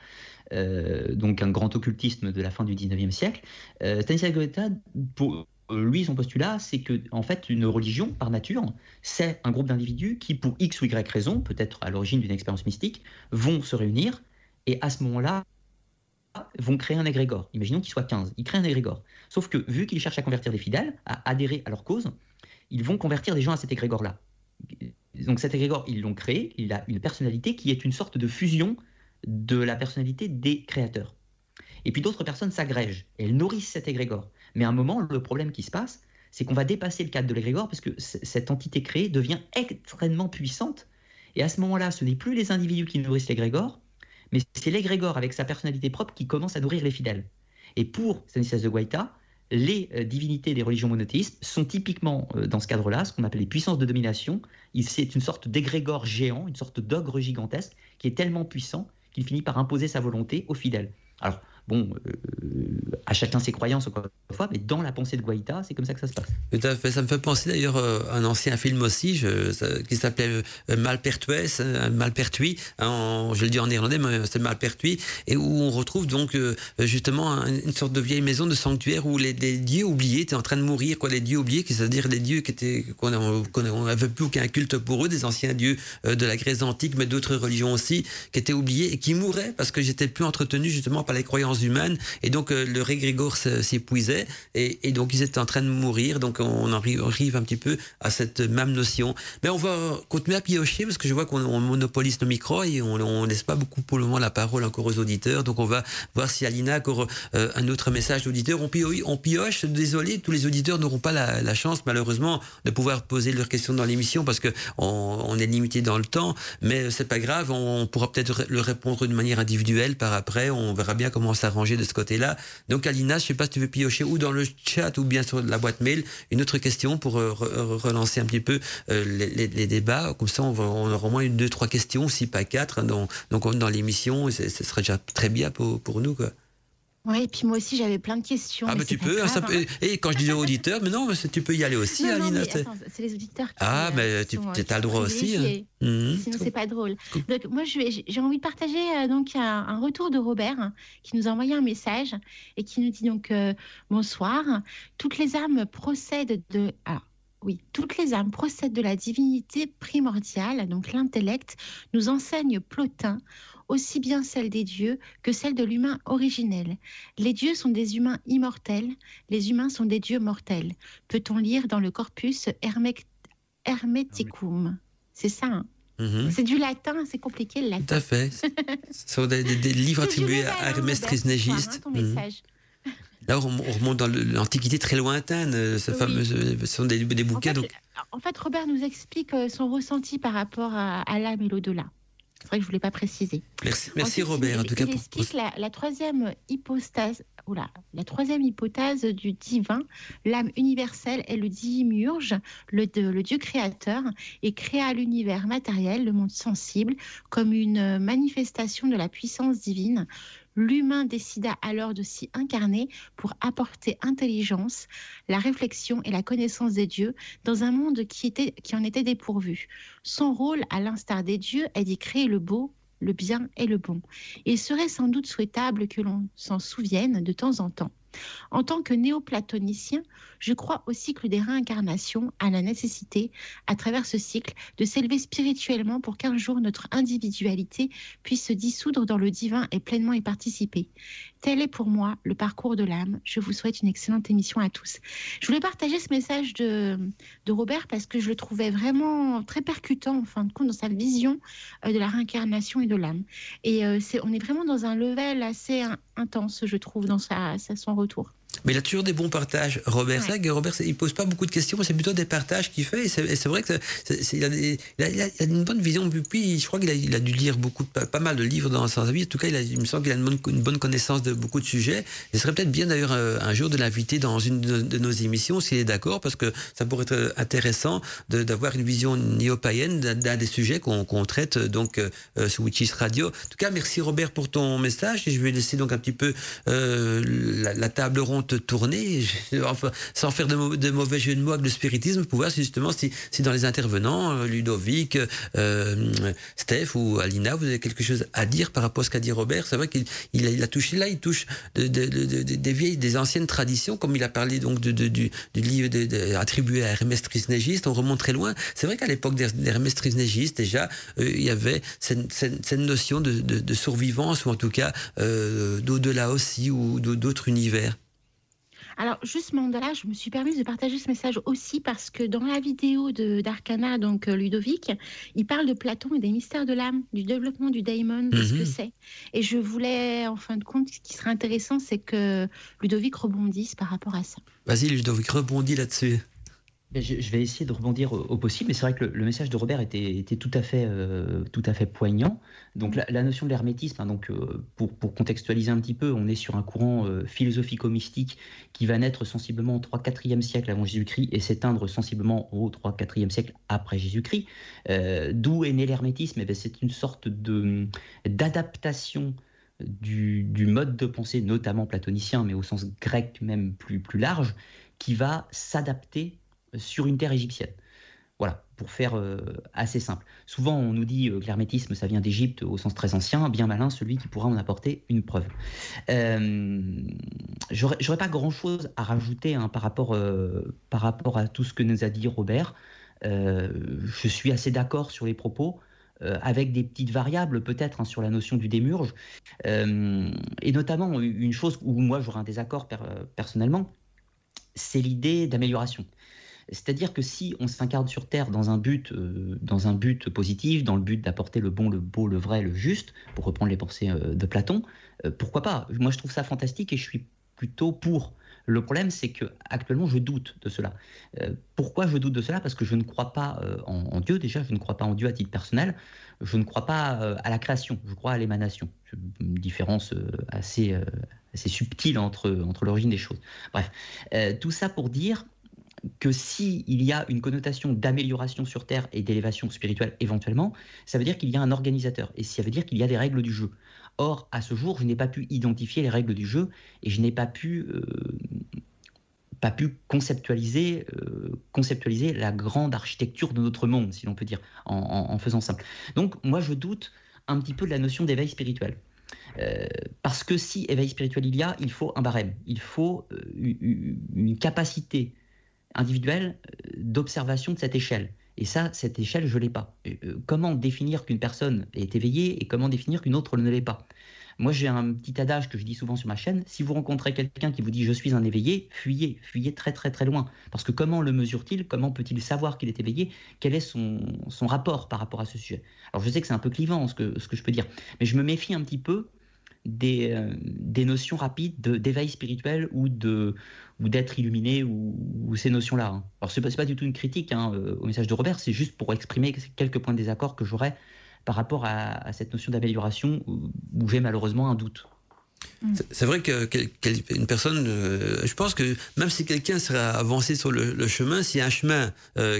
euh, donc un grand occultisme de la fin du 19e siècle. Euh, Stanislas de Guaita, pour lui, son postulat, c'est que, en fait, une religion, par nature, c'est un groupe d'individus qui, pour X ou Y raison, peut-être à l'origine d'une expérience mystique, vont se réunir et à ce moment-là, vont créer un égrégore. Imaginons qu'il soit 15. Ils créent un égrégore. Sauf que, vu qu'ils cherchent à convertir des fidèles, à adhérer à leur cause, ils vont convertir des gens à cet égrégore-là donc cet égrégore, ils l'ont créé, il a une personnalité qui est une sorte de fusion de la personnalité des créateurs. Et puis d'autres personnes s'agrègent, elles nourrissent cet égrégore. Mais à un moment, le problème qui se passe, c'est qu'on va dépasser le cadre de l'égrégore parce que cette entité créée devient extrêmement puissante. Et à ce moment-là, ce n'est plus les individus qui nourrissent l'égrégore, mais c'est l'égrégore avec sa personnalité propre qui commence à nourrir les fidèles. Et pour Stanislas de Guaita, les euh, divinités des religions monothéistes sont typiquement euh, dans ce cadre-là, ce qu'on appelle les puissances de domination. C'est une sorte d'égrégore géant, une sorte d'ogre gigantesque qui est tellement puissant qu'il finit par imposer sa volonté aux fidèles. Alors, Bon, euh, à chacun ses croyances, encore une fois, mais dans la pensée de Guaita, c'est comme ça que ça se passe. Tout à fait. Ça me fait penser d'ailleurs euh, à un ancien film aussi qui s'appelait euh, Malpertuis, Malpertui, hein, je le dis en néerlandais, mais c'est Malpertui, et où on retrouve donc justement une sorte de vieille maison de sanctuaire où les, dieux oubliés étaient en train de mourir, quoi, les dieux oubliés, c'est-à-dire les dieux qui étaient qu'on n'avait plus aucun culte pour eux, des anciens dieux de la Grèce antique, mais d'autres religions aussi, qui étaient oubliés et qui mouraient parce que j'étais plus entretenu justement par les croyances humaines. Et donc, euh, le régrégore s'épuisait. Et, donc, ils étaient en train de mourir. Donc, on arrive un petit peu à cette même notion. Mais on va continuer à piocher parce que je vois qu'on monopolise nos micros et on ne laisse pas beaucoup pour le moment la parole encore aux auditeurs. Donc, on va voir si Alina a encore euh, un autre message d'auditeur. On pioche. Désolé, tous les auditeurs n'auront pas la, chance, malheureusement, de pouvoir poser leurs questions dans l'émission parce que on, est limité dans le temps. Mais c'est pas grave. On, pourra peut-être le répondre de manière individuelle par après. On verra bien comment ça s'arranger de ce côté-là. Donc Alina, je ne sais pas si tu veux piocher ou dans le chat ou bien sur la boîte mail une autre question pour euh, relancer un petit peu euh, les, débats. Comme ça, on, aura au moins une, deux, trois questions, si pas quatre, hein, donc, donc dans l'émission. Ce serait déjà très bien pour, pour nous. Oui, et puis moi aussi j'avais plein de questions. Ah, mais, tu peux. Hein, ça peut... Hein. Et quand je disais auditeurs, mais non, mais tu peux y aller aussi, Alina. C'est les auditeurs qui. Ah, mais euh, tu as le droit aussi. Hein. Mmh. Sinon, c'est pas drôle. Donc, moi, j'ai envie de partager euh, donc un, retour de Robert qui nous a envoyé un message et qui nous dit donc euh, bonsoir. Toutes les âmes procèdent de. Alors, oui, toutes les âmes procèdent de la divinité primordiale, donc l'intellect, nous enseigne Plotin aussi bien celle des dieux que celle de l'humain originel. Les dieux sont des humains immortels, les humains sont des dieux mortels. Peut-on lire dans le corpus Hermeticum C'est ça, hein mhm. C'est du latin, c'est compliqué le latin. Tout à fait. Ce sont des, livres attribués à Hermès Trismégiste. Hein, mhm. Là, on remonte dans l'Antiquité très lointaine, euh, fameux, euh, ce sont des, bouquins. En fait, en fait, Robert nous explique euh, son ressenti par rapport à, à l'âme et l'au-delà. C'est vrai que je ne voulais pas préciser. Merci, Robert. en tout cas, il explique la, troisième hypostase, oula, la troisième hypothèse du divin. L'âme universelle est le dimurge, le, le Dieu créateur, et créa l'univers matériel, le monde sensible, comme une manifestation de la puissance divine. L'humain décida alors de s'y incarner pour apporter intelligence, la réflexion et la connaissance des dieux dans un monde qui, était, qui en était dépourvu. Son rôle, à l'instar des dieux, est d'y créer le beau, le bien et le bon. Il serait sans doute souhaitable que l'on s'en souvienne de temps en temps. En tant que néoplatonicien, je crois au cycle des réincarnations, à la nécessité, à travers ce cycle, de s'élever spirituellement pour qu'un jour notre individualité puisse se dissoudre dans le divin et pleinement y participer. Tel est pour moi le parcours de l'âme. Je vous souhaite une excellente émission à tous. Je voulais partager ce message de, de Robert parce que je le trouvais vraiment très percutant, en fin de compte, dans sa vision euh, de la réincarnation et de l'âme. Et euh, c'est, on est vraiment dans un level assez intense, je trouve, dans sa, son retour. Mais il a toujours des bons partages. Robert, ouais. Robert, il pose pas beaucoup de questions, c'est plutôt des partages qu'il fait. Et c'est vrai que il, a une bonne vision. Puis, je crois qu'il a, il a, dû lire beaucoup, pas, mal de livres dans sa vie. En tout cas, il, me semble qu'il a une bonne, une bonne, connaissance de beaucoup de sujets. Il serait peut-être bien d'ailleurs euh, un jour de l'inviter dans une de, nos émissions, s'il est d'accord, parce que ça pourrait être intéressant d'avoir une vision néo-païenne d'un des sujets qu'on traite donc euh, sur Witches Radio. En tout cas, merci Robert pour ton message. Et je vais laisser donc un petit peu euh, la, la table ronde compte tourner, sans faire de, mauvais jeu de mots avec le spiritisme, pour voir justement si, si dans les intervenants, Ludovic, Steph ou Alina, vous avez quelque chose à dire par rapport à ce qu'a dit Robert? C'est vrai qu'il il a, touché là, il touche des vieilles, des anciennes traditions, comme il a parlé donc du, livre attribué à Hermès Trismégiste. On remonte très loin. C'est vrai qu'à l'époque d'Hermès Trismégiste, déjà, euh, il y avait cette, notion de, survivance, ou en tout cas euh, d'au-delà aussi, ou d'autres univers. Alors, justement, là, je me suis permise de partager ce message aussi parce que dans la vidéo d'Arcana, donc euh, Ludovic, il parle de Platon et des mystères de l'âme, du développement du daemon, de ce que mhm. c'est. Et je voulais, en fin de compte, ce qui serait intéressant, c'est que Ludovic rebondisse par rapport à ça. Vas-y, Ludovic, rebondis là-dessus. Je, vais essayer de rebondir au, possible, mais c'est vrai que le, message de Robert était, tout, à fait, euh, tout à fait poignant. Donc la, notion de l'hermétisme, hein, donc euh, pour, contextualiser un petit peu, on est sur un courant euh, philosophico-mystique qui va naître sensiblement au 3-4e siècle avant Jésus-Christ et s'éteindre sensiblement au 3-4e siècle après Jésus-Christ. D'où est né l'hermétisme? Eh C'est une sorte d'adaptation du, mode de pensée, notamment platonicien, mais au sens grec même plus large, qui va s'adapter sur une terre égyptienne. Voilà, pour faire euh, assez simple. Souvent, on nous dit euh, que l'hermétisme, ça vient d'Égypte au sens très ancien. Bien malin, celui qui pourra en apporter une preuve. Euh, J'aurais pas grand-chose à rajouter hein, par, rapport, à tout ce que nous a dit Robert. je suis assez d'accord sur les propos. avec des petites variables peut-être hein, sur la notion du démurge. et notamment, une chose où moi j'aurais un désaccord personnellement, c'est l'idée d'amélioration. C'est-à-dire que si on s'incarne sur Terre dans un but, euh, dans un but positif, dans le but d'apporter le bon, le beau, le vrai, le juste, pour reprendre les pensées euh, de Platon, euh, pourquoi pas? Moi, je trouve ça fantastique et je suis plutôt pour. Le problème, c'est que actuellement, je doute de cela. pourquoi je doute de cela? Parce que je ne crois pas en, Dieu. Déjà, je ne crois pas en Dieu à titre personnel. Je ne crois pas à la création. Je crois à l'émanation. Une différence assez, assez subtile entre, entre l'origine des choses. Bref, tout ça pour dire que s'il y a une connotation d'amélioration sur Terre et d'élévation spirituelle éventuellement, ça veut dire qu'il y a un organisateur, et ça veut dire qu'il y a des règles du jeu. Or, à ce jour, je n'ai pas pu identifier les règles du jeu, et je n'ai pas pu, euh, pas pu conceptualiser, euh, conceptualiser la grande architecture de notre monde, si l'on peut dire, en, faisant simple. Donc, moi, je doute un petit peu de la notion d'éveil spirituel. Euh, parce que si éveil spirituel il y a, il faut un barème, il faut une capacité individuelle euh, d'observation de cette échelle. Et ça, cette échelle, je ne l'ai pas. Euh, comment définir qu'une personne est éveillée et comment définir qu'une autre ne l'est pas? Moi, j'ai un petit adage que je dis souvent sur ma chaîne. Si vous rencontrez quelqu'un qui vous dit je suis un éveillé, fuyez, fuyez très très très loin. Parce que comment le mesure-t-il? Comment peut-il savoir qu'il est éveillé? Quel est son, rapport par rapport à ce sujet? Alors, je sais que c'est un peu clivant ce ce que je peux dire, mais je me méfie un petit peu des, euh, des notions rapides d'éveil spirituel ou de ou d'être illuminé ou, ces notions-là. Hein. Alors c'est pas, pas du tout une critique hein, euh, au message de Robert, c'est juste pour exprimer quelques points de désaccord que j'aurais par rapport à, cette notion d'amélioration où, j'ai malheureusement un doute. C'est vrai qu'une personne, euh, je pense que même si quelqu'un serait avancé sur le, chemin, s'il y a un chemin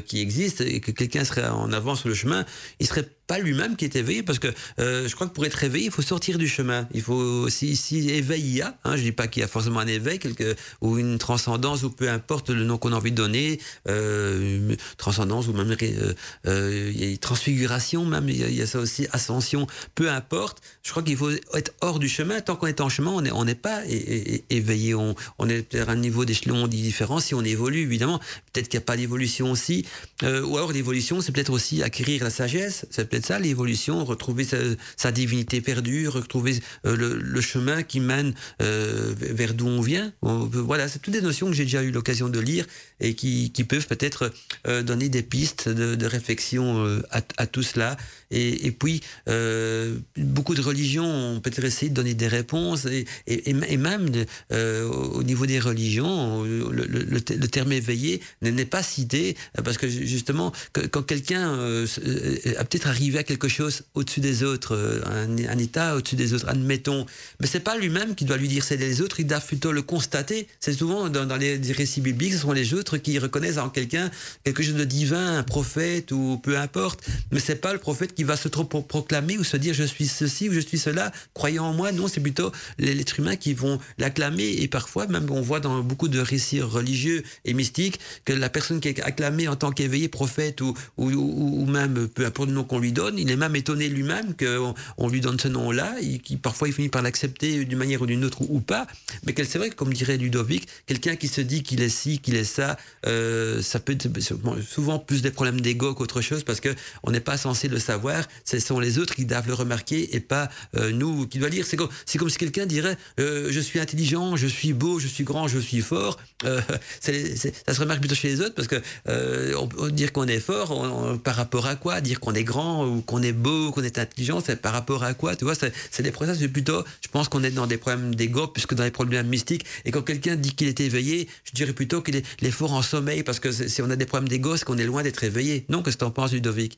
qui existe et que quelqu'un serait en avance sur le chemin, il serait pas lui-même qui est éveillé, parce que euh, je crois que pour être éveillé, il faut sortir du chemin. Il faut, si, si éveil il y a, hein, je dis pas qu'il y a forcément un éveil, ou une transcendance, ou peu importe le nom qu'on a envie de donner, euh, transcendance, ou même euh, euh il y a transfiguration, même, il y, a, ça aussi, ascension, peu importe. Je crois qu'il faut être hors du chemin. Tant qu'on est en chemin, on n'est on n'est pas éveillé. On, est à un niveau d'échelon différent. Si on évolue, évidemment, peut-être qu'il n'y a pas d'évolution aussi. Ou alors l'évolution, c'est peut-être aussi acquérir la sagesse, ça l'évolution, retrouver sa, divinité perdue, retrouver euh, le, chemin qui mène euh, vers d'où on vient. voilà, c'est toutes des notions que j'ai déjà eu l'occasion de lire et qui, peuvent peut-être euh, donner des pistes de, réflexion à, tout cela. Et, puis, beaucoup de religions ont peut-être essayé de donner des réponses et, et, même au niveau des religions, le, terme éveillé n'est pas cité parce que justement, quand quelqu'un a peut-être arrivé à quelque chose au-dessus des autres, euh, un, état au-dessus des autres, admettons. Mais c'est pas lui-même qui doit lui dire c'est les autres, il doit plutôt le constater. C'est souvent dans, les, récits bibliques, ce sont les autres qui reconnaissent en quelqu'un quelque chose de divin, un prophète ou peu importe. Mais c'est pas le prophète va se trop proclamer ou se dire je suis ceci ou je suis cela, croyant en moi. Non, c'est plutôt l'être humain qui vont l'acclamer. Et parfois, même on voit dans beaucoup de récits religieux et mystiques que la personne qui est acclamée en tant qu'éveillé prophète ou, ou, ou, même peu importe le nom qu'on lui donne, il est même étonné lui-même qu'on on lui donne ce nom-là, qui parfois il finit par l'accepter d'une manière ou d'une autre ou, pas. Mais c'est vrai que, comme dirait Ludovic, quelqu'un qui se dit qu'il est ci, qu'il est ça, euh, ça peut être souvent plus des problèmes d'ego qu'autre chose parce que on n'est pas censé le savoir. Ce sont les autres qui doivent le remarquer et pas euh, nous qui doivent dire. C'est comme, si quelqu'un dirait euh, je suis intelligent, je suis beau, je suis grand, je suis fort. ça se remarque plutôt chez les autres parce que on dire qu'on est fort par rapport à quoi? Dire qu'on est grand ou qu'on est beau, qu'on est intelligent, c'est par rapport à quoi? Tu vois, c'est des process plutôt. Je pense qu'on est dans des problèmes d'ego puisque dans les problèmes mystiques. Et quand quelqu'un dit qu'il est éveillé, je dirais plutôt qu'il est, fort en sommeil parce que si on a des problèmes d'ego, c'est qu'on est loin d'être éveillé. Non, qu'est-ce que tu en penses, Ludovic?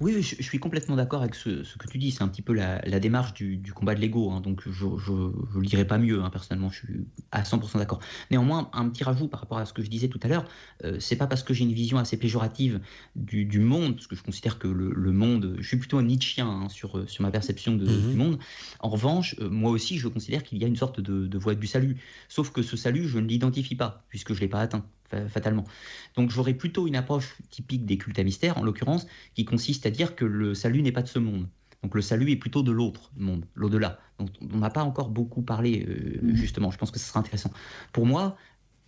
Oui, je, suis complètement d'accord avec ce, que tu dis. C'est un petit peu la, démarche du, combat de l'ego. Hein. donc, je ne le dirais pas mieux, hein, personnellement. Je suis à 100% d'accord. Néanmoins, un petit rajout par rapport à ce que je disais tout à l'heure. Euh, c'est pas parce que j'ai une vision assez péjorative du, monde, parce que je considère que le, monde. Je suis plutôt un Nietzschien hein, sur, sur ma perception de, mhm. du monde. En revanche, euh, moi aussi, je considère qu'il y a une sorte de, de voie du salut. Sauf que ce salut, je ne l'identifie pas, puisque je ne l'ai pas atteint fatalement. Donc j'aurais plutôt une approche typique des cultes à mystère, en l'occurrence, qui consiste à dire que le salut n'est pas de ce monde. Donc le salut est plutôt de l'autre monde, l'au-delà. Donc on n'a pas encore beaucoup parlé, euh, mm-hmm. justement, je pense que ce sera intéressant. Pour moi,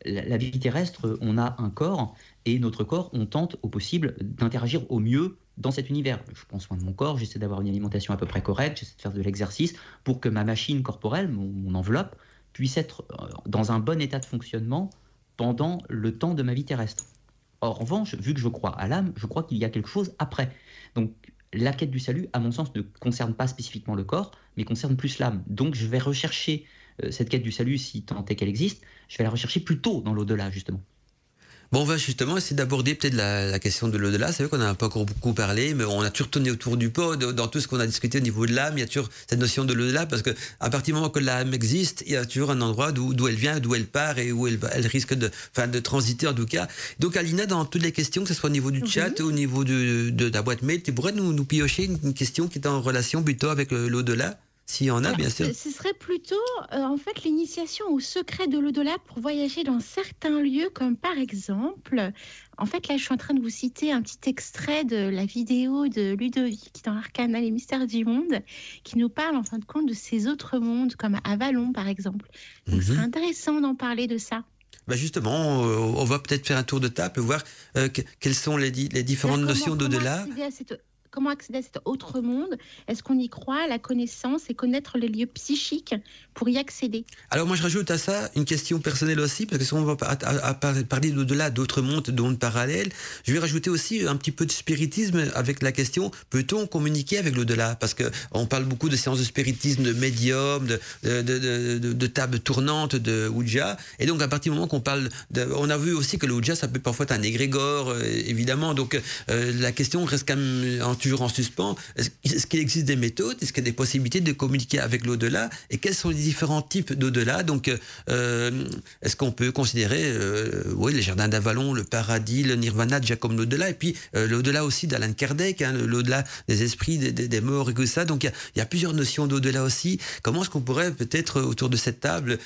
la, vie terrestre, on a un corps, et notre corps, on tente au possible d'interagir au mieux dans cet univers. Je prends soin de mon corps, j'essaie d'avoir une alimentation à peu près correcte, j'essaie de faire de l'exercice pour que ma machine corporelle, mon enveloppe, puisse être euh, dans un bon état de fonctionnement pendant le temps de ma vie terrestre. En revanche, vu que je crois à l'âme, je crois qu'il y a quelque chose après. Donc, la quête du salut, à mon sens, ne concerne pas spécifiquement le corps, mais concerne plus l'âme. Donc, je vais rechercher euh, cette quête du salut, si tant est qu'elle existe, je vais la rechercher plutôt dans l'au-delà, justement. Bon, on va justement essayer d'aborder peut-être la, question de l'au-delà. C'est vrai qu'on n'a pas encore beaucoup parlé, mais on a toujours tourné autour du pot. Dans tout ce qu'on a discuté au niveau de l'âme, il y a toujours cette notion de l'au-delà, parce que à partir du moment que l'âme existe, il y a toujours un endroit d'où elle vient, d'où elle part et où elle, elle risque de, enfin, de transiter en tout cas. Donc, Alina, dans toutes les questions, que ce soit au niveau du chat, ou au niveau de, de, la boîte mail, tu pourrais nous, nous piocher une, question qui est en relation plutôt avec l'au-delà? S'il y en a, bien sûr. Ce serait plutôt, euh, en fait, l'initiation au secret de l'au-delà pour voyager dans certains lieux, comme par exemple, en fait, là, je suis en train de vous citer un petit extrait de la vidéo de Ludovic dans l'Arcana les mystères du monde, qui nous parle, en fin de compte, de ces autres mondes, comme Avalon, par exemple. Donc, ce serait mhm. intéressant d'en parler de ça. Bah justement, on va peut-être faire un tour de table, voir euh, quelles sont les, les différentes notions d'au-delà comment accéder à cet autre monde? Est-ce qu'on y croit, la connaissance et connaître les lieux psychiques pour y accéder? Alors moi je rajoute à ça une question personnelle aussi, parce que si on va parler d'au-delà d'autres mondes, de mondes parallèles, je vais rajouter aussi un petit peu de spiritisme avec la question, peut-on communiquer avec l'au-delà? Parce qu'on parle beaucoup de séances de spiritisme, de médium, de, de, de, de, table tournante, de Ouija, et donc à partir du moment qu'on parle, on a vu aussi que le ça peut parfois être un égrégore, euh, évidemment, donc euh, la question reste quand même en toujours en suspens. Est-ce qu'il existe des méthodes? Est-ce qu'il y a des possibilités de communiquer avec l'au-delà? Et quels sont les différents types d'au-delà? Donc, euh, est-ce qu'on peut considérer euh, oui, les jardins d'Avalon, le paradis, le nirvana déjà comme l'au-delà? Et puis euh, l'au-delà aussi d'Alan Kardec, hein, l'au-delà des esprits, des, morts et tout ça. Donc, il y, a plusieurs notions d'au-delà aussi. Comment est-ce qu'on pourrait peut-être autour de cette table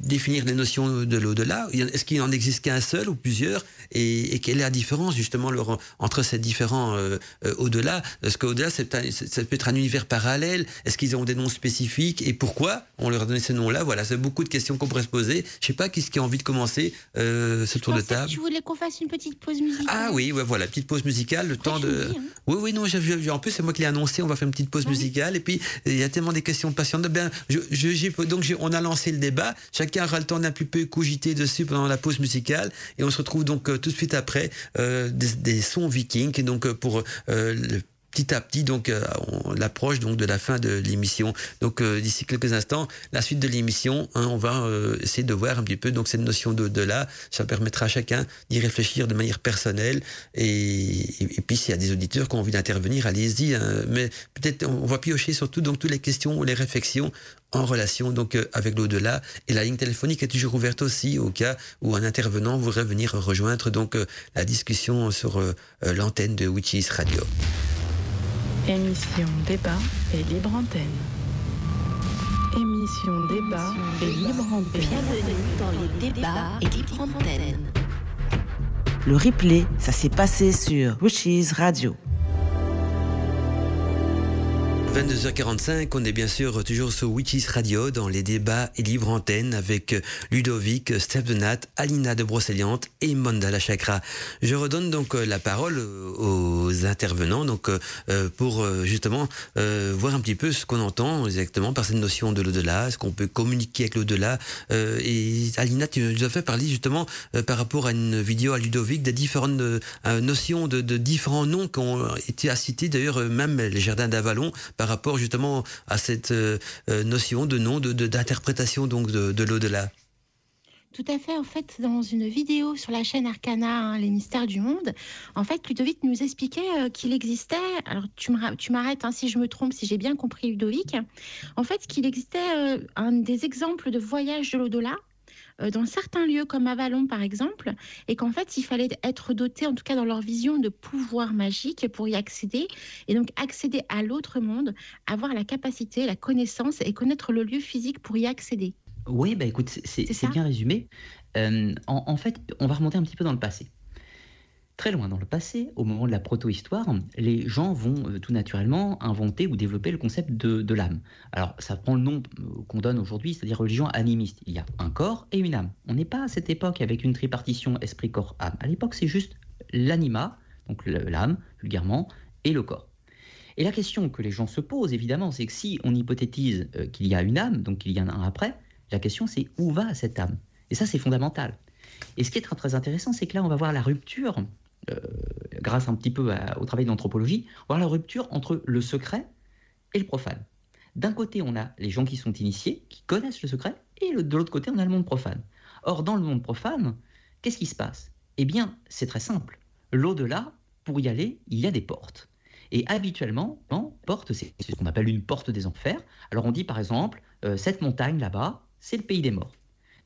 définir les notions de l'au-delà? Est-ce qu'il n'en existe qu'un seul ou plusieurs? Et, quelle est la différence justement entre ces différents euh, au-delà Est-ce qu'au-delà, ça peut être un univers parallèle Est-ce qu'ils ont des noms spécifiques Et pourquoi on leur a donné ces noms-là? Voilà, c'est beaucoup de questions qu'on pourrait se poser. Je sais pas qui, qui a envie de commencer euh, ce tour de table. Tu voulais qu'on fasse une petite pause musicale Ah oui, ouais, voilà, petite pause musicale, le temps de. Hein. Oui, oui, non, j'ai vu. En plus, c'est moi qui l'ai annoncé. On va faire une petite pause ah musicale. Et puis, il y a tellement des questions patientes. Ben, je, donc, on a lancé le débat. Chacun aura le temps d'un peu cogiter dessus pendant la pause musicale. Et on se retrouve donc euh, tout de suite après des, des, sons vikings. Et donc, pour euh, le petit à petit, donc, euh, on l'approche donc de la fin de l'émission. Donc, euh, d'ici quelques instants, la suite de l'émission, hein, on va euh, essayer de voir un petit peu donc cette notion d'au-delà. Ça permettra à chacun d'y réfléchir de manière personnelle. Et, puis, s'il y a des auditeurs qui ont envie d'intervenir, allez-y. Hein. mais peut-être, on va piocher surtout donc toutes les questions ou les réflexions en relation donc avec l'au-delà et la ligne téléphonique est toujours ouverte aussi au cas où un intervenant voudrait venir rejoindre donc la discussion sur l'antenne de Witches Radio. Émission débat et libre antenne. Émission débat et libre antenne. Bienvenue dans les débats et libre antenne. Le replay, ça s'est passé sur Wishes Radio. 22h45, on est bien sûr toujours sur Witches Radio dans les débats et libre antenne avec Ludovic, Steph de Nat, Alina de Brocéliande et Mandala Chakra. Je redonne donc euh, la parole aux intervenants donc euh, pour euh, justement voir un petit peu ce qu'on entend exactement par cette notion de l'au-delà, ce qu'on peut communiquer avec l'au-delà. et Alina, tu nous as fait parler justement par rapport à une vidéo à Ludovic des différentes notions de, différents noms qui ont été à citer d'ailleurs même les jardins d'Avalon rapport justement à cette euh, euh, notion de nom, d'interprétation de, donc de, l'au-delà. Tout à fait. En fait, dans une vidéo sur la chaîne Arcana, hein, les mystères du monde, en fait, Ludovic nous expliquait euh, qu'il existait. Alors, tu m'arrêtes hein, si je me trompe, si j'ai bien compris Ludovic. En fait, qu'il existait un des exemples de voyage de l'au-delà dans certains lieux comme Avalon par exemple, et qu'en fait il fallait être doté, en tout cas dans leur vision, de pouvoirs magiques pour y accéder, et donc accéder à l'autre monde, avoir la capacité, la connaissance et connaître le lieu physique pour y accéder. Oui, bah écoute, c'est bien résumé. Euh, en, fait, on va remonter un petit peu dans le passé. Très loin dans le passé, au moment de la proto-histoire, les gens vont euh, tout naturellement inventer ou développer le concept de, l'âme. Alors, ça prend le nom euh, qu'on donne aujourd'hui, c'est-à-dire religion animiste. Il y a un corps et une âme. On n'est pas à cette époque avec une tripartition esprit-corps-âme. À l'époque, c'est juste l'anima, donc l'âme, vulgairement, et le corps. Et la question que les gens se posent, évidemment, c'est que si on hypothétise euh, qu'il y a une âme, donc qu'il y en a un après, la question c'est où va cette âme? Et ça, c'est fondamental. Et ce qui est très, très intéressant, c'est que là, on va voir la rupture euh, grâce un petit peu au travail d'anthropologie, voir la rupture entre le secret et le profane. D'un côté, on a les gens qui sont initiés, qui connaissent le secret, et de l'autre côté, on a le monde profane. Or, dans le monde profane, qu'est-ce qui se passe? Eh bien, c'est très simple. L'au-delà, pour y aller, il y a des portes. Et habituellement, porte, c'est ce qu'on appelle une porte des enfers. Alors on dit par exemple, euh, cette montagne là-bas, c'est le pays des morts.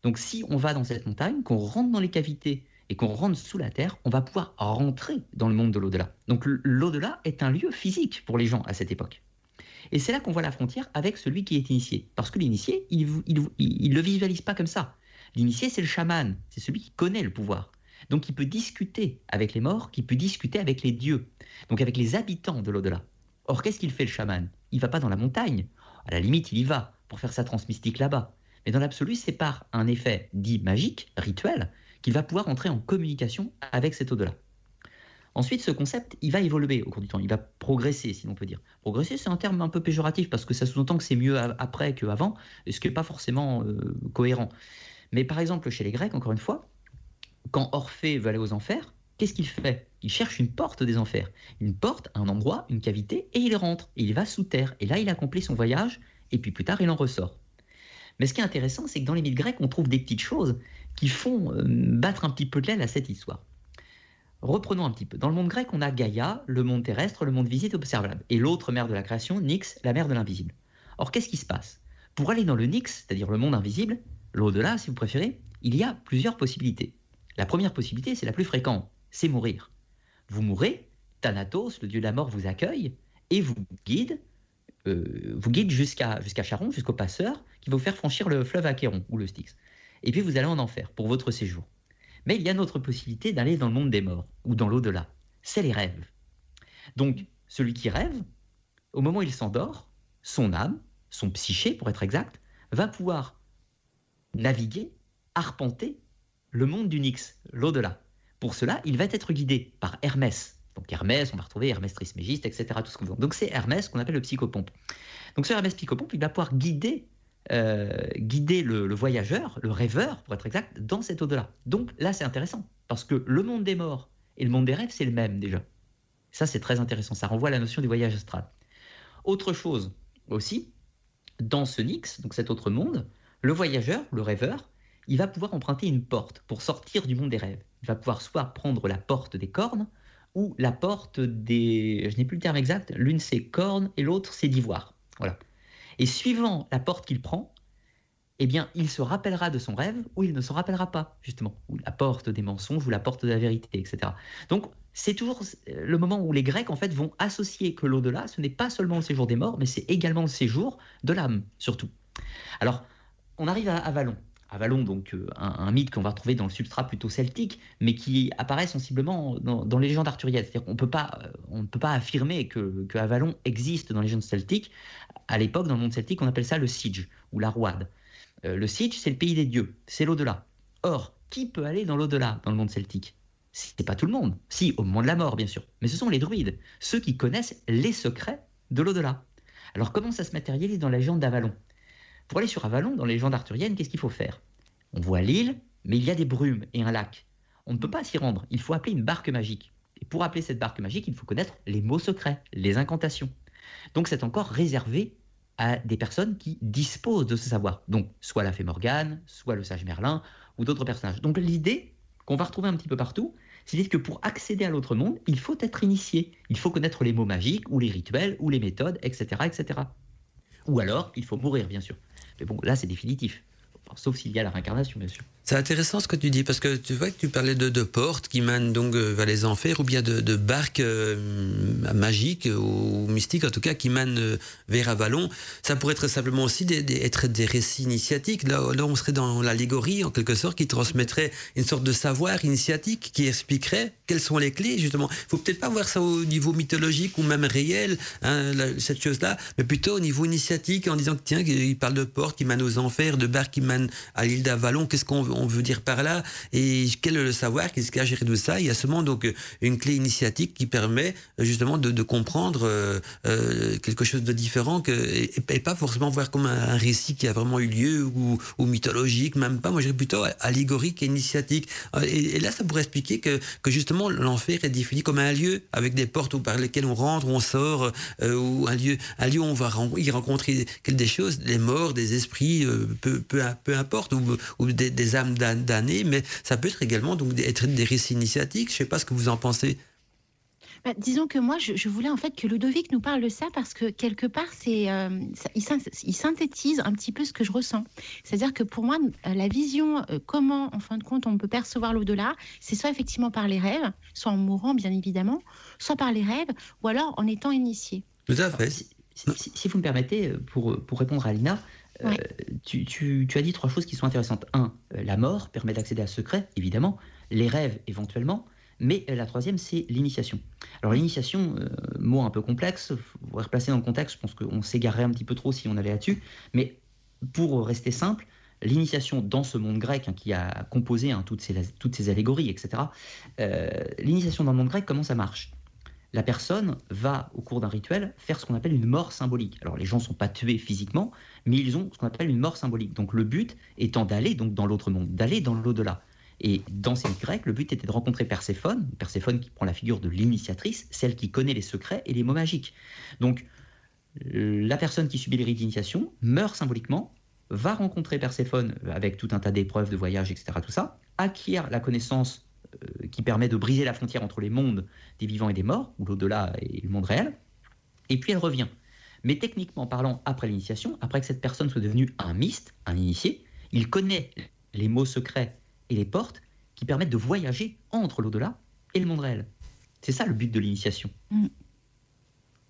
Donc si on va dans cette montagne, qu'on rentre dans les cavités et qu'on rentre sous la terre, on va pouvoir rentrer dans le monde de l'au-delà. Donc l'au-delà est un lieu physique pour les gens à cette époque. Et c'est là qu'on voit la frontière avec celui qui est initié. Parce que l'initié, il ne le visualise pas comme ça. L'initié, c'est le chaman, c'est celui qui connaît le pouvoir. Donc il peut discuter avec les morts, qui peut discuter avec les dieux, donc avec les habitants de l'au-delà. Or, qu'est-ce qu'il fait le chaman? Il va pas dans la montagne. À la limite, il y va pour faire sa transmystique là-bas. Mais dans l'absolu, c'est par un effet dit magique, rituel, qu'il va pouvoir entrer en communication avec cet au-delà. Ensuite, ce concept, il va évoluer au cours du temps, il va progresser, si l'on peut dire. Progresser, c'est un terme un peu péjoratif parce que ça sous-entend que c'est mieux après qu'avant, ce qui n'est pas forcément euh, cohérent. Mais par exemple, chez les Grecs, encore une fois, quand Orphée veut aller aux enfers, qu'est-ce qu'il fait? Il cherche une porte des enfers, une porte, un endroit, une cavité, et il rentre, et il va sous terre, et là il accomplit son voyage, et puis plus tard il en ressort. Mais ce qui est intéressant, c'est que dans les mythes grecs, on trouve des petites choses qui font euh, battre un petit peu de l'aile à cette histoire. Reprenons un petit peu. Dans le monde grec, on a Gaïa, le monde terrestre, le monde visible observable, et l'autre mère de la création, Nyx, la mère de l'invisible. Or, qu'est-ce qui se passe? Pour aller dans le Nyx, c'est-à-dire le monde invisible, l'au-delà si vous préférez, il y a plusieurs possibilités. La première possibilité, c'est la plus fréquente, c'est mourir. Vous mourrez, Thanatos, le dieu de la mort, vous accueille et vous guide, euh, guide jusqu'à jusqu'à Charon, jusqu'au passeur, qui va vous faire franchir le fleuve Achéron ou le Styx et puis vous allez en enfer pour votre séjour. Mais il y a une autre possibilité d'aller dans le monde des morts, ou dans l'au-delà. C'est les rêves. Donc, celui qui rêve, au moment où il s'endort, son âme, son psyché pour être exact, va pouvoir naviguer, arpenter le monde du Nix, l'au-delà. Pour cela, il va être guidé par Hermès. Donc Hermès, on va retrouver Hermès Trismégiste, etc. Tout ce qu'on veut. Donc c'est Hermès qu'on appelle le psychopompe. Donc ce Hermès psychopompe, il va pouvoir guider euh, guider le, voyageur, le rêveur, pour être exact, dans cet au-delà. Donc là, c'est intéressant, parce que le monde des morts et le monde des rêves, c'est le même déjà. Ça, c'est très intéressant. Ça renvoie à la notion du voyage astral. Autre chose aussi, dans ce Nix, donc cet autre monde, le voyageur, le rêveur, il va pouvoir emprunter une porte pour sortir du monde des rêves. Il va pouvoir soit prendre la porte des cornes ou la porte des. Je n'ai plus le terme exact. L'une c'est cornes et l'autre c'est d'ivoire. Voilà. Et suivant la porte qu'il prend, eh bien, il se rappellera de son rêve ou il ne se rappellera pas, justement. Ou la porte des mensonges ou la porte de la vérité, etc. Donc, c'est toujours le moment où les Grecs, en fait, vont associer que l'au-delà, ce n'est pas seulement le séjour des morts, mais c'est également le séjour de l'âme, surtout. Alors, on arrive à Avalon. Avalon, donc euh, un, mythe qu'on va retrouver dans le substrat plutôt celtique, mais qui apparaît sensiblement dans, les légendes arthuriennes. C'est-à-dire qu'on euh, ne peut pas affirmer que, que, Avalon existe dans les légendes celtiques. À l'époque, dans le monde celtique, on appelle ça le Siege ou la Roide. Euh, le Siege, c'est le pays des dieux, c'est l'au-delà. Or, qui peut aller dans l'au-delà dans le monde celtique C'est pas tout le monde. Si, au moment de la mort, bien sûr. Mais ce sont les druides, ceux qui connaissent les secrets de l'au-delà. Alors, comment ça se matérialise dans la légende d'Avalon? Pour aller sur Avalon, dans les légendes arthuriennes, qu'est-ce qu'il faut faire? On voit l'île, mais il y a des brumes et un lac. On ne peut pas s'y rendre, il faut appeler une barque magique. Et pour appeler cette barque magique, il faut connaître les mots secrets, les incantations. Donc c'est encore réservé à des personnes qui disposent de ce savoir. Donc soit la fée Morgane, soit le sage Merlin, ou d'autres personnages. Donc l'idée qu'on va retrouver un petit peu partout, c'est que pour accéder à l'autre monde, il faut être initié. Il faut connaître les mots magiques, ou les rituels, ou les méthodes, etc. etc. Ou alors, il faut mourir, bien sûr. Mais bon, là, c'est définitif. sauf s'il y a la réincarnation, bien sûr. C'est intéressant ce que tu dis, parce que tu vois que tu parlais de, portes qui mènent donc euh, vers les enfers, ou bien de, barques euh, magiques ou mystiques, en tout cas, qui mènent euh, vers Avalon. Ça pourrait être simplement aussi des, être des récits initiatiques. Là, là on serait dans l'allégorie, en quelque sorte, qui transmettrait une sorte de savoir initiatique qui expliquerait quelles sont les clés, justement. Il faut peut-être pas voir ça au niveau mythologique ou même réel, hein, cette chose-là, mais plutôt au niveau initiatique, en disant que tiens, il parle de portes qui mènent aux enfers, de barques qui mènent à l'île d'Avalon. Qu'est-ce qu'on on veut dire par là et quel le savoir, qu'il y a de ça? Il y a seulement donc une clé initiatique qui permet justement de, comprendre euh, euh, quelque chose de différent que, et, pas forcément voir comme un, récit qui a vraiment eu lieu ou, mythologique, même pas. Moi, je dirais plutôt allégorique et initiatique. Et, là, ça pourrait expliquer que, que justement l'enfer est défini comme un lieu avec des portes où, par lesquelles on rentre, on sort, euh, ou un lieu, un lieu où on va y rencontrer des choses, des morts, des esprits, peu, peu, peu, importe, ou, ou des, des d'années, mais ça peut être également donc être des récits initiatiques. Je ne sais pas ce que vous en pensez. Bah, disons que moi, je, voulais en fait que Ludovic nous parle de ça parce que quelque part, c'est, euh, il, synthétise un petit peu ce que je ressens. C'est-à-dire que pour moi, euh, la vision, euh, comment en fin de compte on peut percevoir l'au-delà, c'est soit effectivement par les rêves, soit en mourant bien évidemment, soit par les rêves, ou alors en étant initié. Tout à fait. si, vous me permettez, pour, pour répondre à Euh, tu, as dit trois choses qui sont intéressantes. Un, euh, la mort permet d'accéder à ce secret, évidemment, les rêves éventuellement, mais euh, la troisième, c'est l'initiation. Alors l'initiation, mot un peu complexe, faut replacer dans le contexte, je pense qu'on s'égarerait un petit peu trop si on allait là-dessus, mais pour rester simple, l'initiation dans ce monde grec hein, qui a composé hein, toutes, ces, toutes, ces, allégories, etc., l'initiation dans le monde grec, comment ça marche? La personne va, au cours d'un rituel, faire ce qu'on appelle une mort symbolique. Alors les gens ne sont pas tués physiquement, mais ils ont ce qu'on appelle une mort symbolique. Donc le but étant d'aller donc dans l'autre monde, d'aller dans l'au-delà. Et dans ces mythes le but était de rencontrer Perséphone, Perséphone qui prend la figure de l'initiatrice, celle qui connaît les secrets et les mots magiques. Donc la personne qui subit les rites d'initiation meurt symboliquement, va rencontrer Perséphone avec tout un tas d'épreuves de voyage, etc. Tout ça, acquiert la connaissance qui permet de briser la frontière entre les mondes des vivants et des morts, ou l'au-delà et le monde réel, et puis elle revient. Mais techniquement parlant, après l'initiation, après que cette personne soit devenue un myste, un initié, il connaît les mots secrets et les portes qui permettent de voyager entre l'au-delà et le monde réel. C'est ça le but de l'initiation. Mm.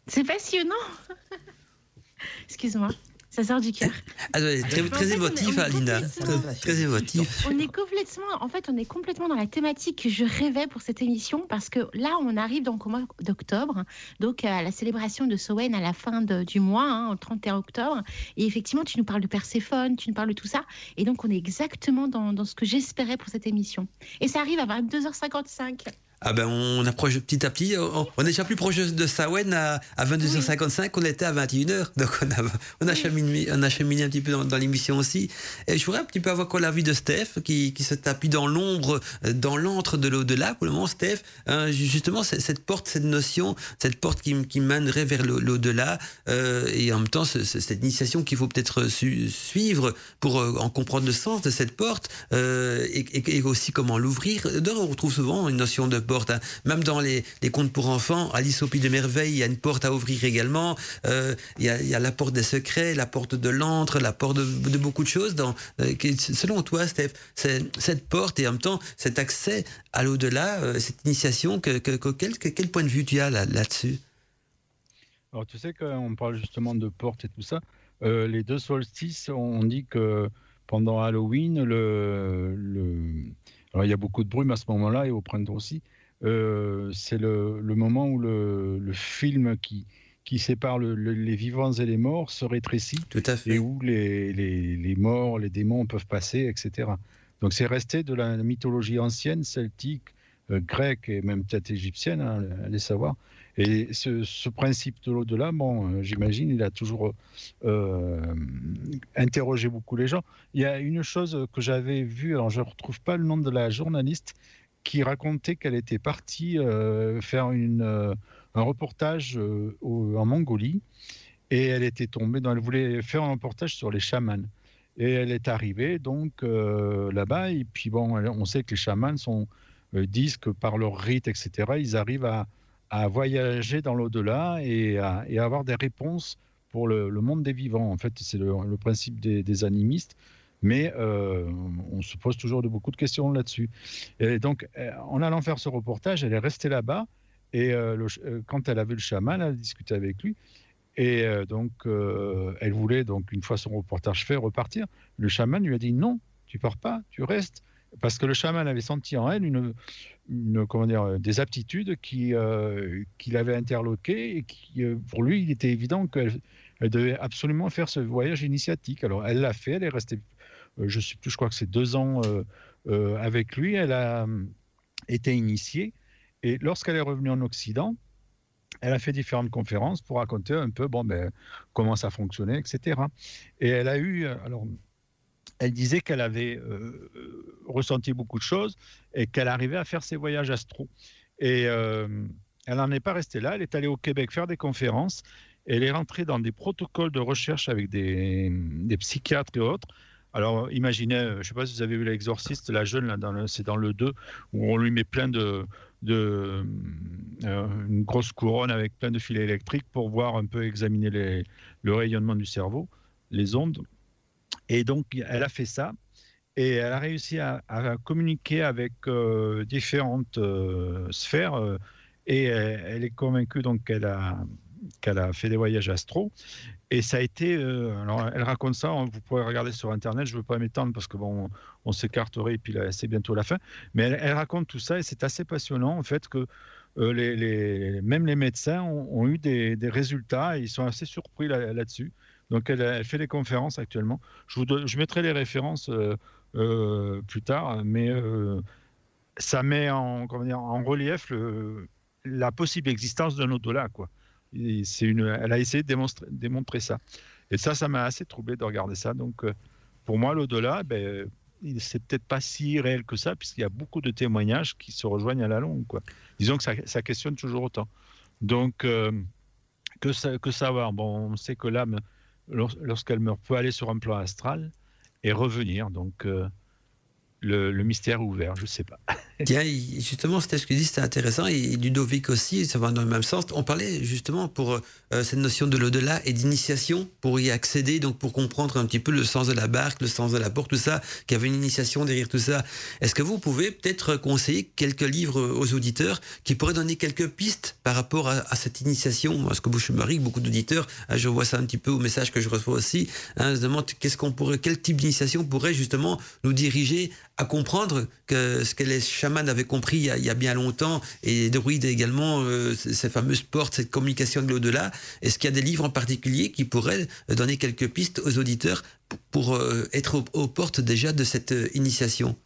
C'est passionnant. Excuse-moi. Ça sort du cœur. Ah, très, très émotif, Alina. Très, émotif. On est complètement, en fait, on est complètement dans la thématique que je rêvais pour cette émission parce que là, on arrive donc au mois d'octobre, donc à la célébration de Sowen à la fin du mois, hein, au 31 octobre. Et effectivement, tu nous parles de Perséphone, tu nous parles de tout ça. Et donc, on est exactement dans, dans ce que j'espérais pour cette émission. Et ça arrive à 22h55. Ah ben on approche petit à petit. On, est déjà plus proche de Sawen à, à 22h55 qu'on était à 21h. Donc on a, on a, cheminé, on a cheminé un petit peu dans, l'émission aussi. Et je voudrais un petit peu avoir quoi la vie de Steph qui, qui se tapit dans l'ombre, euh, dans l'antre de l'au-delà. Pour le moment, Steph, hein, justement, cette porte, cette notion, cette porte qui, qui mènerait vers l'au-delà. Euh, et en même temps, cette initiation qu'il faut peut-être suivre pour euh, en comprendre le sens de cette porte et, et, aussi comment l'ouvrir. D'ailleurs, on retrouve souvent une notion de porte. Hein. Même dans les, contes pour enfants, Alice au Pays de Merveille, il y a une porte à ouvrir également. Euh, il, y a, la porte des secrets, la porte de l'antre, la porte de, beaucoup de choses. Euh, selon toi, Steph, cette porte et en même temps cet accès à l'au-delà, euh, cette initiation, que, que, quel, point de vue tu as là-dessus? Alors tu sais qu'on parle justement de porte et tout ça. les deux solstices, on dit que pendant Halloween, il y a beaucoup de brume à ce moment-là et au printemps aussi. Euh, c'est le, moment où le, film qui, qui sépare les vivants et les morts se rétrécit. Tout à fait. Et où les, les, morts, les démons peuvent passer, etc. Donc c'est resté de la mythologie ancienne, celtique, euh, grecque et même peut-être égyptienne, hein, allez savoir. Et ce, principe de l'au-delà, bon, euh, j'imagine, il a toujours interrogé beaucoup les gens. Il y a une chose que j'avais vue, alors je ne retrouve pas le nom de la journaliste, qui racontait qu'elle était partie euh, faire une, euh, un reportage euh, en Mongolie et elle était tombée dans, elle voulait faire un reportage sur les chamans. Et elle est arrivée donc là-bas et puis bon, on sait que les chamans sont, disent que par leur rite, etc., ils arrivent à, à voyager dans l'au-delà et à, avoir des réponses pour le, monde des vivants. En fait, c'est le, principe des animistes mais euh, on se pose toujours de beaucoup de questions là-dessus. Et donc, euh, en allant faire ce reportage, elle est restée là-bas, et euh, quand elle a vu le chaman, elle a discuté avec lui, et donc elle voulait, donc une fois son reportage fait, repartir. Le chaman lui a dit non, tu pars pas, tu restes, parce que le chaman avait senti en elle une, comment dire, des aptitudes qui, qui l'avaient interloqué, et qui, pour lui, il était évident qu'elle elle devait absolument faire ce voyage initiatique. Alors, elle l'a fait, elle est restée je sais je crois que c'est deux ans euh, euh, avec lui. Elle a été initiée. Et lorsqu'elle est revenue en Occident, elle a fait différentes conférences pour raconter un peu bon, ben, comment ça fonctionnait, etc. Et elle a eu, alors, elle disait qu'elle avait ressenti beaucoup de choses et qu'elle arrivait à faire ses voyages astro. Et elle n'en est pas restée là, elle est allée au Québec faire des conférences, elle est rentrée dans des protocoles de recherche avec des psychiatres et autres, alors, imaginez, euh, je ne sais pas si vous avez vu l'exorciste, la jeune, là, c'est dans le 2, où on lui met plein de. de euh, une grosse couronne avec plein de filets électriques pour voir un peu examiner le rayonnement du cerveau, les ondes. Et donc, elle a fait ça. Et elle a réussi à, communiquer avec euh, différentes sphères. et elle, est convaincue donc qu'elle a, qu'elle a fait des voyages astro. Et ça a été. Euh, alors, elle raconte ça, vous pourrez regarder sur Internet, je ne veux pas m'étendre parce que bon, on, s'écarterait et puis c'est bientôt la fin. Mais elle, raconte tout ça et c'est assez passionnant en fait que euh, même les médecins ont, eu des, résultats et ils sont assez surpris là-dessus. Donc, elle, fait des conférences actuellement. Je, mettrai les références euh, plus tard, mais ça met en, relief la possible existence d'un au-delà, quoi c'est une, elle a essayé de démontrer, ça. Et ça, ça m'a assez troublé de regarder ça. Donc, euh, pour moi, l'au-delà, ben, c'est peut-être pas si réel que ça, puisqu'il y a beaucoup de témoignages qui se rejoignent à la longue. Disons que ça, ça questionne toujours autant. Donc, euh, que, savoir? Bon, on sait que l'âme, lorsqu'elle meurt, peut aller sur un plan astral et revenir. Donc, euh, le, mystère ouvert, je ne sais pas. Tiens, justement, c'était ce que dit, c'était intéressant. Et Ludovic aussi, ça va dans le même sens. On parlait justement pour euh, cette notion de l'au-delà et d'initiation, pour y accéder, donc pour comprendre un petit peu le sens de la barque, le sens de la porte, tout ça, qu'il y avait une initiation derrière tout ça. Est-ce que vous pouvez peut-être conseiller quelques livres aux auditeurs qui pourraient donner quelques pistes par rapport à, cette initiation? Parce que Bouche-Marie, beaucoup d'auditeurs, hein, je vois ça un petit peu au message que je reçois aussi, hein, se demandent qu'est-ce qu'on pourrait, quel type d'initiation pourrait justement nous diriger à comprendre que ce que les chamans avaient compris il y a, bien longtemps, et Druide également, euh, ces fameuses portes, cette communication de l'au-delà. Est-ce qu'il y a des livres en particulier qui pourraient donner quelques pistes aux auditeurs pour, euh, être aux, portes déjà de cette euh, initiation?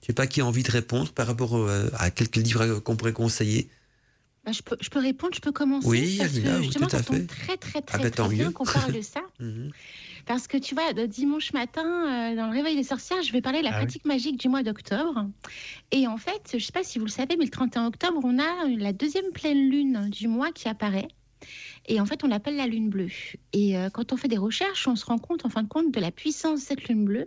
Je sais pas qui a envie de répondre par rapport à quelques livres qu'on pourrait conseiller. Bah, je, peux, je peux répondre, je peux commencer. Oui, parce que justement, tout à ça tombe fait. très, très, très, Ah très tant bien mieux. qu'on parle de ça. Mhm. Parce que tu vois, dimanche matin, euh, dans le réveil des sorcières, je vais parler de la Ah oui. pratique magique du mois d'octobre. Et en fait, je ne sais pas si vous le savez, mais le 31 octobre, on a la deuxième pleine lune du mois qui apparaît. Et en fait, on l'appelle la lune bleue. Et euh, quand on fait des recherches, on se rend compte, en fin de compte, de la puissance de cette lune bleue.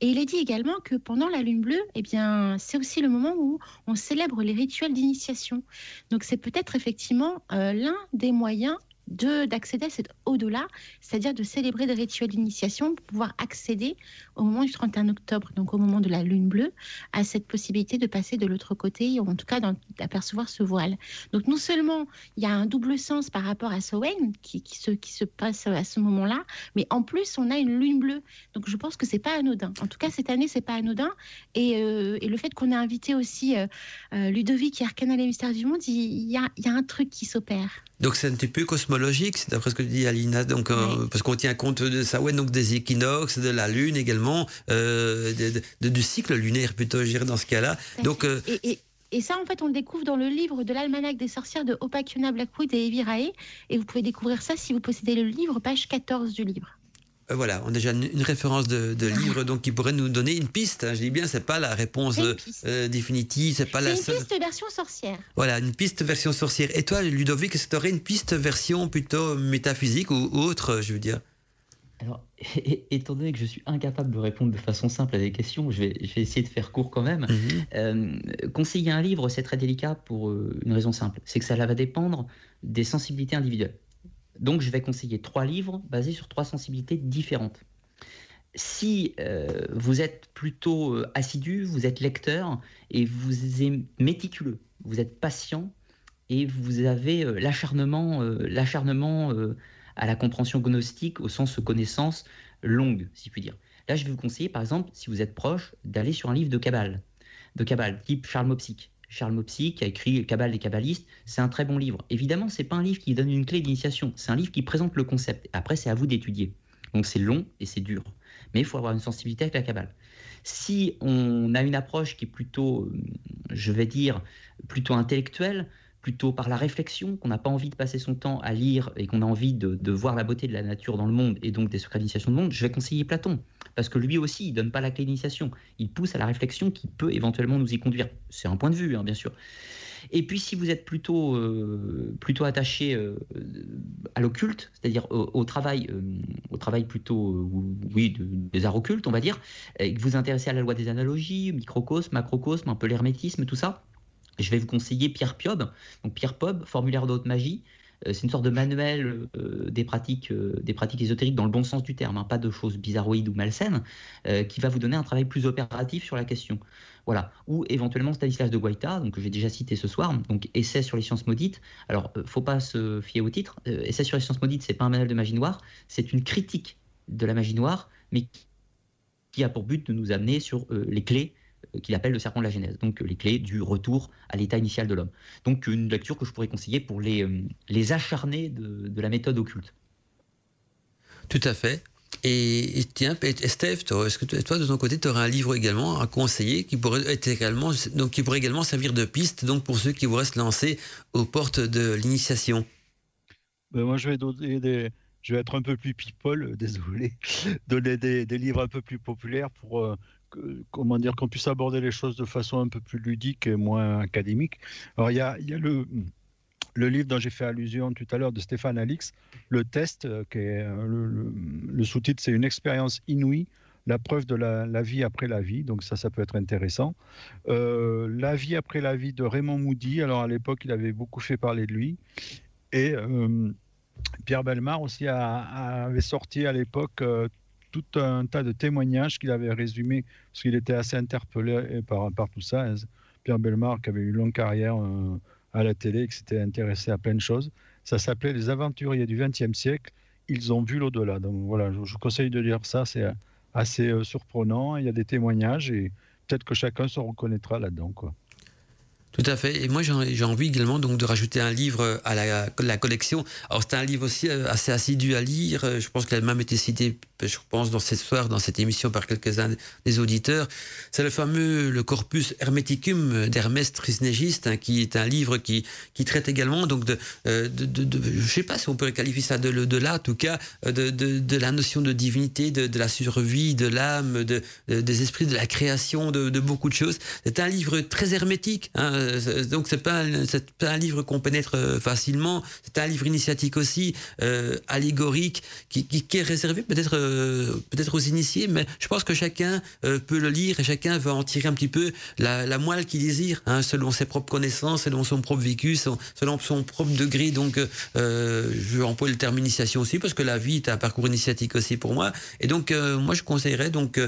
Et il est dit également que pendant la lune bleue, eh bien, c'est aussi le moment où on célèbre les rituels d'initiation. Donc, c'est peut-être effectivement euh, l'un des moyens d'accéder à cet au-delà, c'est-à-dire de célébrer des rituels d'initiation pour pouvoir accéder au moment du 31 octobre, donc au moment de la lune bleue, à cette possibilité de passer de l'autre côté, ou en tout cas d'apercevoir ce voile. Donc non seulement il y a un double sens par rapport à Samhain qui, qui, se, qui se passe à ce moment-là, mais en plus on a une lune bleue. Donc je pense que c'est pas anodin. En tout cas cette année c'est pas anodin. Et, euh, et le fait qu'on ait invité aussi euh, euh, Ludovic et Arcana les mystères du monde, il y a, y a un truc qui s'opère. Donc c'est un petit peu cosmologique, c'est d'après ce que dit Alina, donc, euh, parce qu'on tient compte de ça, ouais, donc des équinoxes, de la lune également, euh, de- de- du cycle lunaire plutôt, je dans ce cas-là. Donc euh, Et, et- et ça, en fait, on le découvre dans le livre de l'almanach des sorcières de Opakiona Blackwood et Evie Rae. Et vous pouvez découvrir ça si vous possédez le livre, page 14 du livre. Euh, Voilà, on a déjà une, une référence de, de livre donc qui pourrait nous donner une piste. hein. Je dis bien, c'est pas la réponse une euh, euh, définitive, c'est pas la une seule. piste version sorcière. Voilà, une piste version sorcière. Et toi, Ludovic, est-ce que tu aurais une piste version plutôt métaphysique ou autre, je veux dire? Alors, étant donné que je suis incapable de répondre de façon simple à des questions, je vais, je vais essayer de faire court quand même. Mhm. Euh, conseiller un livre, c'est très délicat pour une raison simple, c'est que ça va dépendre des sensibilités individuelles. Donc, je vais conseiller trois livres basés sur trois sensibilités différentes. Si euh, vous êtes plutôt euh, assidu, vous êtes lecteur et vous êtes méticuleux, vous êtes patient et vous avez euh, l'acharnement, l'acharnement à la compréhension gnostique au sens connaissance longue, si je puis dire. Là, je vais vous conseiller, par exemple, si vous êtes proche, d'aller sur un livre de Kabbale, de Kabbale, type Charles Mopsic. Charles Mopsic qui a écrit Kabbale des Kabbalistes, c'est un très bon livre. Évidemment, c'est pas un livre qui donne une clé d'initiation, c'est un livre qui présente le concept. Après, c'est à vous d'étudier. Donc c'est long et c'est dur. Mais il faut avoir une sensibilité avec la Kabbale. Si on a une approche qui est plutôt, euh, je vais dire, plutôt intellectuelle, plutôt par la réflexion, qu'on n'a pas envie de passer son temps à lire et qu'on a envie de, voir la beauté de la nature dans le monde et donc des secrets d'initiation du monde, je vais conseiller Platon. Parce que lui aussi, il donne pas la clé d'initiation. Il pousse à la réflexion qui peut éventuellement nous y conduire. C'est un point de vue, hein, bien sûr. Et puis, si vous êtes plutôt, euh, plutôt attaché euh, à l'occulte, c'est-à-dire au, travail, euh, au travail plutôt, oui, de- des arts occultes, on va dire, et que vous vous intéressez à la loi des analogies, microcosme, macrocosme, un peu l'hermétisme, tout ça, je vais vous conseiller Pierre Piob. Donc Pierre Piob, formulaire de haute magie, euh, c'est une sorte de manuel euh, des, pratiques, euh, des pratiques ésotériques dans le bon sens du terme, hein, pas de choses bizarroïdes ou malsaines, qui va vous donner un travail plus opératif sur la question. Voilà. Ou éventuellement Stanislas de Guaita, donc que j'ai déjà cité ce soir, donc Essai sur les sciences maudites. Alors, faut pas se fier au titre. Essai sur les sciences maudites, c'est pas un manuel de magie noire, c'est une critique de la magie noire, mais qui- a pour but de nous amener sur les clés qu'il appelle le serpent de la Genèse, donc les clés du retour à l'état initial de l'homme. Donc une lecture que je pourrais conseiller pour les, euh, les acharnés de, de la méthode occulte. Tout à fait. Et, et tiens, et Steph, toi, est-ce que toi, toi, de ton côté, tu aurais un livre également à conseiller qui pourrait être également, donc qui pourrait également servir de piste donc pour ceux qui voudraient se lancer aux portes de l'initiation? Ben, moi, je vais donner des. Je vais être un peu plus people, désolé. Donner des, des livres un peu plus populaires pour euh, comment dire qu'on puisse aborder les choses de façon un peu plus ludique et moins académique. Alors, il y a, le, livre dont j'ai fait allusion tout à l'heure de Stéphane Alix, Le Test, euh, qui est, euh, le, sous-titre, c'est une expérience inouïe. La preuve de la, vie après la vie, donc ça, ça peut être intéressant. Euh, la vie après la vie de Raymond Moody. Alors à l'époque, il avait beaucoup fait parler de lui. Et Pierre Belmar aussi avait sorti à l'époque tout un tas de témoignages qu'il avait résumés, parce qu'il était assez interpellé par, par tout ça. hein. Pierre Belmar, qui avait eu une longue carrière euh, à la télé, qui s'était intéressé à plein de choses. Ça s'appelait Les aventuriers du XXe siècle. Ils ont vu l'au-delà. Donc voilà, je, je conseille de lire ça. C'est euh, assez euh, surprenant. Il y a des témoignages et peut-être que chacun se reconnaîtra là-dedans. Tout à fait. Et moi, j'ai envie également donc de rajouter un livre à la, la collection. Alors, c'est un livre aussi euh, assez assidu à lire. Je pense qu'il a même été cité, je pense, dans cette soir, dans cette émission par quelques-uns des auditeurs. C'est le fameux le Corpus Hermeticum d'Hermès Trismégiste, hein, qui est un livre qui, qui traite également donc de, euh, je sais pas si on peut qualifier ça de, là, en tout cas, euh, de, de, la notion de divinité, de, la survie, de l'âme, de, des esprits, de la création, de, beaucoup de choses. C'est un livre très hermétique. Hein, donc c'est pas pas un livre qu'on pénètre euh, facilement. C'est un livre initiatique aussi, allégorique, qui, qui, est réservé peut-être euh, peut-être aux initiés, mais je pense que chacun euh, peut le lire et chacun va en tirer un petit peu la, moelle qu'il désire, hein, selon ses propres connaissances, selon son propre vécu, selon son propre degré. Donc je vais employer le terme initiation aussi parce que la vie est un parcours initiatique aussi pour moi. Et donc moi je conseillerais donc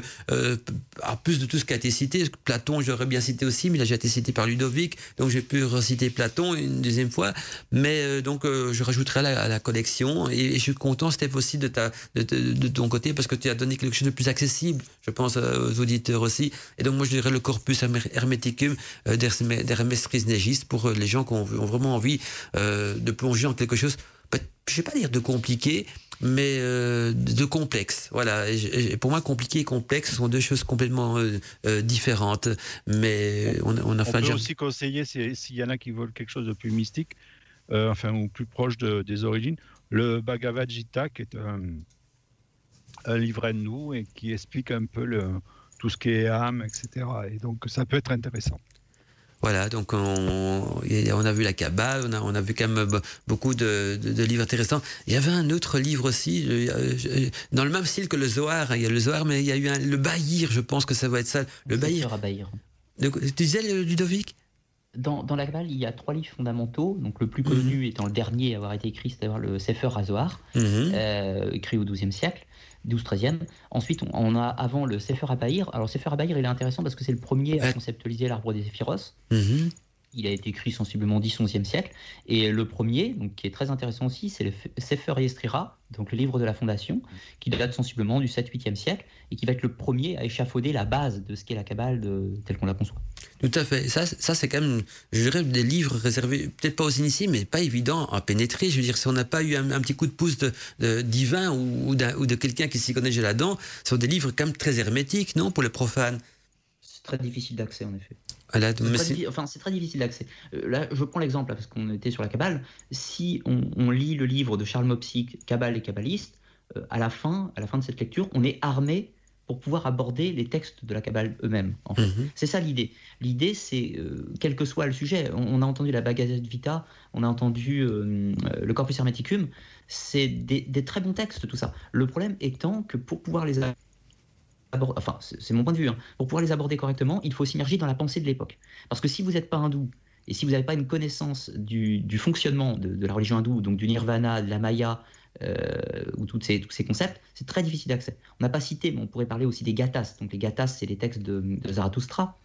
à plus de tout ce qui a été cité, Platon j'aurais bien cité aussi, mais a déjà été cité par Ludovic donc j'ai pu reciter Platon une deuxième fois, mais euh, donc euh, je rajouterai à la, à collection et, je suis content, Steph, aussi de, ta, de, de, ton côté parce que tu as donné quelque chose de plus accessible, je pense euh, aux auditeurs aussi. Et donc moi je dirais le corpus hermeticum d'Hermès Trismégiste pour les gens qui ont, vraiment envie de plonger en quelque chose, je vais pas dire de compliqué, mais euh, de complexe. Voilà. Et, pour moi, compliqué et complexe ce sont deux choses complètement euh, euh, différentes. Mais on, on a on peut aussi conseiller s'il y en a qui veulent quelque chose de plus mystique, euh, enfin ou plus proche de, des origines, le Bhagavad Gita, qui est un, un livre nous et qui explique un peu le, tout ce qui est âme, etc. Et donc ça peut être intéressant. Voilà, donc on, on, a vu la Kabbale, on a, on a vu quand même beaucoup de, de, de, livres intéressants. Il y avait un autre livre aussi, dans le même style que le Zohar. Hein. Il y a le Zohar, mais il y a eu un, le Bahir, je pense que ça va être ça. Le Bahir. Tu disais, Ludovic? Dans, dans, la Kabbale, il y a trois livres fondamentaux. Donc le plus connu mmh. étant le dernier à avoir été écrit, c'est-à-dire le Sefer HaZohar, mmh. euh, écrit au XIIe siècle. 12-13e. Ensuite, on a avant le Sefer Abaïr. Alors, Sefer Abaïr, il est intéressant parce que c'est le premier à conceptualiser l'arbre des Éphiros. Mm -hmm. Il a été écrit sensiblement 10-11e siècle. Et le premier, donc, qui est très intéressant aussi, c'est le Sefer Yestrira, donc le livre de la fondation, qui date sensiblement du 7-8e siècle et qui va être le premier à échafauder la base de ce qu'est la Kabbale telle qu'on la conçoit. Tout à fait. Ça, ça c'est quand même, je dirais, des livres réservés, peut-être pas aux initiés, mais pas évident à pénétrer. Je veux dire, si on n'a pas eu un, un, petit coup de pouce de, de divin ou, ou, ou de quelqu'un qui s'y connaît là-dedans, ce sont des livres quand même très hermétiques, non, pour les profanes C'est très difficile d'accès, en effet. C'est enfin, très difficile d'accès. Euh, là, je prends l'exemple, parce qu'on était sur la Kabbale. Si on, on, lit le livre de Charles Mopsic, Kabbale et Kabbaliste, euh, à, la fin, à la fin de cette lecture, on est armé pour pouvoir aborder les textes de la Kabbale eux-mêmes. En fait. mm -hmm. C'est ça l'idée. L'idée, c'est, euh, quel que soit le sujet, on, on, a entendu la Bhagavad Vita, on a entendu euh, le Corpus Hermeticum, c'est des, des, très bons textes, tout ça. Le problème étant que pour pouvoir les enfin, c'est mon point de vue, hein, pour pouvoir les aborder correctement, il faut synergie dans la pensée de l'époque. Parce que si vous n'êtes pas hindou, et si vous n'avez pas une connaissance du, fonctionnement de, la religion hindoue, donc du nirvana, de la maya, euh, ou toutes ces, tous ces concepts, c'est très difficile d'accès. On n'a pas cité, mais on pourrait parler aussi des gathas. Donc les gathas, c'est les textes de, Zarathustra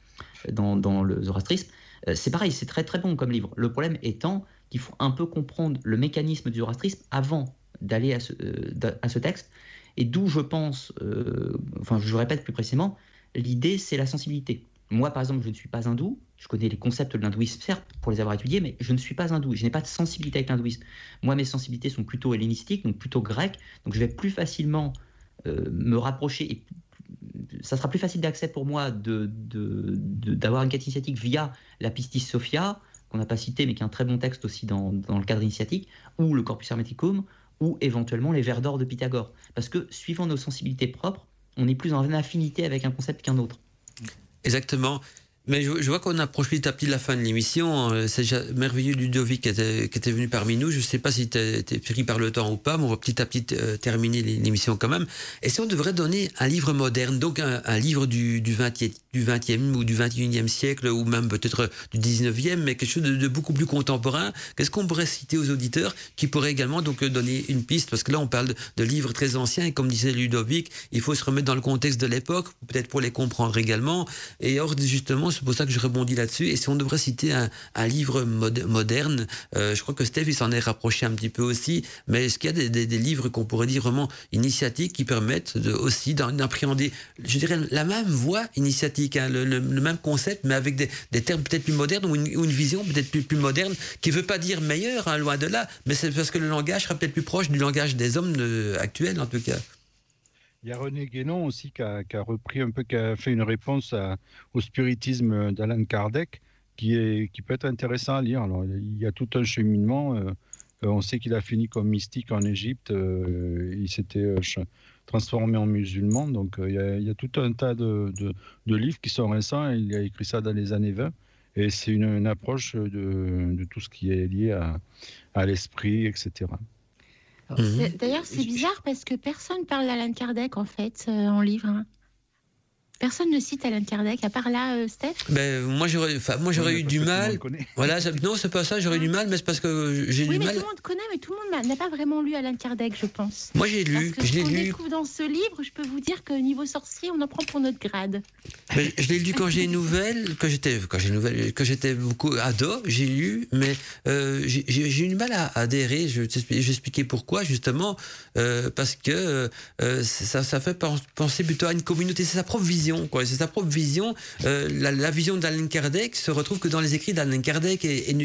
dans, dans, le zoroastrisme. Euh, c'est pareil, c'est très très bon comme livre. Le problème étant qu'il faut un peu comprendre le mécanisme du zoroastrisme avant d'aller euh, à ce texte. Et d'où je pense, euh, enfin je répète plus précisément, l'idée c'est la sensibilité. Moi, par exemple, je ne suis pas hindou. Je connais les concepts de l'hindouisme, certes, pour les avoir étudiés, mais je ne suis pas hindou. Je n'ai pas de sensibilité avec l'hindouisme. Moi, mes sensibilités sont plutôt hellénistiques, donc plutôt grecques. Donc, je vais plus facilement euh, me rapprocher. Et ça sera plus facile d'accès pour moi d'avoir une quête initiatique via la Pistis Sophia, qu'on n'a pas cité, mais qui est un très bon texte aussi dans le cadre initiatique, ou le Corpus Hermeticum, ou éventuellement les vers d'or de Pythagore. Parce que, suivant nos sensibilités propres, on est plus en affinité avec un concept qu'un autre. Exactement. Mais je, vois qu'on approche petit à petit la fin de l'émission. Euh, c'est merveilleux Ludovic qui était, qui était venu parmi nous. Je ne sais pas si tu es, pris par le temps ou pas, mais on va petit à petit euh, terminer l'émission quand même. Et si on devrait donner un livre moderne, donc un, livre du, du, 20e, du 20e ou du 21e siècle, ou même peut-être du 19e, mais quelque chose de, de beaucoup plus contemporain, qu'est-ce qu'on pourrait citer aux auditeurs qui pourraient également donc donner une piste? Parce que là, on parle de, de livres très anciens, et comme disait Ludovic, il faut se remettre dans le contexte de l'époque, peut-être pour les comprendre également. Et hors justement, c'est pour ça que je rebondis là-dessus. Et si on devrait citer un, livre moderne, euh, je crois que Steph, il s'en est rapproché un petit peu aussi, mais est-ce qu'il y a des, livres qu'on pourrait dire vraiment initiatiques qui permettent de, aussi d'appréhender, je dirais, la même voie initiatique, hein, le, même concept, mais avec des, termes peut-être plus modernes ou une, vision peut-être plus, moderne, qui ne veut pas dire meilleur, hein, loin de là, mais c'est parce que le langage sera peut-être plus proche du langage des hommes actuels, en tout cas. Il y a René Guénon aussi qui a, repris un peu, qui a fait une réponse au spiritisme d'Alan Kardec, qui, est, qui peut être intéressant à lire. Alors, il y a tout un cheminement. Euh, on sait qu'il a fini comme mystique en Égypte. Euh, il s'était euh, transformé en musulman. Donc, il y, a, tout un tas de, de, de, livres qui sont récents. Il a écrit ça dans les années 20. Et c'est une, une, approche de, de, tout ce qui est lié à, à l'esprit, etc. Mmh. D'ailleurs, c'est bizarre parce que personne parle d'Alan Kardec en fait euh, en livre. Hein. Personne ne cite Alan Kardec, à part là, euh, Steph? Ben, Moi, j'aurais moi, j'aurais oui, eu du mal. Voilà, non, c'est pas ça, j'aurais eu du mal, mais c'est parce que j'ai oui, du mais mal. Tout le monde connaît, mais tout le monde n'a pas vraiment lu Alan Kardec, je pense. Moi, j'ai lu. Parce que je l'ai lu. découvre dans ce livre, je peux vous dire que niveau sorcier, on en prend pour notre grade. Je l'ai lu quand j'ai une nouvelle, quand j'étais, quand j'ai nouvelle, quand j'étais beaucoup ado, j'ai lu, mais euh, j'ai eu du mal à adhérer. Je vais expliquer pourquoi, justement, euh, parce que euh, ça, ça fait penser plutôt à une communauté. C'est sa propre vision, C'est sa propre vision, euh, la, vision d'Alain Kardec se retrouve que dans les écrits d'Alain Kardec et,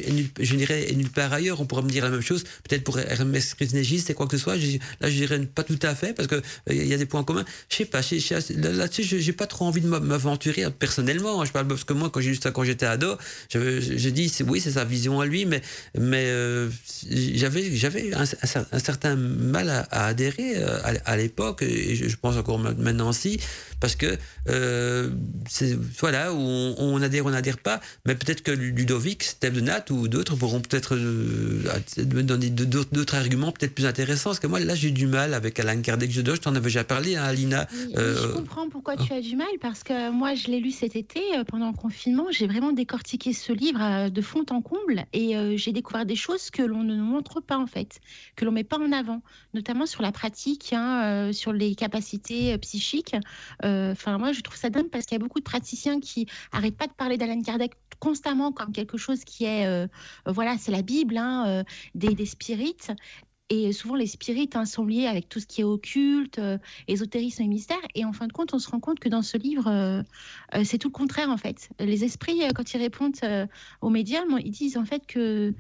je dirais et nulle part ailleurs. On pourrait me dire la même chose, peut-être pour Hermès Trismégiste et quoi que ce soit. Là, je dirais pas tout à fait parce que il euh, y a des points communs. Je sais pas. Là-dessus, j'ai pas trop envie de m'aventurer personnellement. Je parle parce que moi, quand j'ai juste quand j'étais ado, j'ai dit oui, c'est sa vision à lui, mais euh, j'avais j'avais un, certain mal à, adhérer euh, à, l'époque et je, pense encore maintenant aussi parce que euh, c'est voilà où on, on, adhère, on n'adhère pas, mais peut-être que Ludovic, Steph de Nat ou d'autres pourront peut-être euh, donner d'autres arguments peut-être plus intéressants. Parce que moi, là, j'ai du mal avec Alain Kardec. Je t'en avais déjà parlé, hein, Alina. Oui, euh, je comprends pourquoi tu as du mal, parce que moi, je l'ai lu cet été euh, pendant le confinement. J'ai vraiment décortiqué ce livre euh, de fond en comble et euh, j'ai découvert des choses que l'on ne nous montre pas en fait, que l'on met pas en avant, notamment sur la pratique, hein, sur les capacités psychiques. Enfin, moi, je trouve ça dingue parce qu'il y a beaucoup de praticiens qui arrêtent pas de parler d'Alan Kardec constamment comme quelque chose qui est, euh, voilà, c'est la Bible, hein, euh, des, des, spirites. Et souvent, les spirites hein, sont liés avec tout ce qui est occulte, euh, ésotérisme et mystère. Et en fin de compte, on se rend compte que dans ce livre, c'est tout le contraire, en fait. Les esprits, quand ils répondent aux médiums, ils disent en fait que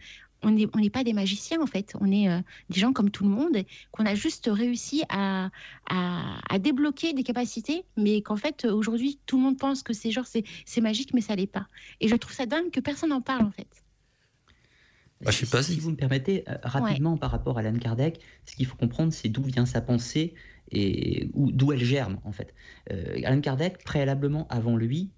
on n'est on pas des magiciens en fait, on est euh, des gens comme tout le monde, qu'on a juste réussi à, à, à, débloquer des capacités, mais qu'en fait aujourd'hui tout le monde pense que c'est genre c'est magique, mais ça l'est pas. Et je trouve ça dingue que personne n'en parle en fait. Bah, je sais pas si, si vous me permettez, euh, rapidement ouais. par rapport à Alan Kardec, ce qu'il faut comprendre, c'est d'où vient sa pensée et d'où elle germe en fait. Euh, Alan Kardec, préalablement avant lui,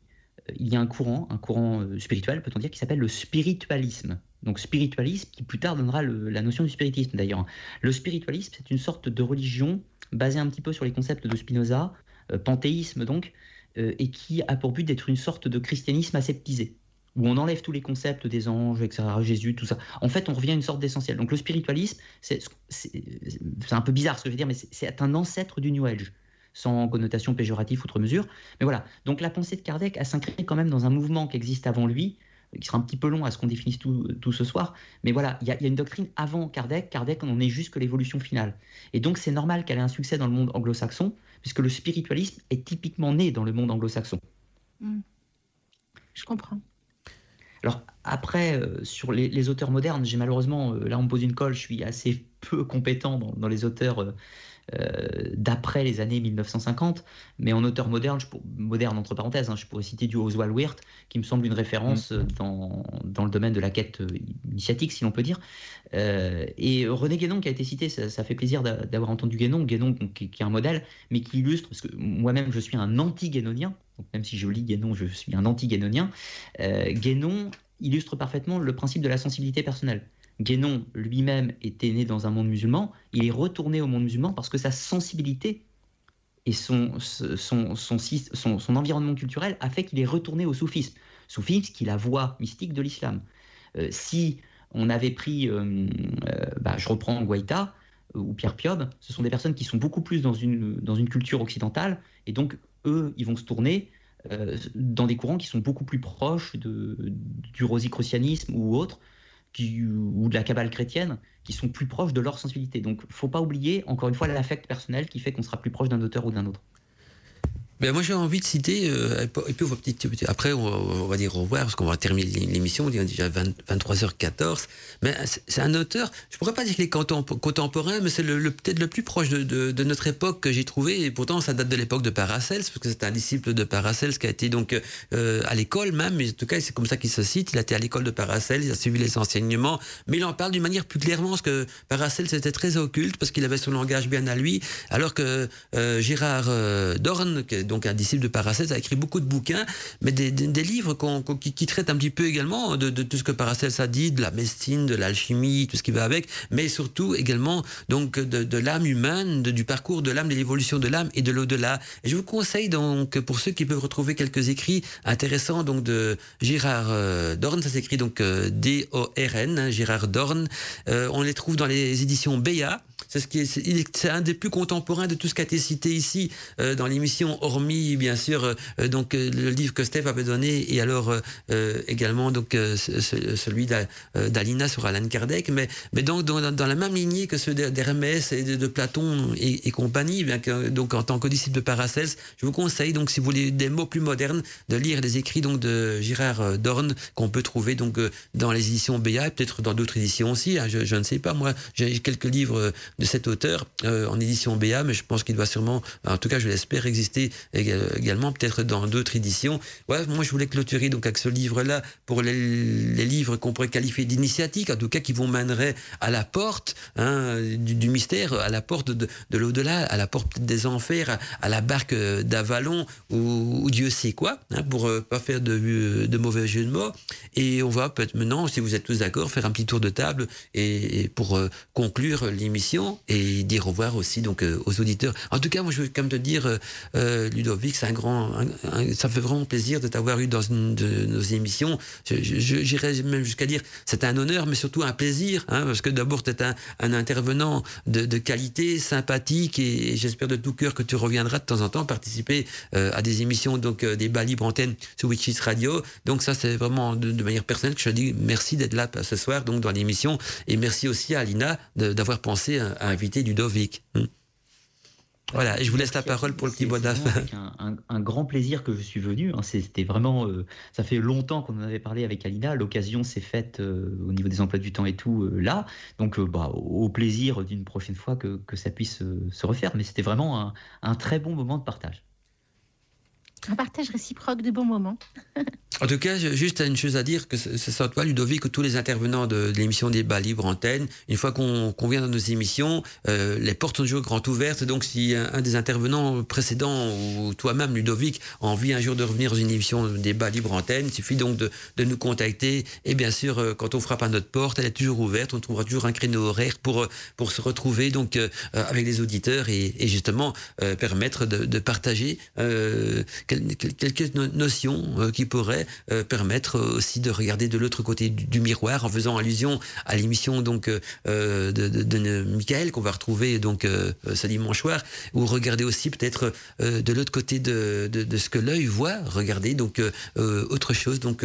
il y a un courant, un courant spirituel, peut-on dire, qui s'appelle le spiritualisme. Donc spiritualisme, qui plus tard donnera la notion du spiritisme d'ailleurs. Le spiritualisme, c'est une sorte de religion basée un petit peu sur les concepts de Spinoza, euh, panthéisme donc, euh, et qui a pour but d'être une sorte de christianisme aseptisé, où on enlève tous les concepts des anges, etc., Jésus, tout ça. En fait, on revient à une sorte d'essentiel. Donc le spiritualisme, c'est un peu bizarre ce que je veux dire, mais c'est un ancêtre du New Age sans connotation péjorative outre mesure. Mais voilà, donc la pensée de Kardec a s'inscrit quand même dans un mouvement qui existe avant lui, qui sera un petit peu long à ce qu'on définisse tout, tout, ce soir. Mais voilà, il y, y, a une doctrine avant Kardec. Kardec, on est juste que l'évolution finale. Et donc, c'est normal qu'elle ait un succès dans le monde anglo-saxon, puisque le spiritualisme est typiquement né dans le monde anglo-saxon. Mmh. Je comprends. Alors, après, euh, sur les, les, auteurs modernes, j'ai malheureusement, euh, là, on me pose une colle, je suis assez peu compétent dans, dans les auteurs. Euh, euh, d'après les années 1950, mais en auteur moderne, je pour, moderne entre parenthèses, hein, je pourrais citer du Oswald Wirth, qui me semble une référence mmh. dans, dans, le domaine de la quête initiatique, si l'on peut dire. Euh, et René Guénon, qui a été cité, ça, ça fait plaisir d'avoir entendu Guénon, Guénon qui, qui, est un modèle, mais qui illustre, parce que moi-même je suis un anti-guénonien, donc même si je lis Guénon, je suis un anti-guénonien, euh, Guénon illustre parfaitement le principe de la sensibilité personnelle. Guénon lui-même était né dans un monde musulman, il est retourné au monde musulman parce que sa sensibilité et son, son, son, son, environnement culturel a fait qu'il est retourné au soufisme. Soufisme qui est la voie mystique de l'islam. Euh, si on avait pris, euh, euh, bah, je reprends Guaita ou Pierre Piob, ce sont des personnes qui sont beaucoup plus dans une, culture occidentale, et donc eux, ils vont se tourner dans des courants qui sont beaucoup plus proches du rosicrucianisme ou autre, ou de la cabale chrétienne, qui sont plus proches de leur sensibilité. Donc, faut pas oublier, encore une fois, l'affect personnel qui fait qu'on sera plus proche d'un auteur ou d'un autre. Ben moi j'ai envie de citer, euh, et puis on va petit, après on va, dire au revoir parce qu'on va terminer l'émission, on est déjà 23h14, mais c'est un auteur, je pourrais pas dire qu'il est contemporain, mais c'est le, peut-être le plus proche de, de, de notre époque que j'ai trouvé, et pourtant ça date de l'époque de Paracels, parce que c'est un disciple de Paracels qui a été donc euh, à l'école même, mais en tout cas c'est comme ça qu'il se cite, il a été à l'école de Paracels, il a suivi les enseignements, mais il en parle d'une manière plus clairement, parce que Paracels était très occulte, parce qu'il avait son langage bien à lui, alors que euh, Gérard euh, Dorn, donc un disciple de Paracels, a écrit beaucoup de bouquins, mais des, livres qui, traitent un petit peu également de, tout ce que Paracels a dit, de la médecine, de l'alchimie, tout ce qui va avec, mais surtout également donc de, l'âme humaine, du parcours de l'âme, de l'évolution de l'âme et de l'au-delà. Je vous conseille donc pour ceux qui peuvent retrouver quelques écrits intéressants donc de Gérard euh, Dorn, ça s'écrit donc euh, D-O-R-N, hein, Gérard Dorn. Euh, on les trouve dans les éditions Béa. C'est un des plus contemporains de tout ce qui a été cité ici dans l'émission, hormis bien sûr euh, donc euh, le livre que Steph avait donné et alors également donc celui d'Alina sur Alan Kardec, mais mais donc dans, la même lignée que ceux d'Hermès et de, Platon et, compagnie, donc en tant que disciple de Paracels, je vous conseille donc si vous voulez des mots plus modernes de lire les écrits donc de Girard Dorn qu'on peut trouver donc dans les éditions BA, peut-être dans d'autres éditions aussi. Hein, je, ne sais pas moi, j'ai quelques livres de cet auteur euh, en édition BA, mais je pense qu'il doit sûrement, en tout cas je l'espère, exister également peut-être dans d'autres éditions. Ouais, moi je voulais clôturer donc avec ce livre-là pour les, livres qu'on pourrait qualifier d'initiatiques, en tout cas qui vous mèneraient à la porte hein, du, mystère, à la porte de, l'au-delà, à la porte des enfers, à, la barque d'Avalon ou, Dieu sait quoi, hein, pour euh, pas faire de, de mauvais jeux de mots. Et on va peut-être maintenant, si vous êtes tous d'accord, faire un petit tour de table et, pour euh, conclure l'émission et dire au revoir aussi donc euh, aux auditeurs. En tout cas, moi je veux quand même te dire, euh, euh, Ludovic, c'est un grand, ça fait vraiment plaisir de t'avoir eu dans une de nos émissions. J'irais même jusqu'à dire c'est un honneur, mais surtout un plaisir, hein, parce que d'abord tu es un, intervenant de, qualité, sympathique, et, j'espère de tout cœur que tu reviendras de temps en temps participer à des émissions donc des bas libre antenne sur Witches Radio. Donc ça c'est vraiment de, manière personnelle que je te dis merci d'être là ce soir donc dans l'émission et merci aussi à Alina d'avoir pensé à, invité Ludovic. Hmm. Voilà, je vous laisse la parole pour le petit bois d'affaires. C'est un, grand plaisir que je suis venu. Hein. C'était vraiment, euh, ça fait longtemps qu'on en avait parlé avec Alina. L'occasion s'est faite euh, au niveau des emplois du temps et tout euh, là. Donc, bah, au plaisir d'une prochaine fois que, ça puisse se refaire. Mais c'était vraiment un, très bon moment de partage. Un partage réciproque de bons moments. en tout cas, juste une chose à dire, que ce soit toi, Ludovic, ou tous les intervenants de, l'émission Débat Libre Antenne, une fois qu'on vient dans nos émissions, euh, les portes sont toujours grandes ouvertes. Donc, si un, des intervenants précédents, ou toi-même, Ludovic, a envie un jour de revenir dans une émission Débat Libre Antenne, il suffit donc de, nous contacter. Et bien sûr, euh, quand on frappe à notre porte, elle est toujours ouverte. On trouvera toujours un créneau horaire pour, euh, pour se retrouver donc avec les auditeurs et, justement permettre de, partager quelques notions euh, qui pourraient euh, permettre aussi de regarder de l'autre côté du, miroir en faisant allusion à l'émission donc euh, de, Michael qu'on va retrouver donc ce dimanche soir ou regarder aussi peut-être de l'autre côté de, de, ce que l'œil voit regarder donc autre chose donc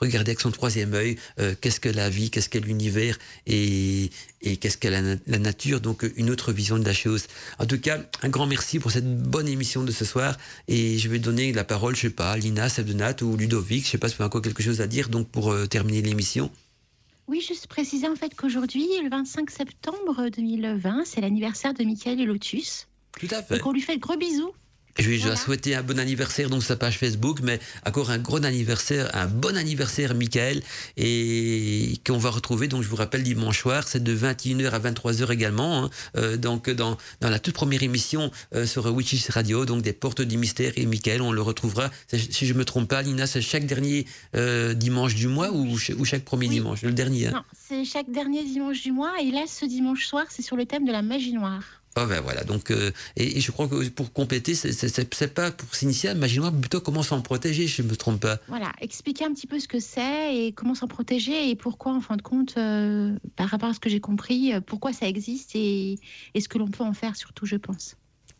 regarder avec son troisième œil qu'est-ce que la vie qu'est-ce que l'univers et, et qu'est-ce qu'est la, la, nature, donc une autre vision de la chose. En tout cas, un grand merci pour cette bonne émission de ce soir et je vais donner la parole, je sais pas, à Lina, Sebdenat ou Ludovic, je sais pas si vous avez encore quelque chose à dire donc pour euh, terminer l'émission. Oui, juste préciser en fait qu'aujourd'hui, le 25 septembre 2020, c'est l'anniversaire de Michael et Lotus. Tout à fait. Donc on lui fait de gros bisous. Je lui ai souhaité un bon anniversaire donc sa page Facebook, mais encore un gros anniversaire, un bon anniversaire Michael, et qu'on va retrouver, donc je vous rappelle, dimanche soir, c'est de 21h à 23h également, hein. euh, donc dans, dans la toute première émission euh, sur Witches Radio, donc des portes du mystère, et Michael, on le retrouvera, si je me trompe pas, Lina, c'est chaque dernier euh, dimanche du mois ou, ou chaque premier dimanche Le dernier hein? Non, c'est chaque dernier dimanche du mois, et là, ce dimanche soir, c'est sur le thème de la magie noire. Ah ben voilà, donc euh, et, je crois que pour compléter, c'est pas pour s'initier à noire, plutôt comment s'en protéger, je ne me trompe pas. Voilà, expliquer un petit peu ce que c'est et comment s'en protéger et pourquoi, en fin de compte, euh, par rapport à ce que j'ai compris, euh, pourquoi ça existe et, et ce que l'on peut en faire surtout, je pense.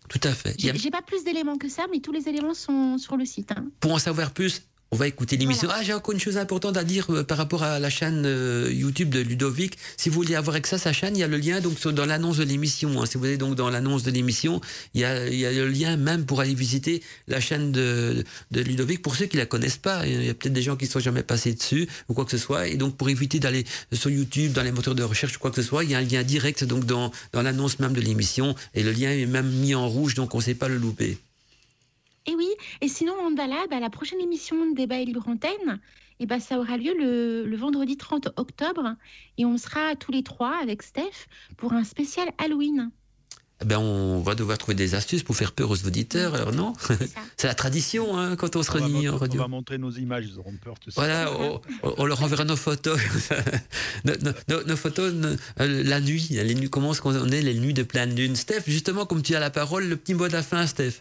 Tout à fait. A- J'ai j'ai pas plus d'éléments que ça, mais tous les éléments sont sur le site. hein. Pour en savoir plus, on va écouter l'émission. Ah, j'ai encore une chose importante à dire euh, par rapport à la chaîne euh, YouTube de Ludovic. Si vous voulez avoir accès à sa chaîne, il y a le lien donc dans l'annonce de l'émission. hein. Si vous allez donc dans l'annonce de l'émission, il y a, il y a le lien même pour aller visiter la chaîne de, de Ludovic. Pour ceux qui la connaissent pas, il y a peut-être des gens qui ne sont jamais passés dessus ou quoi que ce soit. Et donc pour éviter d'aller sur YouTube, dans les moteurs de recherche ou quoi que ce soit, il y a un lien direct donc dans, dans l'annonce même de l'émission. Et le lien est même mis en rouge, donc on ne sait pas le louper. Et oui, et sinon, Mandala, bah, la prochaine émission de débat et libre antenne, et bah, ça aura lieu le, le vendredi 30 octobre. Et on sera tous les trois avec Steph pour un spécial Halloween. Eh ben, on va devoir trouver des astuces pour faire peur aux auditeurs, alors non? C'est la tradition hein, quand on se réunit en on va montrer nos images, ils auront peur. Tout ça. Voilà, on, leur enverra nos photos. nos, nos- nos- nos photos, euh, la nuit, les nuits, comment est-ce qu'on est? Les nuits de pleine lune Steph, justement, comme tu as la parole, le petit mot de la fin, Steph.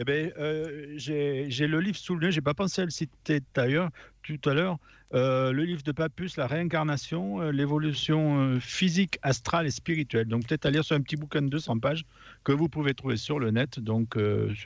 Eh ben, euh, j'ai le livre sous le nez, j'ai pas pensé à le citer d'ailleurs tout à l'heure. Euh, le livre de Papus, La réincarnation, euh, l'évolution physique, astrale et spirituelle. Donc peut-être à lire sur un petit bouquin de 200 pages que vous pouvez trouver sur le net, donc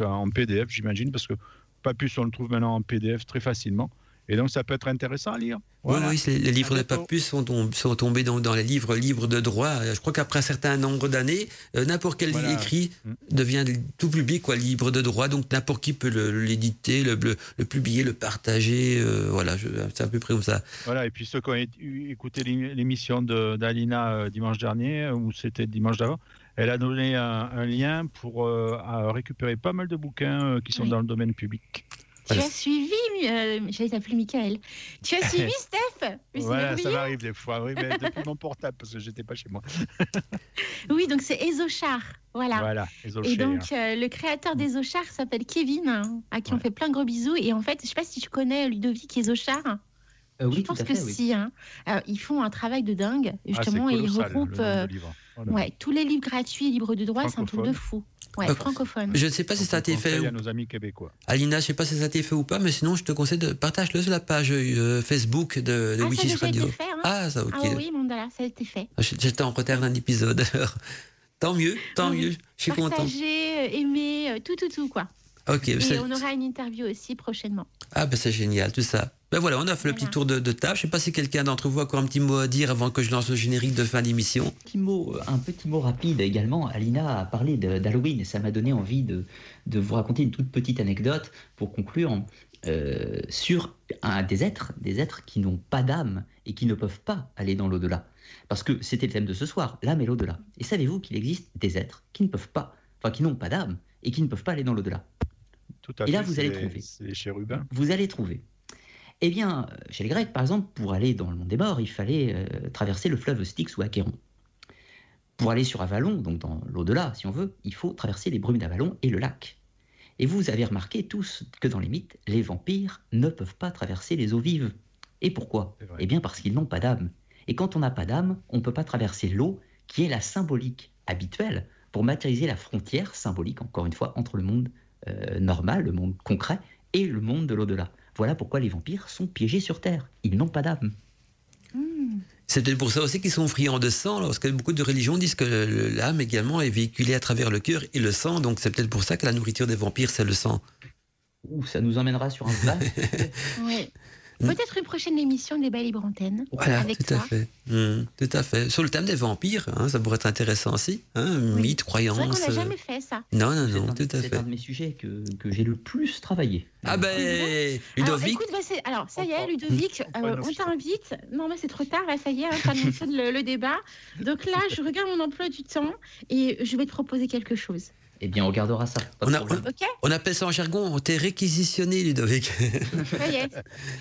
en PDF j'imagine, parce que Papus on le trouve maintenant en PDF très facilement. Et donc ça peut être intéressant à lire. Voilà. Oui, oui, les livres de. Papus sont, tom- sont tombés dans, dans les livres libres de droit. Euh, Je crois qu'après un certain nombre d'années, euh, n'importe quel Voilà. écrit Mm. devient tout public, quoi, libre de droit. Donc n'importe qui peut l'éditer, le, le, le publier, le partager. euh, voilà, c'est à peu près comme ça. Voilà, et puis ceux qui ont écouté l'é- l'émission d'Alina euh, dimanche dernier, ou c'était dimanche d'avant, elle a donné un, un lien pour euh, récupérer pas mal de bouquins euh, qui sont Oui. dans le domaine public. Tu as suivi, euh, j'allais t'appeler Michael. Tu as suivi Steph? Voilà, ça m'arrive des fois, oui, mais depuis mon portable, parce que j'étais pas chez moi. Oui, donc c'est Ezochar. Voilà. Voilà, Et donc, euh, le créateur des Oshars s'appelle Kevin, hein, à qui on fait plein de gros bisous. Et en fait, je sais pas si tu connais Ludovic Ezochar. Euh, oui, je tout pense que oui. si. hein. Euh, ils font un travail de dingue, Ah, justement, et ils le Voilà. ouais, tous les livres gratuits et libres de droit. C'est un truc de fou. Ouais, Euh, francophone. Je ne sais pas si ça a on été fait. conseille ou- à nos amis québécois. Alina, je sais pas si ça a été fait ou pas, mais sinon, je te conseille de partage-le sur la page euh, Facebook de, de Ah, Radio. été fait. hein Ah, ça, ok. Ah oui, Mandala, ça a été fait. J'étais en retard d'un épisode. tant mieux, tant Ah oui. mieux. Je suis content. Partager, euh, aimer, euh, tout, tout, tout, quoi. Ok, Et on aura une interview aussi prochainement. ah ben c'est génial tout ça. Ben voilà, on a fait le petit tour de, de table. Je sais pas si quelqu'un d'entre vous a encore un petit mot à dire avant que je lance le générique de fin d'émission. petit mot, un petit mot rapide également. Alina a parlé d'Halloween et ça m'a donné envie de, de vous raconter une toute petite anecdote pour conclure euh, sur un, des êtres, des êtres qui n'ont pas d'âme et qui ne peuvent pas aller dans l'au-delà. Parce que c'était le thème de ce soir, l'âme et l'au-delà. Et savez-vous qu'il existe des êtres qui ne peuvent pas, enfin qui n'ont pas d'âme et qui ne peuvent pas aller dans l'au-delà? Tout à Et là, fait, vous allez trouver. C'est les chérubins. Vous allez trouver. Eh bien, euh, chez les Grecs, par exemple, pour aller dans le monde des morts, il fallait euh, traverser le fleuve Styx ou Achéron. Pour aller sur Avalon, donc dans l'au-delà, si on veut, il faut traverser les brumes d'Avalon et le lac. Et vous avez remarqué tous que dans les mythes, les vampires ne peuvent pas traverser les eaux vives. Et pourquoi? Eh bien parce qu'ils n'ont pas d'âme. Et quand on n'a pas d'âme, on ne peut pas traverser l'eau, qui est la symbolique habituelle pour matérialiser la frontière symbolique, encore une fois, entre le monde euh, normal, le monde concret, et le monde de l'au-delà. Voilà pourquoi les vampires sont piégés sur Terre. Ils n'ont pas d'âme. Hmm. C'est peut-être pour ça aussi qu'ils sont friands de sang, parce que beaucoup de religions disent que l'âme également est véhiculée à travers le cœur et le sang, donc c'est peut-être pour ça que la nourriture des vampires c'est le sang. Ouh, ça nous emmènera sur un vaste Ouais. Hmm. Peut-être une prochaine émission des Belles Libre Antenne. Voilà, avec tout toi. à fait. Hmm, tout à fait. Sur le thème des vampires, hein, ça pourrait être intéressant aussi. Hein, Oui. Mythes, C'est croyances. n'a euh, jamais fait ça. Non, non, C'est non, un, tout à c'est fait. un de mes sujets que, que j'ai le plus travaillé. Ah ben, Alors, Ludovic, écoute, bah, c'est- alors, ça y est, On prend- Ludovic, on euh, on t'invite. Non, mais c'est trop tard, là, ça y est, hein, t'as annoncé le, le débat. Donc là, je regarde mon emploi du temps et je vais te proposer quelque chose. Eh bien, on regardera ça. On a- on appelle ça en jargon, t'es réquisitionné, Ludovic. Ça y est,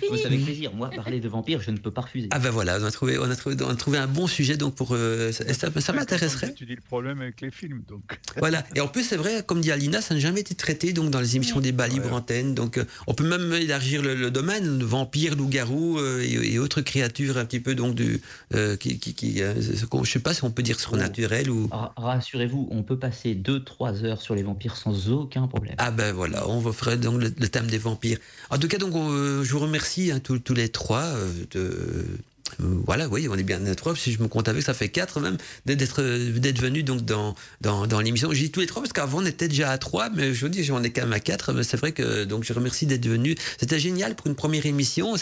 Oui, fini. c'est avec plaisir. Moi, parler de vampires, je ne peux pas refuser. ah ben voilà, on a trouvé, on a trouvé, on a trouvé un bon sujet donc pour euh, ça, ça- ça m'intéresserait. Tu dis le problème avec les films, donc. Voilà. Et en plus, c'est vrai, comme dit Alina, ça n'a jamais été traité donc dans les émissions Oui. débat libre Ouais. antenne. Donc, euh, on peut même élargir le, le domaine, vampires, loups-garous euh, et, et autres créatures un petit peu donc du euh, qui, qui, qui euh, je sais pas si on peut dire surnaturel ou. Ra- Rassurez-vous, on peut passer 2-3 heures sur les vampires sans aucun problème. Ah ben voilà, on va faire donc le, thème des vampires. En tout cas, donc on, euh, je vous remercie hein, tous, tous les trois euh, de voilà, oui, on est bien à trois. Si je me compte avec, ça fait quatre même d'être d'être venu donc dans dans, dans l'émission. J'ai dit tous les trois parce qu'avant on était déjà à trois, mais je vous dis, on est quand même à quatre. Mais c'est vrai que donc je remercie d'être venu. C'était génial pour une première émission.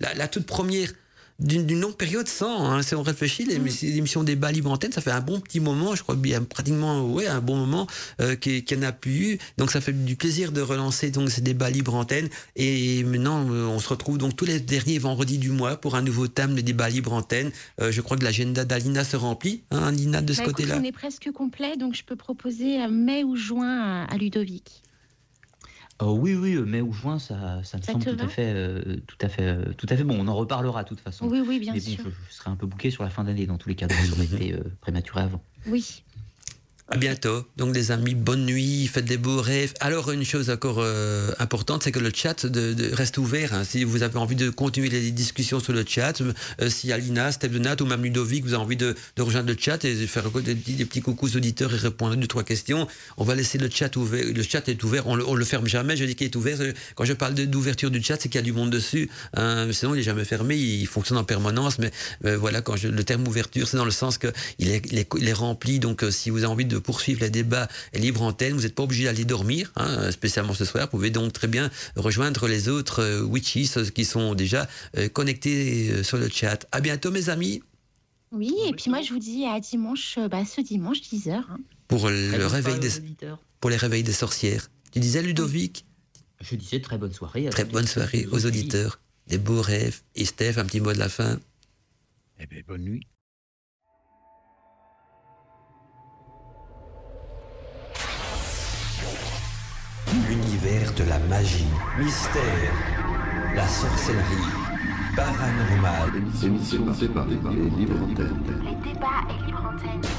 La toute première d'une longue période sans. Hein. Si on réfléchit, mm. l'émission débat libre antenne, ça fait un bon petit moment, je crois bien pratiquement ouais un bon moment euh, qu'il n'y en a plus eu. Donc ça fait du plaisir de relancer donc ces débats libre antenne. Et maintenant, euh, on se retrouve donc tous les derniers vendredis du mois pour un nouveau thème, le débat libre antenne. Euh, je crois que l'agenda d'Alina se remplit, hein, Alina de ce bah, côté-là. On est presque complet, donc je peux proposer mai ou juin à Ludovic. Oh oui, oui, euh, mai ou juin, ça, ça me semble tout à, fait, euh, tout, à fait, euh, tout à fait bon. On en reparlera de toute façon. Oui, oui, bien Mais sûr. bon, je, serai un peu bouqué sur la fin d'année dans tous les cas, donc j'aurais été prématuré avant. Oui. À bientôt. Donc, les amis, bonne nuit, faites des beaux rêves. Alors, une chose encore euh, importante, c'est que le chat de, reste ouvert. Hein. Si vous avez envie de continuer les discussions sur le chat, euh, si Alina, Steph Donat ou même Ludovic, vous avez envie de, rejoindre le chat et faire des, des, petits coucous auditeurs et répondre à deux, trois questions, on va laisser le chat ouvert. Le chat est ouvert, on le, le ferme jamais. Je dis qu'il est ouvert. Quand je parle d'ouverture du chat, c'est qu'il y a du monde dessus. Hein. Sinon, il n'est jamais fermé, il fonctionne en permanence. Mais euh, voilà, quand je, le terme ouverture, c'est dans le sens qu'il est, il est, il est rempli. Donc, si vous avez envie de poursuivre les débats, libre antenne. Vous n'êtes pas obligé d'aller dormir, hein, spécialement ce soir. Vous pouvez donc très bien rejoindre les autres euh, witches qui sont déjà euh, connectés euh, sur le chat. À bientôt, mes amis. Oui, et puis moi, je vous dis à dimanche, bah, ce dimanche, 10h. Hein. Pour le réveil des, pour les réveils des sorcières. Tu disais, Ludovic? Je disais très bonne soirée. Très bonne soirée aux auditeurs. Des beaux rêves. Et Steph, un petit mot de la fin. Eh bien, bonne nuit. L'univers de la magie, mystère, la sorcellerie, paranormal. Émission débat et libre antenne. Les débats et libre antenne.